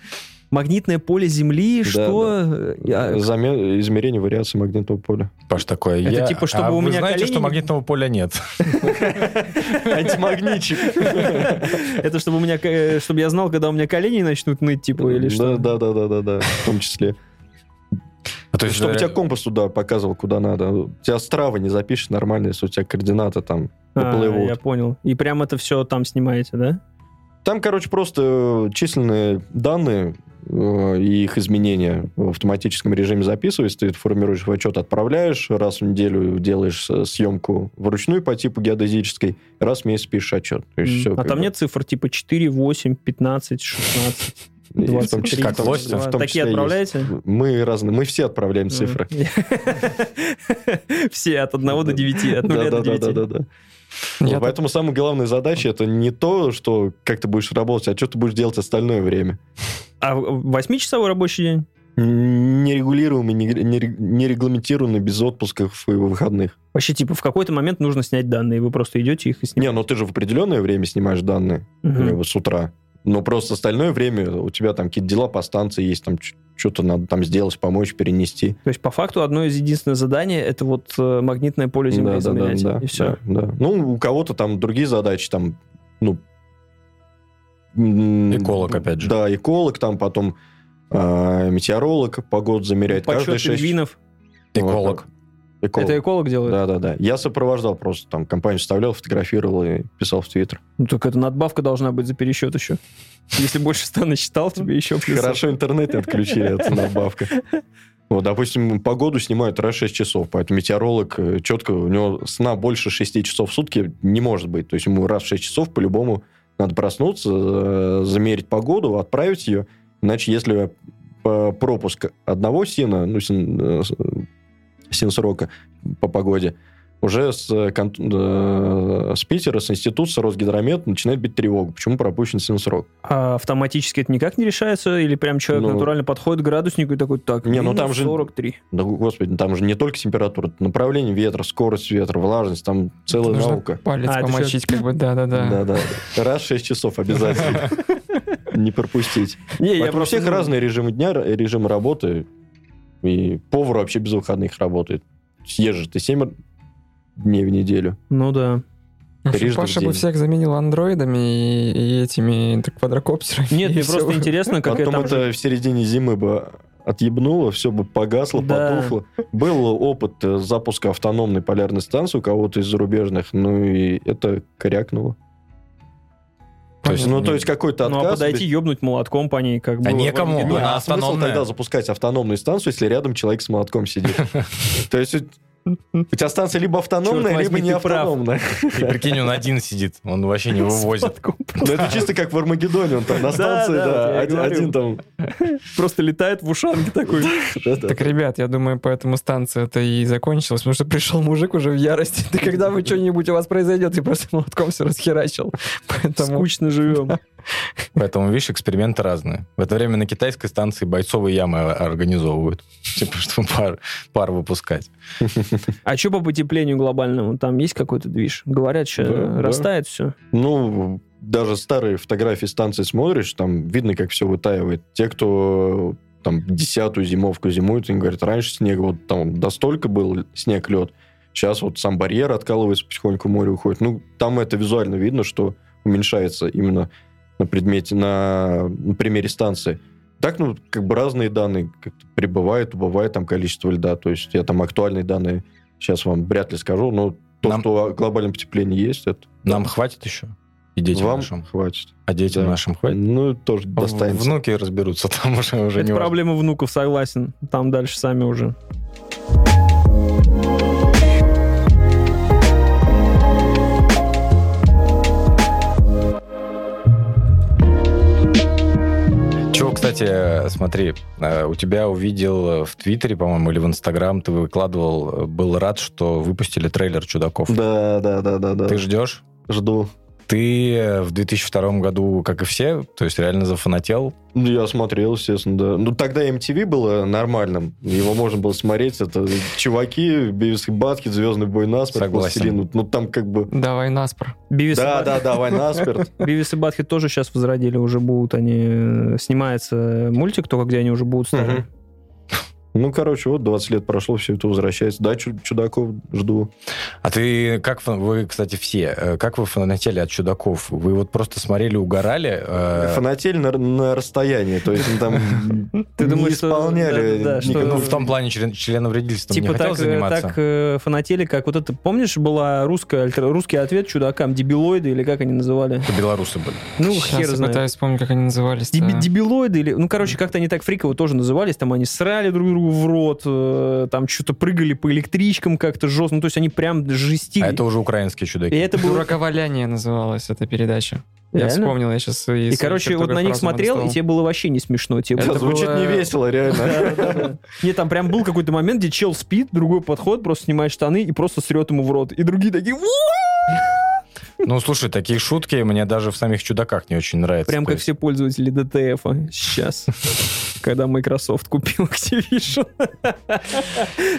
Магнитное поле Земли, Да, что? Я- Заме- Измерение вариации магнитного поля. Паш такой, Это я... типа, чтобы а у вы меня знаете, колени что магнитного поля нет? Антимагнитчик. Это чтобы у меня, э, чтобы я знал, когда у меня колени начнут ныть, типа, или что? Да, да, да, да, да, в том числе. А то есть, Чтобы э, тебя компас туда показывал, куда надо. У тебя страва не запишешь нормально, если у тебя координаты там А, поплывут. я понял. И прям это все там снимаете, да? Там, короче, просто э, численные данные э, и их изменения в автоматическом режиме записываются, ты формируешь в отчет, отправляешь, раз в неделю делаешь э, съемку вручную по типу геодезической, раз в месяц пишешь отчет. Есть М. всё а там бы. нет цифр типа 4, 8, 15, 16, И в том 23, числе- Как в том в Такие числе есть. отправляете? Мы разные, мы все отправляем цифры. Все от 1 до 9, от 0 до 9. Да-да-да-да-да. Я Вот Поэтому самая главная задача это не то, что как ты будешь работать, а что ты будешь делать остальное время. А 8-часовой рабочий день? Нерегулируемый, не- не- нерегламентированный, без отпусков и выходных. Вообще, типа, в какой-то момент нужно снять данные, вы просто идете их и Не, снимаете. ну ты же в определенное время снимаешь данные, бы с утра. Но просто остальное время у тебя там какие-то дела по станции есть, там что-то надо там сделать, помочь, перенести. То есть, по факту, одно из единственных заданий это вот э, магнитное поле Земли да, да, да, замерять. да, и все. да, да. Ну, у кого-то там другие задачи, там, ну... Эколог, опять же. Да, эколог, там потом а, метеоролог погоду замеряет. Подсчет каждые шесть- пингвинов. Эколог. Эколог. Это эколог делает? Да, да, да. Я сопровождал просто там компанию вставлял, фотографировал и писал в Твиттер. Ну, только это надбавка должна быть за пересчет еще. Если больше ста насчитал, тебе еще плюс. Хорошо интернет не отключили, это надбавка. Вот, допустим, погоду снимают раз в 6 часов, поэтому метеоролог э, четко, у него сна больше 6 часов в сутки не может быть. То есть ему раз в 6 часов по-любому надо проснуться, э, замерить погоду, отправить ее. Иначе, если э, пропуск одного сина, ну, син, син срока по погоде, уже с, э, э, с Питера, с института, с Росгидромет начинает бить тревога. Почему пропущен син срок? А автоматически это никак не решается? Или прям человек Ну, натурально подходит к градуснику и такой, так, Не, ну там же- 43. Да, господи, там же не только температура, это направление ветра, скорость ветра, влажность, там целая Нужно наука. палец А, это помочить, как бы, да-да-да. Да-да. Раз в 6 часов обязательно. Не пропустить. Не, я Поэтому у просто... всех разные режимы дня, режимы работы. И повар вообще без выходных работает. Съезжешь ты 7 дней в неделю. Ну да. В общем, Трижды в Паша бы всех заменил андроидами и, и этими так, квадрокоптерами. Нет, мне просто интересно, как Потом это... это в середине зимы бы отъебнуло, все бы погасло, Да. потухло. Был опыт э, запуска автономной полярной станции у кого-то из зарубежных, ну и это корякнуло. То есть, Ну, не- то есть какой-то Ну, а отказ... подойти, ебнуть молотком по ней, как бы... А некому, Армагеддоне. она а смысл автономная. тогда запускать автономную станцию, если рядом человек с молотком сидит? То есть у тебя станция либо автономная, Черт либо возьми, не автономная. И прикинь, он один сидит, он вообще не вывозит. Ну, это чисто как в Армагеддоне, он там на станции, да, один- там. Просто летает в ушанке такой. Так, ребят, я думаю, поэтому станция это и закончилась, потому что пришел мужик уже в ярости. Да когда вы что-нибудь у вас произойдет, и просто молотком все расхерачил. Поэтому Скучно живем. Поэтому, видишь, эксперименты разные. В это время на китайской станции бойцовые ямы организовывают. Типа, чтобы пар, пар выпускать. А что по потеплению глобальному? Там есть какой-то движ? Говорят, что Да, да. растает все. Ну, даже старые фотографии станции смотришь, там видно, как все вытаивает. Те, кто там десятую зимовку зимуют, они говорят, раньше снег вот там до столько был снег, лед, сейчас вот сам барьер откалывается, потихоньку море уходит. Ну, там это визуально видно, что уменьшается именно на предмете, на, на примере станции. Так, ну, как бы разные данные как прибывают, убывает там количество льда. То есть я там актуальные данные сейчас вам вряд ли скажу, но то, Нам- что о глобальном потеплении есть, это Нам хватит еще? И детям вам нашим? хватит. А детям Да. нашим хватит? Ну, тоже достанется. Внуки разберутся, там уже, уже Это не важно. проблема внуков, согласен. Там дальше сами уже. Кстати, смотри, э, у тебя увидел в Твиттере, по-моему, или в Инстаграм, ты выкладывал, э, был рад, что выпустили трейлер «Чудаков». Да, да, да, да, да. Ты ждешь? Жду. Ты э, в 2002 году, как и все, то есть реально зафанател? Ну, Я смотрел, естественно, да. Ну, тогда MTV было нормальным. Его можно было смотреть. Это чуваки, Бивис и Батки, Звездный бой насмерть, Согласен. Пластилин. Ну, там как бы... Давай наспор. Бивис и Да, Бат- да, да, война насмерть. Бивис и Батхед тоже сейчас возродили, уже будут они... э, Снимается мультик, только где они уже будут старые. Ну, короче, вот 20 лет прошло, все это возвращается. Да, чу- чудаков жду. А ты, как вы, кстати, все, э, как вы фанатели от «Чудаков»? Вы вот просто смотрели, угорали? э, Фанатели на, на расстоянии. То есть ну, там Ты не думаешь, что- исполняли да, да, что- ну, в том плане член, членовредительством Типа не хотел так, э, заниматься? так э, фанатели, как вот это, помнишь, была русская, альтер- русский ответ чудакам, дебилоиды или как они называли? Это белорусы были. Ну, Сейчас хер я знает. пытаюсь вспомнить, как они назывались. Деби- дебилоиды или... Ну, короче, как-то они так фриково тоже назывались. Там они срали друг другу в рот, э, там что-то прыгали по электричкам как-то жестко. Ну, то есть они прям жестили. А это уже украинские И чудаки. это было... Дураковаляние называлась эта передача. Я Реально? вспомнил, я сейчас... И, короче, вот на них смотрел, и тебе было вообще не смешно. Тебе Это было- Звучит не весело, реально. Нет, там прям был какой-то момент, где чел спит, другой подход, просто снимает штаны и просто срет ему в рот. И другие такие! Ну, слушай, такие шутки мне даже в самих чудаках не очень нравятся. Прям как все пользователи DTF сейчас, когда Microsoft купил Activision.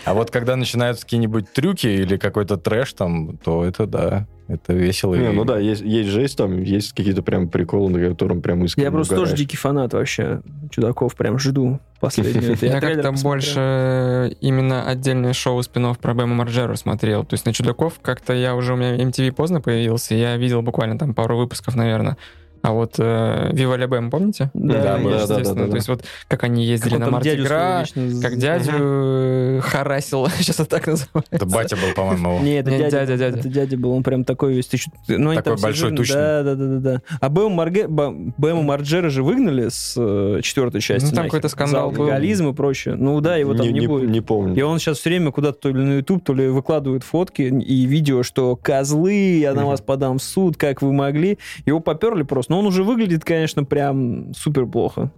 А вот когда начинаются какие-нибудь трюки или какой-то трэш там, то это да, это весело. Не, и- ну да, есть, есть жесть там, есть какие-то прям приколы, на котором прям искренне Я просто тоже угораешь. дикий фанат вообще чудаков, прям жду последнюю. Это Я как-то больше именно отдельное шоу спинов про Бэма Марджеру смотрел. То есть на Чудаков как-то я уже, у меня MTV поздно появился, я видел буквально там пару выпусков, наверное. А вот э, Вива Ля Бэм, помните? Да, да, да, естественно. да, да. То есть вот как они ездили Как на там Марти дядю Гра, своего вечно как дядю э, харасил, сейчас это так называется. Это батя был, по-моему. Не, это дядя, дядя, дядя. Это дядя был, он прям такой весь. Ты чё- ты- ну, Такой большой, тучный. Да, да, да, да, да. А Бэма Марге- Бэма Марджера же выгнали с э, четвертой части. Ну, там какой-то скандал За был. алкоголизм и прочее. Ну да, его там не, не, не- будет. не помню. И он сейчас все время куда-то то ли на YouTube, то ли выкладывает фотки и видео, что козлы, я на вас подам в суд, как вы могли. Его поперли просто. Но он уже выглядит, конечно, прям супер плохо.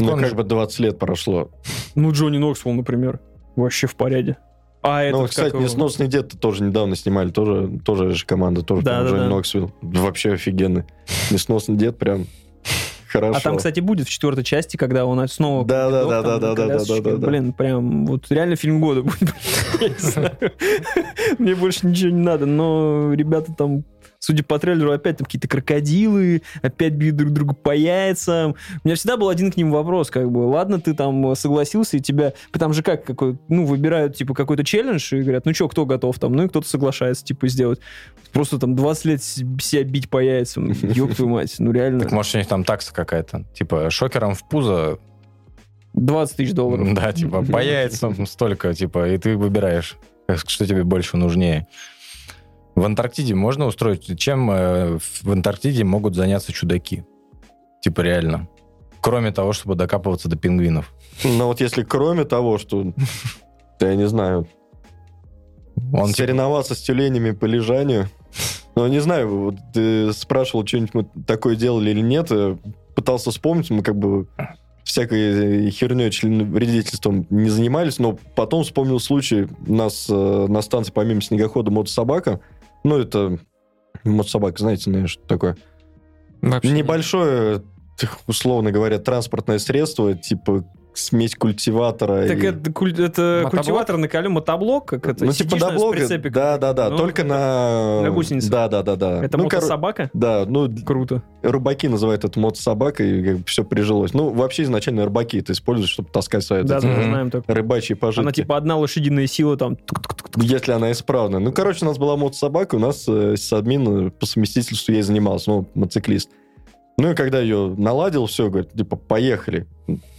Ну, он как же- бы 20 лет прошло. Ну, Джонни Ноксвилл, например, вообще в порядке. А это, ну, кстати, «Несносный дед» тоже недавно снимали, тоже, тоже же команда, тоже Да, там да, Джонни да. Ноксвилл. Вообще офигенный. «Несносный дед» прям хорошо. А там, кстати, будет в четвертой части, когда он снова... Да, да, да, да, да, да, да, да, да. Блин, прям вот реально фильм года будет. Мне больше ничего не надо, но ребята там, судя по трейлеру, опять там какие-то крокодилы, опять бьют друг друга по яйцам. У меня всегда был один к ним вопрос, как бы, ладно, ты там согласился, и тебя... Там же как, какой, ну, выбирают, типа, какой-то челлендж, и говорят, ну что, кто готов там? Ну, и кто-то соглашается, типа, сделать. Просто там 20 лет себя бить по яйцам. Ёб твою мать, ну реально. Так может у них там такса какая-то. Типа шокером в пузо, 20 тысяч долларов. да, типа по яйцам столько, типа, и ты выбираешь, что тебе больше нужнее. В Антарктиде можно устроить... Чем э, в Антарктиде могут заняться чудаки? Типа реально. Кроме того, чтобы докапываться до пингвинов. Ну, вот если кроме того, что... Я не знаю, Он типа, соревноваться с тюленями по лежанию. Ну, не знаю, вот ты спрашивал, что-нибудь мы такое делали или нет. э, Пытался вспомнить, мы как бы всякой херней, членовредительством не занимались, но потом вспомнил случай. У нас э, на станции помимо снегохода мотособака, ну, это мотособака, знаете, наверное, что такое? Вообще нет. Небольшое, условно говоря, транспортное средство, типа смесь культиватора. Так и- это, куль- это Мотоблок? культиватор на коле мотоблок, как это? ну, типа мотоблок, да, да, да, Ну, только на... на гусеницах. Да, да, да, да. Это ну, мотособака? Да, ну, Круто. рыбаки называют это мотособакой, и как бы все прижилось. Ну, вообще изначально рыбаки это используют, чтобы таскать свои Да, да, знаем только. рыбачьи пожитки. Она типа одна лошадиная сила там. Если она исправна. Ну, короче, у нас была мотособака, у нас э, админ по совместительству ей занимался, ну, мотоциклист. Ну, и когда ее наладил, все, говорит, типа, поехали.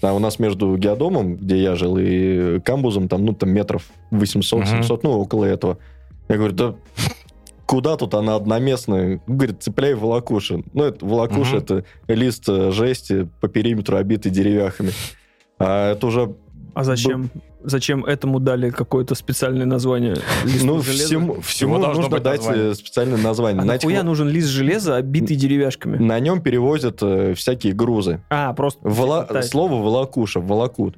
А у нас между геодомом, где я жил, и камбузом, там, ну, там метров 800-700, ну, около этого. Я говорю, да куда тут она одноместная? Говорит, цепляй волокуши. Ну, это волокуши, Мгм. это лист э, жести по периметру, обитый деревяхами. А это уже А зачем? Зачем этому дали какое-то специальное название? Листу Ну, железа? всему, всему должно нужно быть дать название. э, специальное название. А На, нахуя этих- нужен лист железа, обитый деревяшками? на нем перевозят э, всякие грузы. А, просто... Типа, так, Слово волокуша, волокут.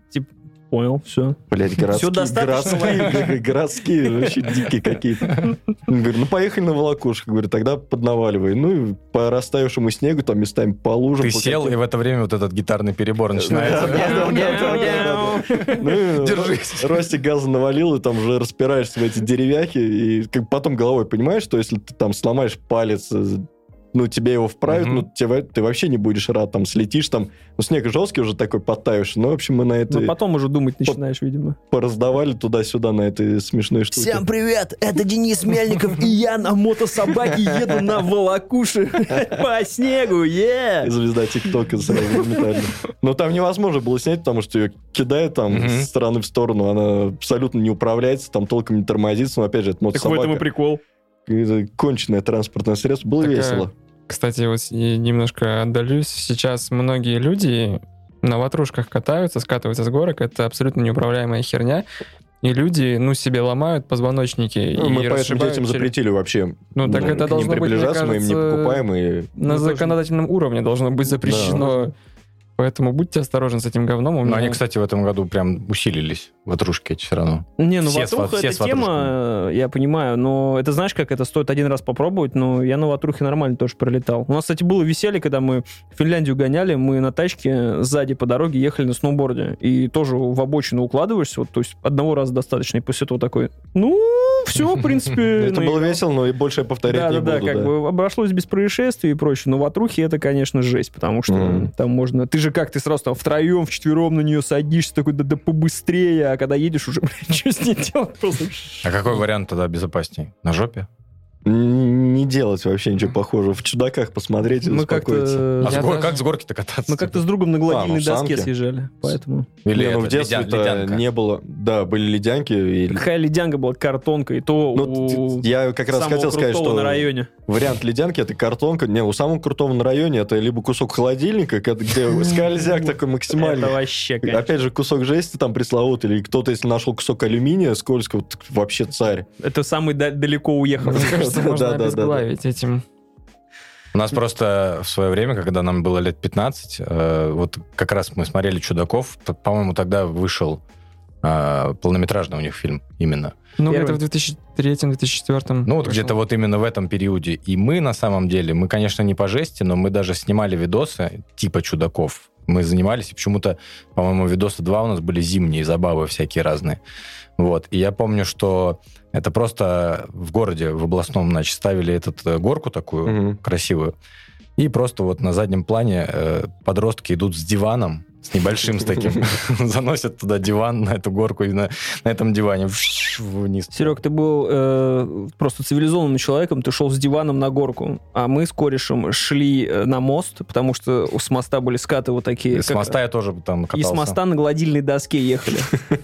Понял, все. Блять, городские, достаточно городские, городские, вообще дикие какие-то. Говорю, ну поехали на волокушку. Говорю, тогда поднаваливай. Ну и по растаявшему снегу, там местами по лужам. Ты по сел, и в это время вот этот гитарный перебор начинается. Держись. Ростик газа навалил, и там уже распираешься в эти деревяхи, и как потом головой понимаешь, что если ты там сломаешь палец, э, ну, тебе его вправят, Мгм. ну, тебе, ты вообще не будешь рад, там, слетишь, там, ну, снег жесткий уже такой подтаивший, ну, в общем, мы на это Но потом уже думать начинаешь, видимо. пораздавали туда-сюда на этой смешной штуке. Всем привет! Это Денис Мельников, и я на мотособаке еду на волокуши по снегу, е! Звезда ТикТока сразу моментально. Но там невозможно было снять, потому что ее кидает там с стороны в сторону, она абсолютно не управляется, там толком не тормозится, но опять же, это Так в этом и мотособака. прикол. Это конченое транспортное средство, было весело. Кстати, вот немножко отдалюсь. Сейчас многие люди на ватрушках катаются, скатываются с горок. Это абсолютно неуправляемая херня. И люди, ну, себе ломают позвоночники Ну, и мы поэтому детям череп. запретили вообще Ну, так это к должно быть, мне приближаться, мы им не кажется, покупаем. И... На Ну, законодательном уровне должно быть запрещено. Поэтому будьте осторожны с этим говном. У Но меня- они, кстати, в этом году прям усилились, ватрушки эти все равно. Не, ну Все ватруха это с ватрушками. тема, я понимаю, но это знаешь, как это стоит один раз попробовать, но я на ватрухе нормально тоже пролетал. У нас, кстати, было веселье, когда мы в Финляндию гоняли, мы на тачке сзади по дороге ехали на сноуборде, и тоже в обочину укладываешься, вот, то есть одного раза достаточно, и после этого такой, ну, все, в принципе. Это было весело, но и больше я повторять Да, не да, да, буду. как да. бы обошлось без происшествий и прочее. Но ватрухи это, конечно, жесть, потому что там можно... Ты же как, ты сразу там втроем, вчетвером на нее садишься, такой, да, да побыстрее, а когда едешь уже, блядь, что с ней делать? Просто... А какой вариант тогда безопасней? На жопе? Не делать вообще ничего похожего. В чудаках посмотреть и Мы успокоиться. как-то... А с гор- даже- как с горки-то кататься? Мы как-то с другом на гладильной А, ну, доске санки. съезжали, поэтому... Или ну, в детстве ледя- ледянка? не было. Да, были ледянки. и- Какая ледянка была, картонка, и то Ну, у я как раз хотел сказать, что на районе. вариант ледянки это картонка. Не, у самого крутого на районе это либо кусок холодильника, где скользяк такой максимальный. Это вообще, конечно. Опять же, кусок жести там пресловутый, или кто-то, если нашел кусок алюминия скользкого, вообще царь. Это самый да- далеко уехал. Да, можно да, обезглавить этим. У нас просто в свое время, когда нам было лет 15, э, вот как раз мы смотрели «Чудаков», по-моему, тогда вышел э, полнометражный у них фильм именно. Ну, где-то в 2003-2004. Ну, вот где-то вот именно в этом периоде. И мы, на самом деле, мы, конечно, не по жести, но мы даже снимали видосы типа «Чудаков». Мы занимались, и почему-то, по-моему, видосы два у нас были зимние, забавы всякие разные. Вот. И я помню, что это просто в городе, в областном, значит, ставили этот э, горку такую, Мгм. красивую. И просто вот на заднем плане э, подростки идут с диваном, с небольшим с таким, заносят туда диван на эту горку, и на, на этом диване вниз. Серег, ты был э, просто цивилизованным человеком, ты шел с диваном на горку, а мы с корешем шли э, на мост, потому что с моста были скаты вот такие. С как- моста я тоже там И катался. с моста на гладильной доске ехали.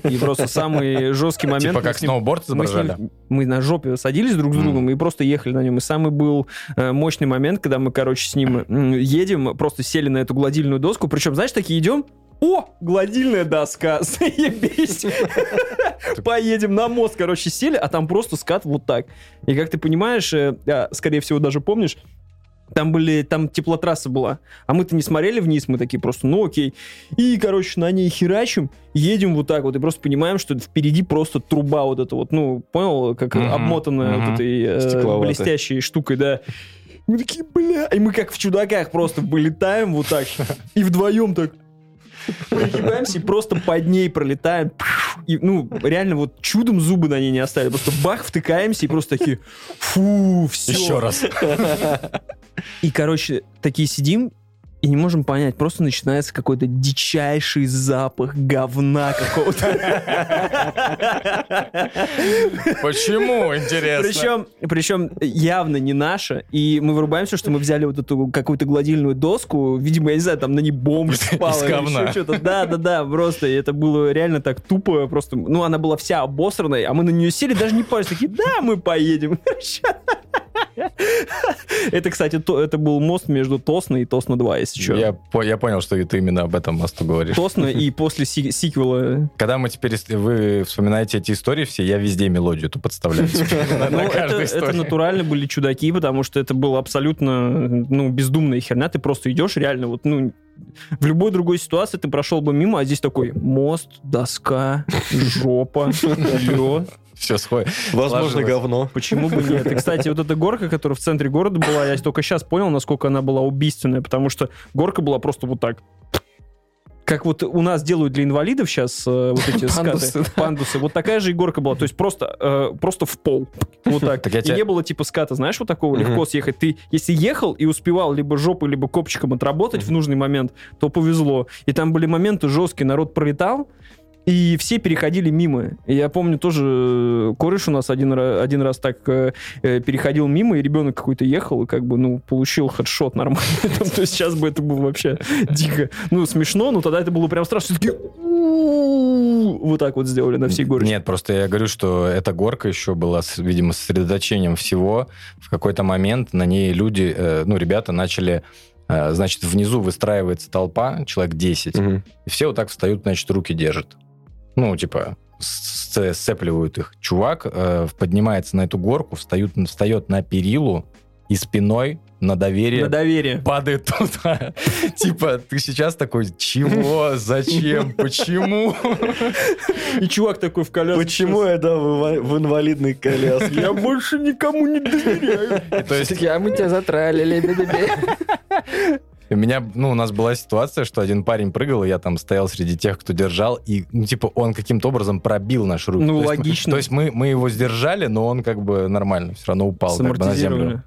И просто самый жесткий момент... Типа как с сноуборд с изображали? мы на жопе садились друг с другом и просто ехали на нем. И самый был э, мощный момент, когда мы, короче, с ним едем, просто сели на эту гладильную доску. Причем, знаешь, такие идем, о, гладильная доска, заебись. Поедем на мост, короче, сели, а там просто скат вот так. И как ты понимаешь, э, а, скорее всего, даже помнишь, там были, там теплотрасса была. А мы-то не смотрели вниз, мы такие просто, ну окей. И, короче, на ней херачим, едем вот так вот, и просто понимаем, что впереди просто труба вот эта вот, ну, понял, как Мгм, обмотанная мгм. вот этой э, блестящей штукой, да. Мы такие, бля, и мы как в чудаках просто вылетаем вот так, и вдвоем так, Нагибаемся и просто под ней пролетаем. И, ну, реально вот чудом зубы на ней не оставили. Просто бах, втыкаемся и просто такие, фу, все. Еще раз. И, короче, такие сидим и не можем понять, просто начинается какой-то дичайший запах говна какого-то. Почему, интересно? Причем, причем явно не наша. И мы вырубаемся, что мы взяли вот эту какую-то гладильную доску. Видимо, я не знаю, там на ней бомж спал. Или что-то. Да, да, да, просто. Это было реально так тупо. Просто, ну, она была вся обосранная, а мы на нее сели, даже не парились. Такие, да, мы поедем. Это, кстати, то- это был мост между Тосно и Тосно 2, если что. Я, по- я понял, что ты именно об этом мосту говоришь. Тосно и после си- сиквела. Когда мы теперь, вы вспоминаете эти истории все, я везде мелодию эту подставляю. Ну, это, натурально были чудаки, потому что это было абсолютно, ну, бездумная херня. Ты просто идешь, реально, вот, ну, в любой другой ситуации ты прошел бы мимо, а здесь такой мост, доска, жопа, лед. Все сходит. Возможно, говно. Почему бы нет? И, кстати, вот эта горка, которая в центре города была, я только сейчас понял, насколько она была убийственная, потому что горка была просто вот так. Как вот у нас делают для инвалидов сейчас вот эти Пандусы, скаты, да. пандусы. Вот такая же и горка была. То есть просто, э, просто в пол. Вот так. Так я И тебя- не было типа ската, знаешь, вот такого Мгм. легко съехать. Ты, если ехал и успевал либо жопой, либо копчиком отработать в нужный момент, то повезло. И там были моменты жесткие, народ пролетал, и все переходили мимо. Я помню тоже, э, кореш у нас один, один раз так э, э, переходил мимо, и ребенок какой-то ехал, и как бы, ну, получил хедшот нормально. То есть сейчас бы это было вообще дико, ну, смешно, но тогда это было прям страшно. Все вот так вот сделали на всей горочке. Нет, просто я говорю, что эта горка еще была, с- видимо, сосредоточением всего. В какой-то момент на ней люди, э, ну, ребята начали, значит, внизу выстраивается толпа, человек 10, Мгм. и все вот так встают, значит, руки держат. Ну, типа, сцепливают их. Чувак э, поднимается на эту горку, встают, встает на перилу и спиной на доверие На доверие. падает туда. Типа, ты сейчас такой, чего, зачем, почему? И чувак такой в коляске. Почему я, да, в инва- в инвалидной коляске? Я больше никому не доверяю. То есть А мы тебя затралили. бе-бе-бе. у меня, ну, у нас была ситуация, что один парень прыгал, и я там стоял среди тех, кто держал, и, ну, типа, он каким-то образом пробил наши руки. Ну, То есть логично. То есть мы, мы его сдержали, но он как бы нормально все равно упал как бы, на землю.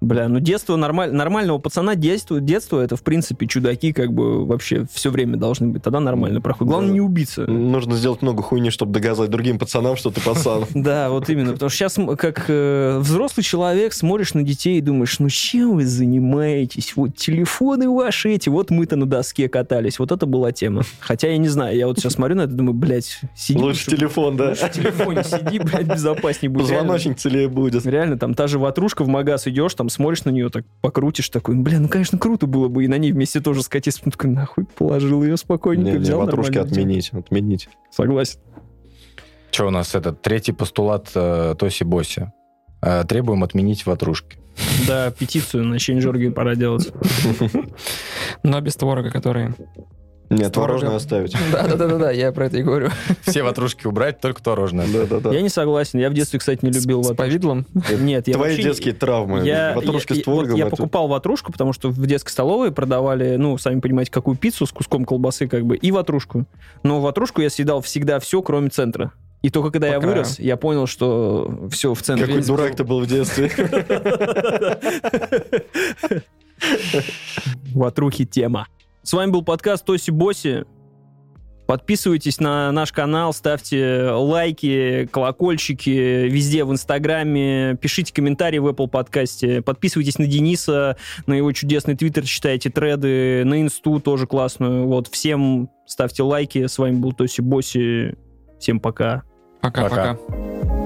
Бля, ну детство нормаль... нормального пацана, детство, детство это, в принципе, чудаки как бы вообще все время должны быть. Тогда нормально проходит. Главное Да. не убиться. Нужно сделать много хуйни, чтобы доказать другим пацанам, что ты пацан. Да, вот именно. Потому что сейчас, как э, взрослый человек, смотришь на детей и думаешь, ну чем вы занимаетесь? Вот телефоны ваши эти, вот мы-то на доске катались. Вот это была тема. Хотя я не знаю, я вот сейчас смотрю на это думаю, блядь, сиди. Лучше телефон, да. лучше телефоне сиди, блядь, безопаснее будет. Позвоночник целее будет. Реально, там та же ватрушка в магаз идешь, там смотришь на нее, так покрутишь, такой, бля, ну, конечно, круто было бы и на ней вместе тоже скатиться. Ну, такой, нахуй, положил ее спокойненько, Не, не, взял ватрушки нормально. отменить, отменить. Согласен. Что у нас этот третий постулат э, Тоси Боси? Э, требуем отменить ватрушки. Да, петицию на Ченджорге пора делать. Но без творога, который... Нет, творожное оставить. Да-да-да, я про это и говорю. Все ватрушки убрать, только творожное. Да-да-да. Я не согласен, я в детстве, кстати, не любил С ватрушку. повидлом. Нет, я Твои детские травмы. Ватрушки я- с творогом. я покупал ватрушку, потому что в детской столовой продавали, ну, сами понимаете, какую пиццу с куском колбасы, как бы, и ватрушку. Но ватрушку я съедал всегда все, кроме центра. И только когда По я краю. вырос, я понял, что все в центре. Какой дурак ты был в детстве. Ватрухи тема. С вами был подкаст Тоси Боси. Подписывайтесь на наш канал, ставьте лайки, колокольчики везде в Инстаграме, пишите комментарии в Apple подкасте, подписывайтесь на Дениса, на его чудесный твиттер, читайте треды, на Инсту тоже классную. Вот, всем ставьте лайки. С вами был Тоси Боси. Всем пока. Пока-пока. Пока.